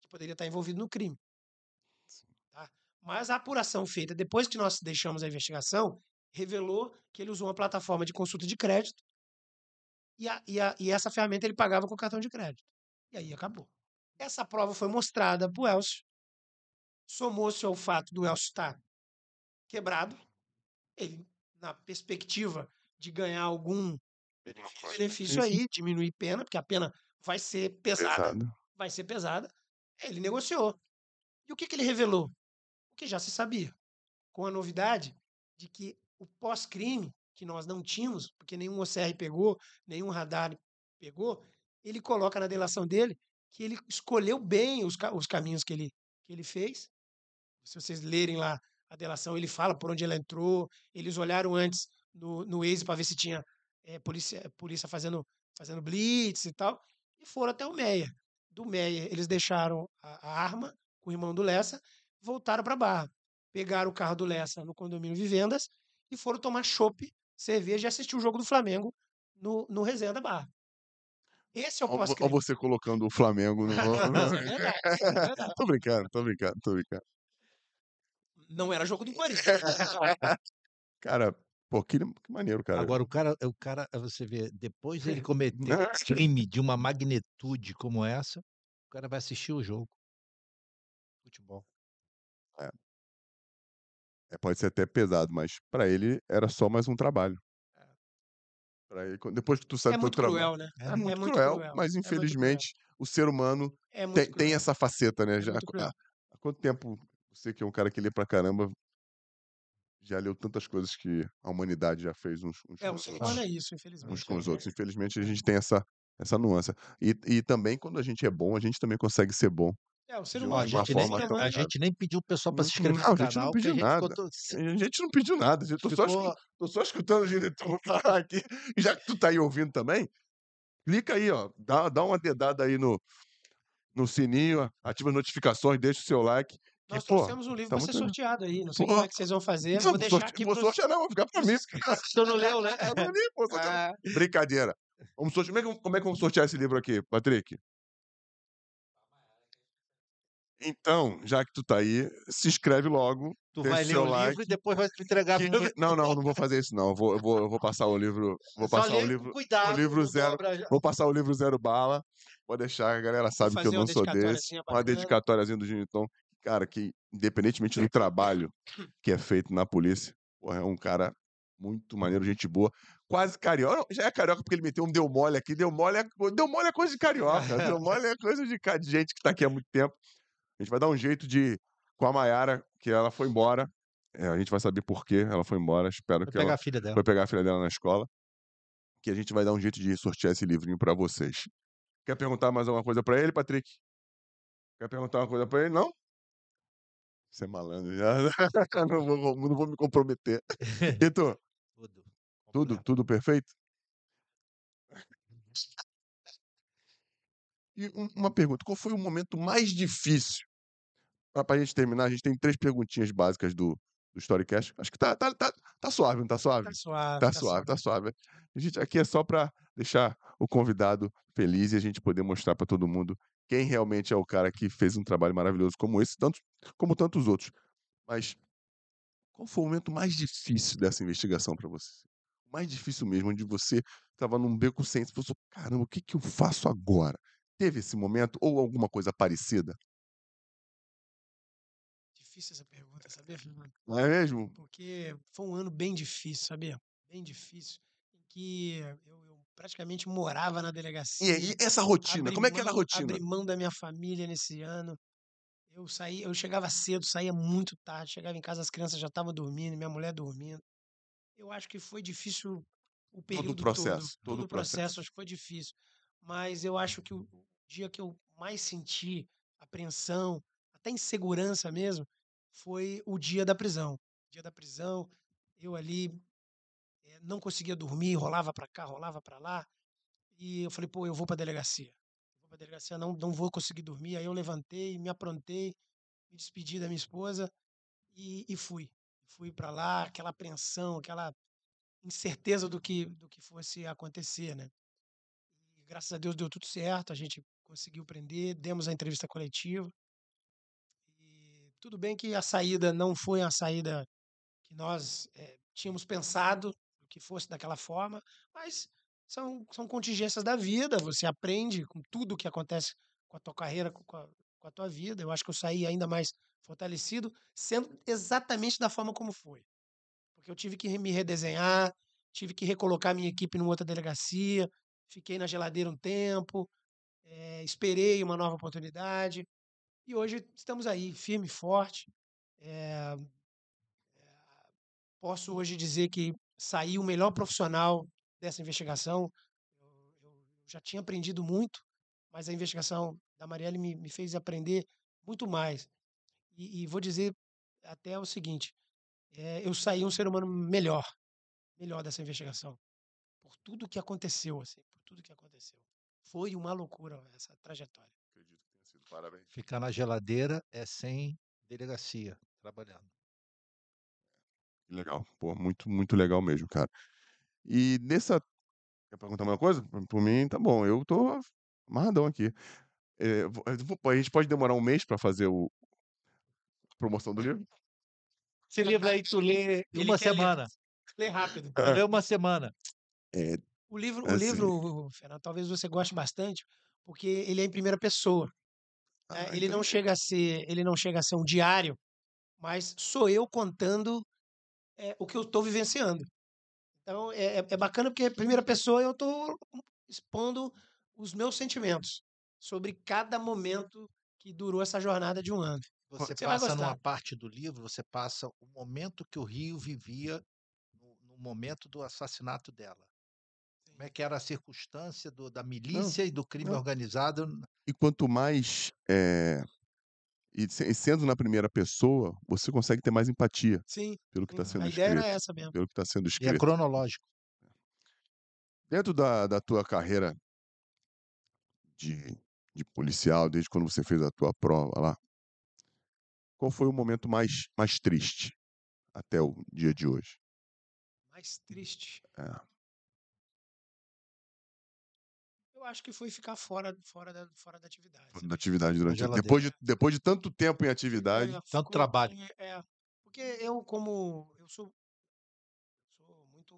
que poderia estar envolvido no crime. Tá? Mas a apuração feita depois que nós deixamos a investigação revelou que ele usou uma plataforma de consulta de crédito e, a- e a- e essa ferramenta ele pagava com cartão de crédito. E aí acabou. Essa prova foi mostrada para o Elcio. Somou-se ao fato do Elcio estar quebrado. Ele, na perspectiva de ganhar algum benefício aí, diminuir pena, porque a pena vai ser pesada Pesado. vai ser pesada. Ele negociou. E o que, que ele revelou? O que já se sabia. Com a novidade de que o pós-crime, que nós não tínhamos, porque nenhum OCR pegou, nenhum radar pegou, ele coloca na delação dele que ele escolheu bem os, os caminhos que ele, que ele fez. Se vocês lerem lá a delação, ele fala por onde ela entrou. Eles olharam antes no, no Waze para ver se tinha eh, polícia, polícia fazendo, fazendo blitz e tal. E foram até o Meia. Do Meia, eles deixaram a, a arma com o irmão do Lessa, voltaram para Barra. Pegaram o carro do Lessa no condomínio Vivendas e foram tomar chopp, cerveja e assistir o jogo do Flamengo no, no Resenha da Barra. Esse é o ó pós-crime. você colocando o Flamengo no. É verdade, é verdade. tô brincando, tô brincando, tô brincando. Não era jogo do Corinthians. Cara, Pô, que, que maneiro, cara. Agora, o cara, o cara, você vê, depois dele cometer um crime de uma magnitude como essa, o cara vai assistir o jogo. Futebol. É, pode ser até pesado, mas pra ele era só mais um trabalho. Pra ele, depois que tu sai É do teu muito trabalho. cruel, né? É, muito, cruel, mas é muito cruel. infelizmente o ser humano É muito tem, tem cruel. essa faceta, né? É Já, muito cruel. há, há quanto tempo você que é um cara que lê pra caramba já leu tantas coisas que a humanidade já fez uns, uns É, com os outros, é isso, infelizmente. uns com os é- outros. Infelizmente a gente tem essa essa nuance. E, e também quando a gente é bom, a gente também consegue ser bom. É, o ser humano. a gente, nem, a tão- gente nem pediu o pessoal para se inscrever não, no a gente não canal, pediu gente ficou nada. se- A gente não pediu nada, eu tô só, ficou- escu- tô só escutando o diretor falar aqui. E já que tu tá aí ouvindo também, clica aí, ó. Dá, dá uma dedada aí no, no sininho, ativa as notificações, deixa o seu like. Nós pô, trouxemos um livro para estamos ser sorteado aí. Não sei Pô, como é que vocês vão fazer. Não, Vou deixar sorte- aqui vou pros... sortear, não, vou ficar pra mim. Tu não leu, né? É pra mim, pô. Ah, Brincadeira. Vamos sortear. É, como é que vamos sortear esse livro aqui, Patrick? Então, já que tu tá aí, se inscreve logo. Tu vai o ler o like. livro e depois vai te entregar que- pro Não, não, não vou fazer isso, não. Eu vou, eu vou, eu vou passar o livro. Vou Só passar o livro. Cuidado, livro não zero. dobra- Vou passar o livro zero bala. Pode deixar, a galera sabe que eu não sou desse. dedicatóriazinha Uma bacana. dedicatóriazinha do Giniton. Cara, que independentemente do trabalho que é feito na polícia, porra, é um cara muito maneiro, gente boa. Quase carioca. Já é carioca porque ele meteu um deu mole aqui. Deu mole é, deu mole é coisa de carioca. Deu mole é coisa de, de gente que tá aqui há muito tempo. A gente vai dar um jeito de. Com a Mayara, que ela foi embora. É, a gente vai saber por que ela foi embora. Espero Vou que pegar ela a filha dela. foi pegar a filha dela na escola. Que a gente vai dar um jeito de sortear esse livrinho pra vocês. Quer perguntar mais alguma coisa pra ele, Patrick? Quer perguntar uma coisa pra ele? Não? Você é malandro já. não, vou, não vou me comprometer. E tu? Tudo. Tudo, tudo perfeito? E um- uma pergunta: qual foi o momento mais difícil? Pra, pra gente terminar, a gente tem três perguntinhas básicas do, do Storycast. Acho que tá, tá, tá, tá suave, não tá suave? Tá suave. Tá suave, tá suave. A gente aqui é só para deixar o convidado feliz e a gente poder mostrar para todo mundo quem realmente é o cara que fez um trabalho maravilhoso como esse, tanto como tantos outros. Mas qual foi o momento mais difícil dessa investigação para você? O mais difícil mesmo, onde você estava num beco sem, você pensou, caramba, o que que eu faço agora? Teve esse momento ou alguma coisa parecida? Difícil essa pergunta, sabia, Fernando? Não é mesmo? Porque foi um ano bem difícil, sabia? Bem difícil. Em que eu, eu praticamente morava na E, delegacia. e essa rotina? Como é que era a rotina? Abri mão da minha família nesse ano. Eu saí, eu chegava cedo, saía muito tarde, chegava em casa, as crianças já estavam dormindo, minha mulher dormindo. Eu acho que foi difícil o período todo. processo, todo Todo o o processo. processo, acho que foi difícil. Mas eu acho que o o dia que eu mais senti apreensão, até insegurança mesmo, foi o dia da prisão. Dia da prisão, eu ali eh, não conseguia dormir, rolava para cá, rolava para lá. E eu falei, pô, eu vou para delegacia. Eu vou para delegacia, não, não vou conseguir dormir. Aí eu levantei, me aprontei, me despedi da minha esposa e, e fui. Fui para lá, aquela apreensão, aquela incerteza do que, do que fosse acontecer, né? E graças a Deus deu tudo certo, a gente conseguiu prender, demos a entrevista coletiva. Tudo bem que a saída não foi a saída que nós eh, tínhamos pensado que fosse daquela forma, mas são, são contingências da vida, você aprende com tudo que acontece com a tua carreira, com a, com a tua vida. Eu acho que eu saí ainda mais fortalecido, sendo exatamente da forma como foi. Porque eu tive que me redesenhar, tive que recolocar minha equipe numa outra delegacia, fiquei na geladeira um tempo, eh, esperei uma nova oportunidade, e hoje estamos aí, firme e forte. Eh, posso hoje dizer que saí o melhor profissional dessa investigação. Eu, eu já tinha aprendido muito, mas a investigação da Marielle me, me fez aprender muito mais. E, e vou dizer até o seguinte: eh, eu saí um ser humano melhor, melhor dessa investigação, por tudo que aconteceu, assim, por tudo que aconteceu. Foi uma loucura essa trajetória. Acredito que tenha sido. Parabéns. Ficar na geladeira é sem delegacia, trabalhando. Legal, pô, muito, muito legal mesmo, cara. E nessa. Quer perguntar uma coisa? Por mim, tá bom, eu tô amarradão aqui. É, vou- a gente pode demorar um mês pra fazer o a promoção do livro? Esse livro aí tu lê em Ele uma ler. semana. Lê rápido. Leio uma semana. É, O livro, o Assim. livro, Fernando, talvez você goste bastante, porque ele é em primeira pessoa. Ah, Ele então não chega a ser, ele não chega a ser um diário, mas sou eu contando é, o que eu estou vivenciando. Então é, é- é bacana porque primeira pessoa eu estou expondo os meus sentimentos sobre cada momento que durou essa jornada de um ano. Você Você passa numa parte do livro, você passa o momento que o Rio vivia no, no momento do assassinato dela. Como é que era a circunstância do- da milícia e do crime não. organizado? E quanto mais. eh, e se- sendo na primeira pessoa, você consegue ter mais empatia Sim, pelo que está sendo a ideia escrito. era essa mesmo. Pelo que está sendo E é escrito. cronológico. Dentro da, da tua carreira de, de policial, desde quando você fez a tua prova lá, qual foi o momento mais, mais triste até o dia de hoje? Mais triste. É. acho que foi ficar fora, fora, da, fora da atividade. Da sabia? atividade durante. geladeira. Depois de, depois de tanto tempo em atividade. Tanto trabalho. é, porque eu, como. Eu sou, sou muito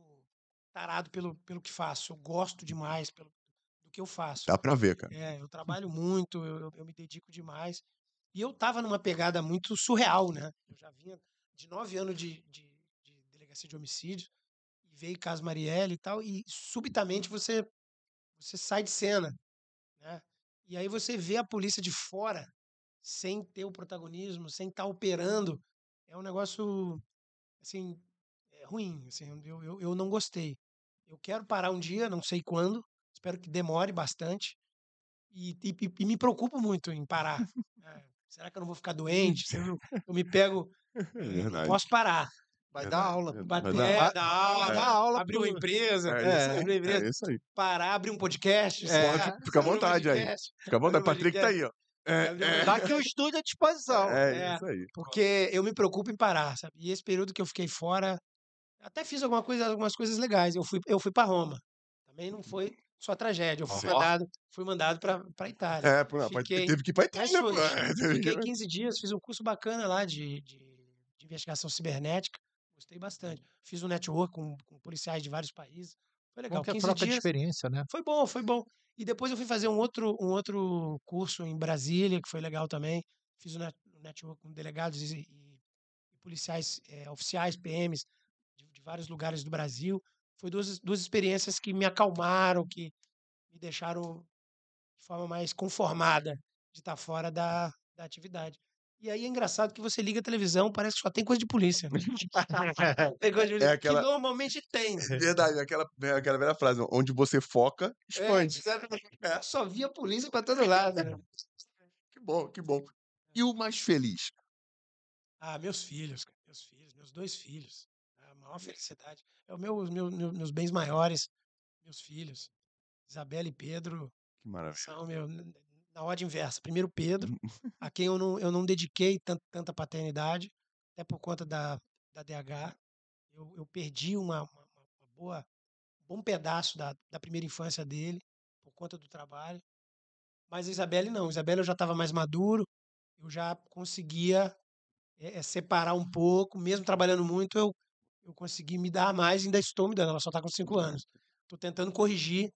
tarado pelo, pelo que faço. Eu gosto demais pelo, do que eu faço. Dá pra ver, cara. É, eu trabalho muito, eu, eu- eu me dedico demais. E eu tava numa pegada muito surreal, né? Eu já vinha de nove anos de, de, de delegacia de homicídio, e veio caso Marielle e tal, e subitamente você, você sai de cena, né? E aí você vê a polícia de fora, sem ter o protagonismo, sem estar operando. É um negócio, assim, é ruim, assim, eu, eu, eu não gostei. Eu quero parar um dia, não sei quando, espero que demore bastante, e, e, e- me preocupo muito em parar. É, será que eu não vou ficar doente? Eu, eu me pego, É posso parar. Vai É dar aula. é Bater, dar- é, vai- dar aula, vai dar- aula abrir uma empresa, É É, isso abrir uma aí. empresa, É isso aí. parar, abrir um podcast. É. Pode, fica à um vontade aí. Fica à vontade. Patrick tá aí, ó. É, é, Tá aqui o estúdio à disposição. é É. isso aí. porque eu me preocupo em parar, sabe? E esse período que eu fiquei fora, até fiz alguma coisa, algumas coisas legais. Eu fui, eu fui para Roma. Também não foi só tragédia. Eu fui mandado, fui mandado para para Itália. É, rapaz, Fiquei- teve que ir pra Mas Itália. É, que- Fiquei 15 dias, fiz um curso bacana lá de, de, de investigação cibernética. Gostei bastante. Fiz um network com, com policiais de vários países. Foi legal. Bom que é 15 troca de dias. experiência, né? Foi bom, foi bom. E depois eu fui fazer um outro, um outro curso em Brasília, que foi legal também. Fiz um net- network com delegados e, e- e policiais eh, oficiais, PMs, de, de vários lugares do Brasil. Foi duas, duas experiências que me acalmaram, que me deixaram de forma mais conformada de estar fora da, da atividade. E aí é engraçado que você liga a televisão, parece que só tem coisa de polícia. né? tem coisa de polícia, aquela- que normalmente tem. Verdade, aquela, é aquela velha frase, onde você foca, É, expande. exatamente. Só via polícia para todo lado. né? Que bom, que bom. E o mais feliz? Ah, meus filhos, cara, meus filhos, meus dois filhos. A maior felicidade. É o meu, os meu, meu- meus bens maiores, meus filhos. Isabela e Pedro Que maravilha. são meu, na ordem inversa. Primeiro Pedro, a quem eu não, eu não dediquei tan- tanta paternidade, até por conta da, da DH. Eu, eu perdi uma, uma, uma boa, um bom pedaço da, da primeira infância dele, por conta do trabalho. Mas a Isabelle não. A Isabelle eu já estava mais maduro, eu já conseguia é, é, separar um pouco, mesmo trabalhando muito, eu, eu consegui me dar mais, ainda estou me dando, ela só está com cinco anos. Estou tentando corrigir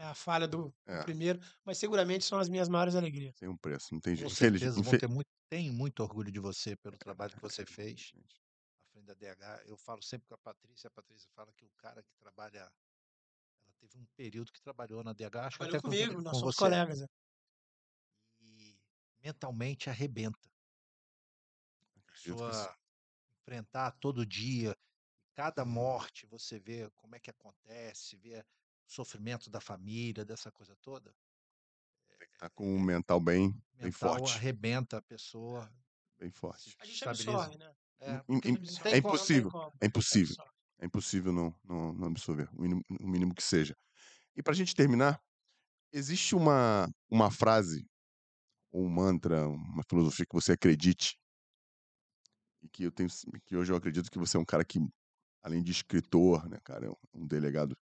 né, a falha do, É. primeiro, mas seguramente são as minhas maiores alegrias. Tem um preço, não tem Com jeito. Infeliz- certeza vão ter muito, tenho muito orgulho de você pelo trabalho que você fez à frente da DH. Eu falo sempre com a Patrícia, a Patrícia fala que o cara que trabalha, ela teve um período que trabalhou na DH, acho que Trabalhou até com, comigo, nós com somos você, colegas. né? e mentalmente arrebenta. A que pessoa enfrentar todo dia, cada morte, você vê como é que acontece, vê sofrimento da família, dessa coisa toda. Tá com o mental bem, bem Mental forte. arrebenta a pessoa. Bem forte. A gente absorve, né? É, tem é impossível, como, É impossível. É impossível não, não, não absorver, o mínimo, o mínimo que seja. E para a gente terminar, existe uma, uma frase, ou um mantra, uma filosofia que você acredite, e que eu tenho, que hoje eu acredito que você é um cara que, além de escritor, né, cara, é um delegado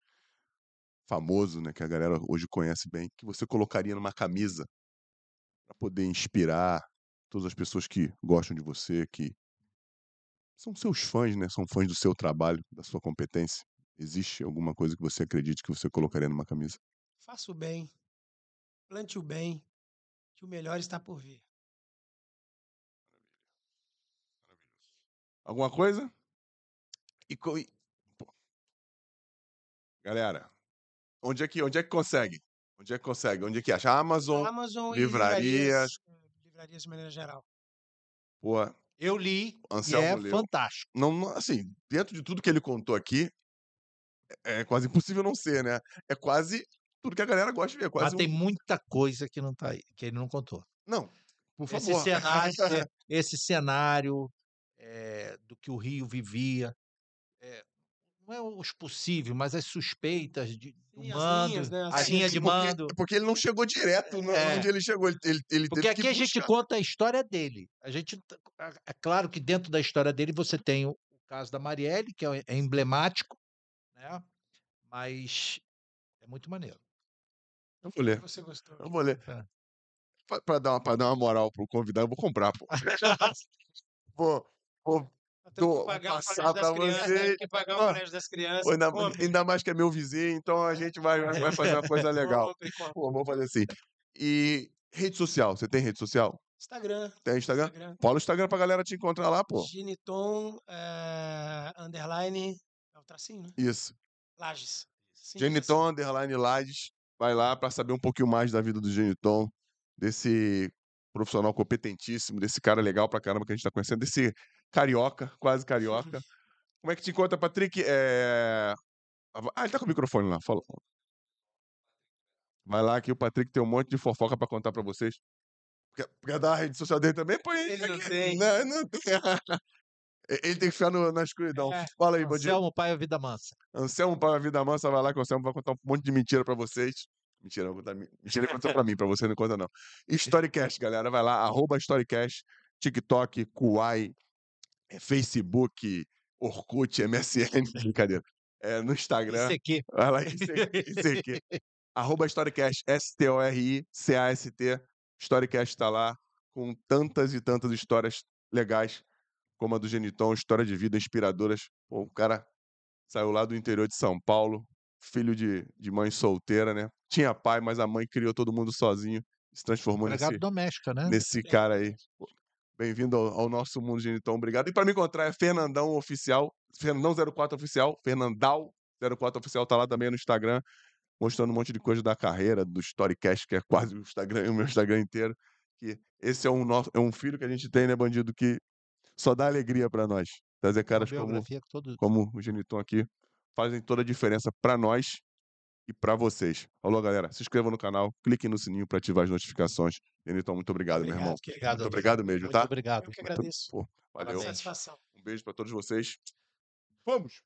famoso, né, que a galera hoje conhece bem, que você colocaria numa camisa para poder inspirar todas as pessoas que gostam de você, que São seus fãs, né? São fãs do seu trabalho, da sua competência. Existe alguma coisa que você acredite que você colocaria numa camisa? Faça o bem, plante o bem, que o melhor está por vir. Alguma coisa? E, co-. Galera, onde é que onde é que consegue? Onde é que consegue? Onde é que acha? Amazon, Amazon livrarias. e livrarias, livrarias de maneira geral. pô, Eu li e Anselmo é leu. fantástico. não, assim, dentro de tudo que ele contou aqui, é quase impossível não ser, né? É quase tudo que a galera gosta de ver, é Mas quase tem um... muita coisa que não tá aí, que ele não contou. Não, por Esse favor. cenário, é, esse cenário eh, do que o Rio vivia, eh, não é os possíveis, mas as suspeitas de, do Sim, as mando, linhas, né, as a linha de porque, mando. porque ele não chegou direto no- É. onde ele chegou, ele, ele, ele Porque teve que aqui a gente conta a história dele. A gente, é claro que dentro da história dele você tem o, o caso da Marielle, que é, é emblemático, né? Mas é muito maneiro. Eu vou ler, Você gostou? eu vou ler. É. Pra dar uma, dar uma moral pro convidado, eu vou comprar, pô. vou, vou Tô- que pagar o passar crianças, você. temos que pagar o Ó, colégio das crianças. Pô, ainda, compre, ainda mais que é meu vizinho, então a gente vai, vai fazer uma coisa legal. Pô, vamos fazer assim. E rede social, você tem rede social? Instagram. Tem Instagram? Instagram. Fala o Instagram pra galera te encontrar lá, pô. Geniton, eh, underline, é o tracinho, né? Isso. Lages. Sim, Geniton, underline Lages. Vai lá pra saber um pouquinho mais da vida do Geniton, desse profissional competentíssimo, desse cara legal pra caramba que a gente tá conhecendo, desse carioca, quase carioca. Como é que te encontra, Patrick? É... Ah, ele tá com o microfone lá, fala. Vai lá que o Patrick tem um monte de fofoca pra contar pra vocês. Quer, quer dar a rede social dele também? Põe. Ele não tem. Não, não tem. Ele tem que ficar no- na escuridão. É. Fala aí, Bandido. Anselmo, pai, a vida mansa. Anselmo para a Vida Mansa, vai lá que o Anselmo vai contar um monte de mentira pra vocês. Mentira, contar, mentira ele contou pra mim, pra você não conta não. Storycast, galera, vai lá, arroba Storycast, TikTok, Kuai, eh, Facebook, Orkut, MSN, brincadeira. É, no Instagram, aqui. vai lá, isso aqui, isso aqui. Arroba Storycast, S-T-O-R-I-C-A-S-T, Storycast tá lá, com tantas e tantas histórias legais, como a do Geniton, história de vida inspiradoras. Pô, o cara saiu lá do interior de São Paulo, filho de, de mãe solteira, né? Tinha pai, mas a mãe criou todo mundo sozinho, se transformou Empregado nesse, doméstica, né? nesse cara aí. Pô, Bem-vindo ao, ao nosso mundo Geniton, obrigado. E para me encontrar é Fernandão Oficial, Fernandão04 Oficial, Fernandal04 Oficial tá lá também no Instagram, mostrando um monte de coisa da carreira, do Storycast, que é quase o Instagram, o meu Instagram inteiro. Que esse é um, nosso, é um filho que a gente tem, né, bandido, que só dá alegria para nós. Trazer caras como todo... como o Geniton aqui, fazem toda a diferença para nós e para vocês. Alô, galera, se inscreva no canal, clique no sininho para ativar as notificações. Geniton, muito obrigado, meu irmão. que- Obrigado, Muito obrigado mesmo, Muito tá? obrigado. Eu que Muito- agradeço. Pô, valeu. Satisfação. Um beijo para todos vocês. Vamos!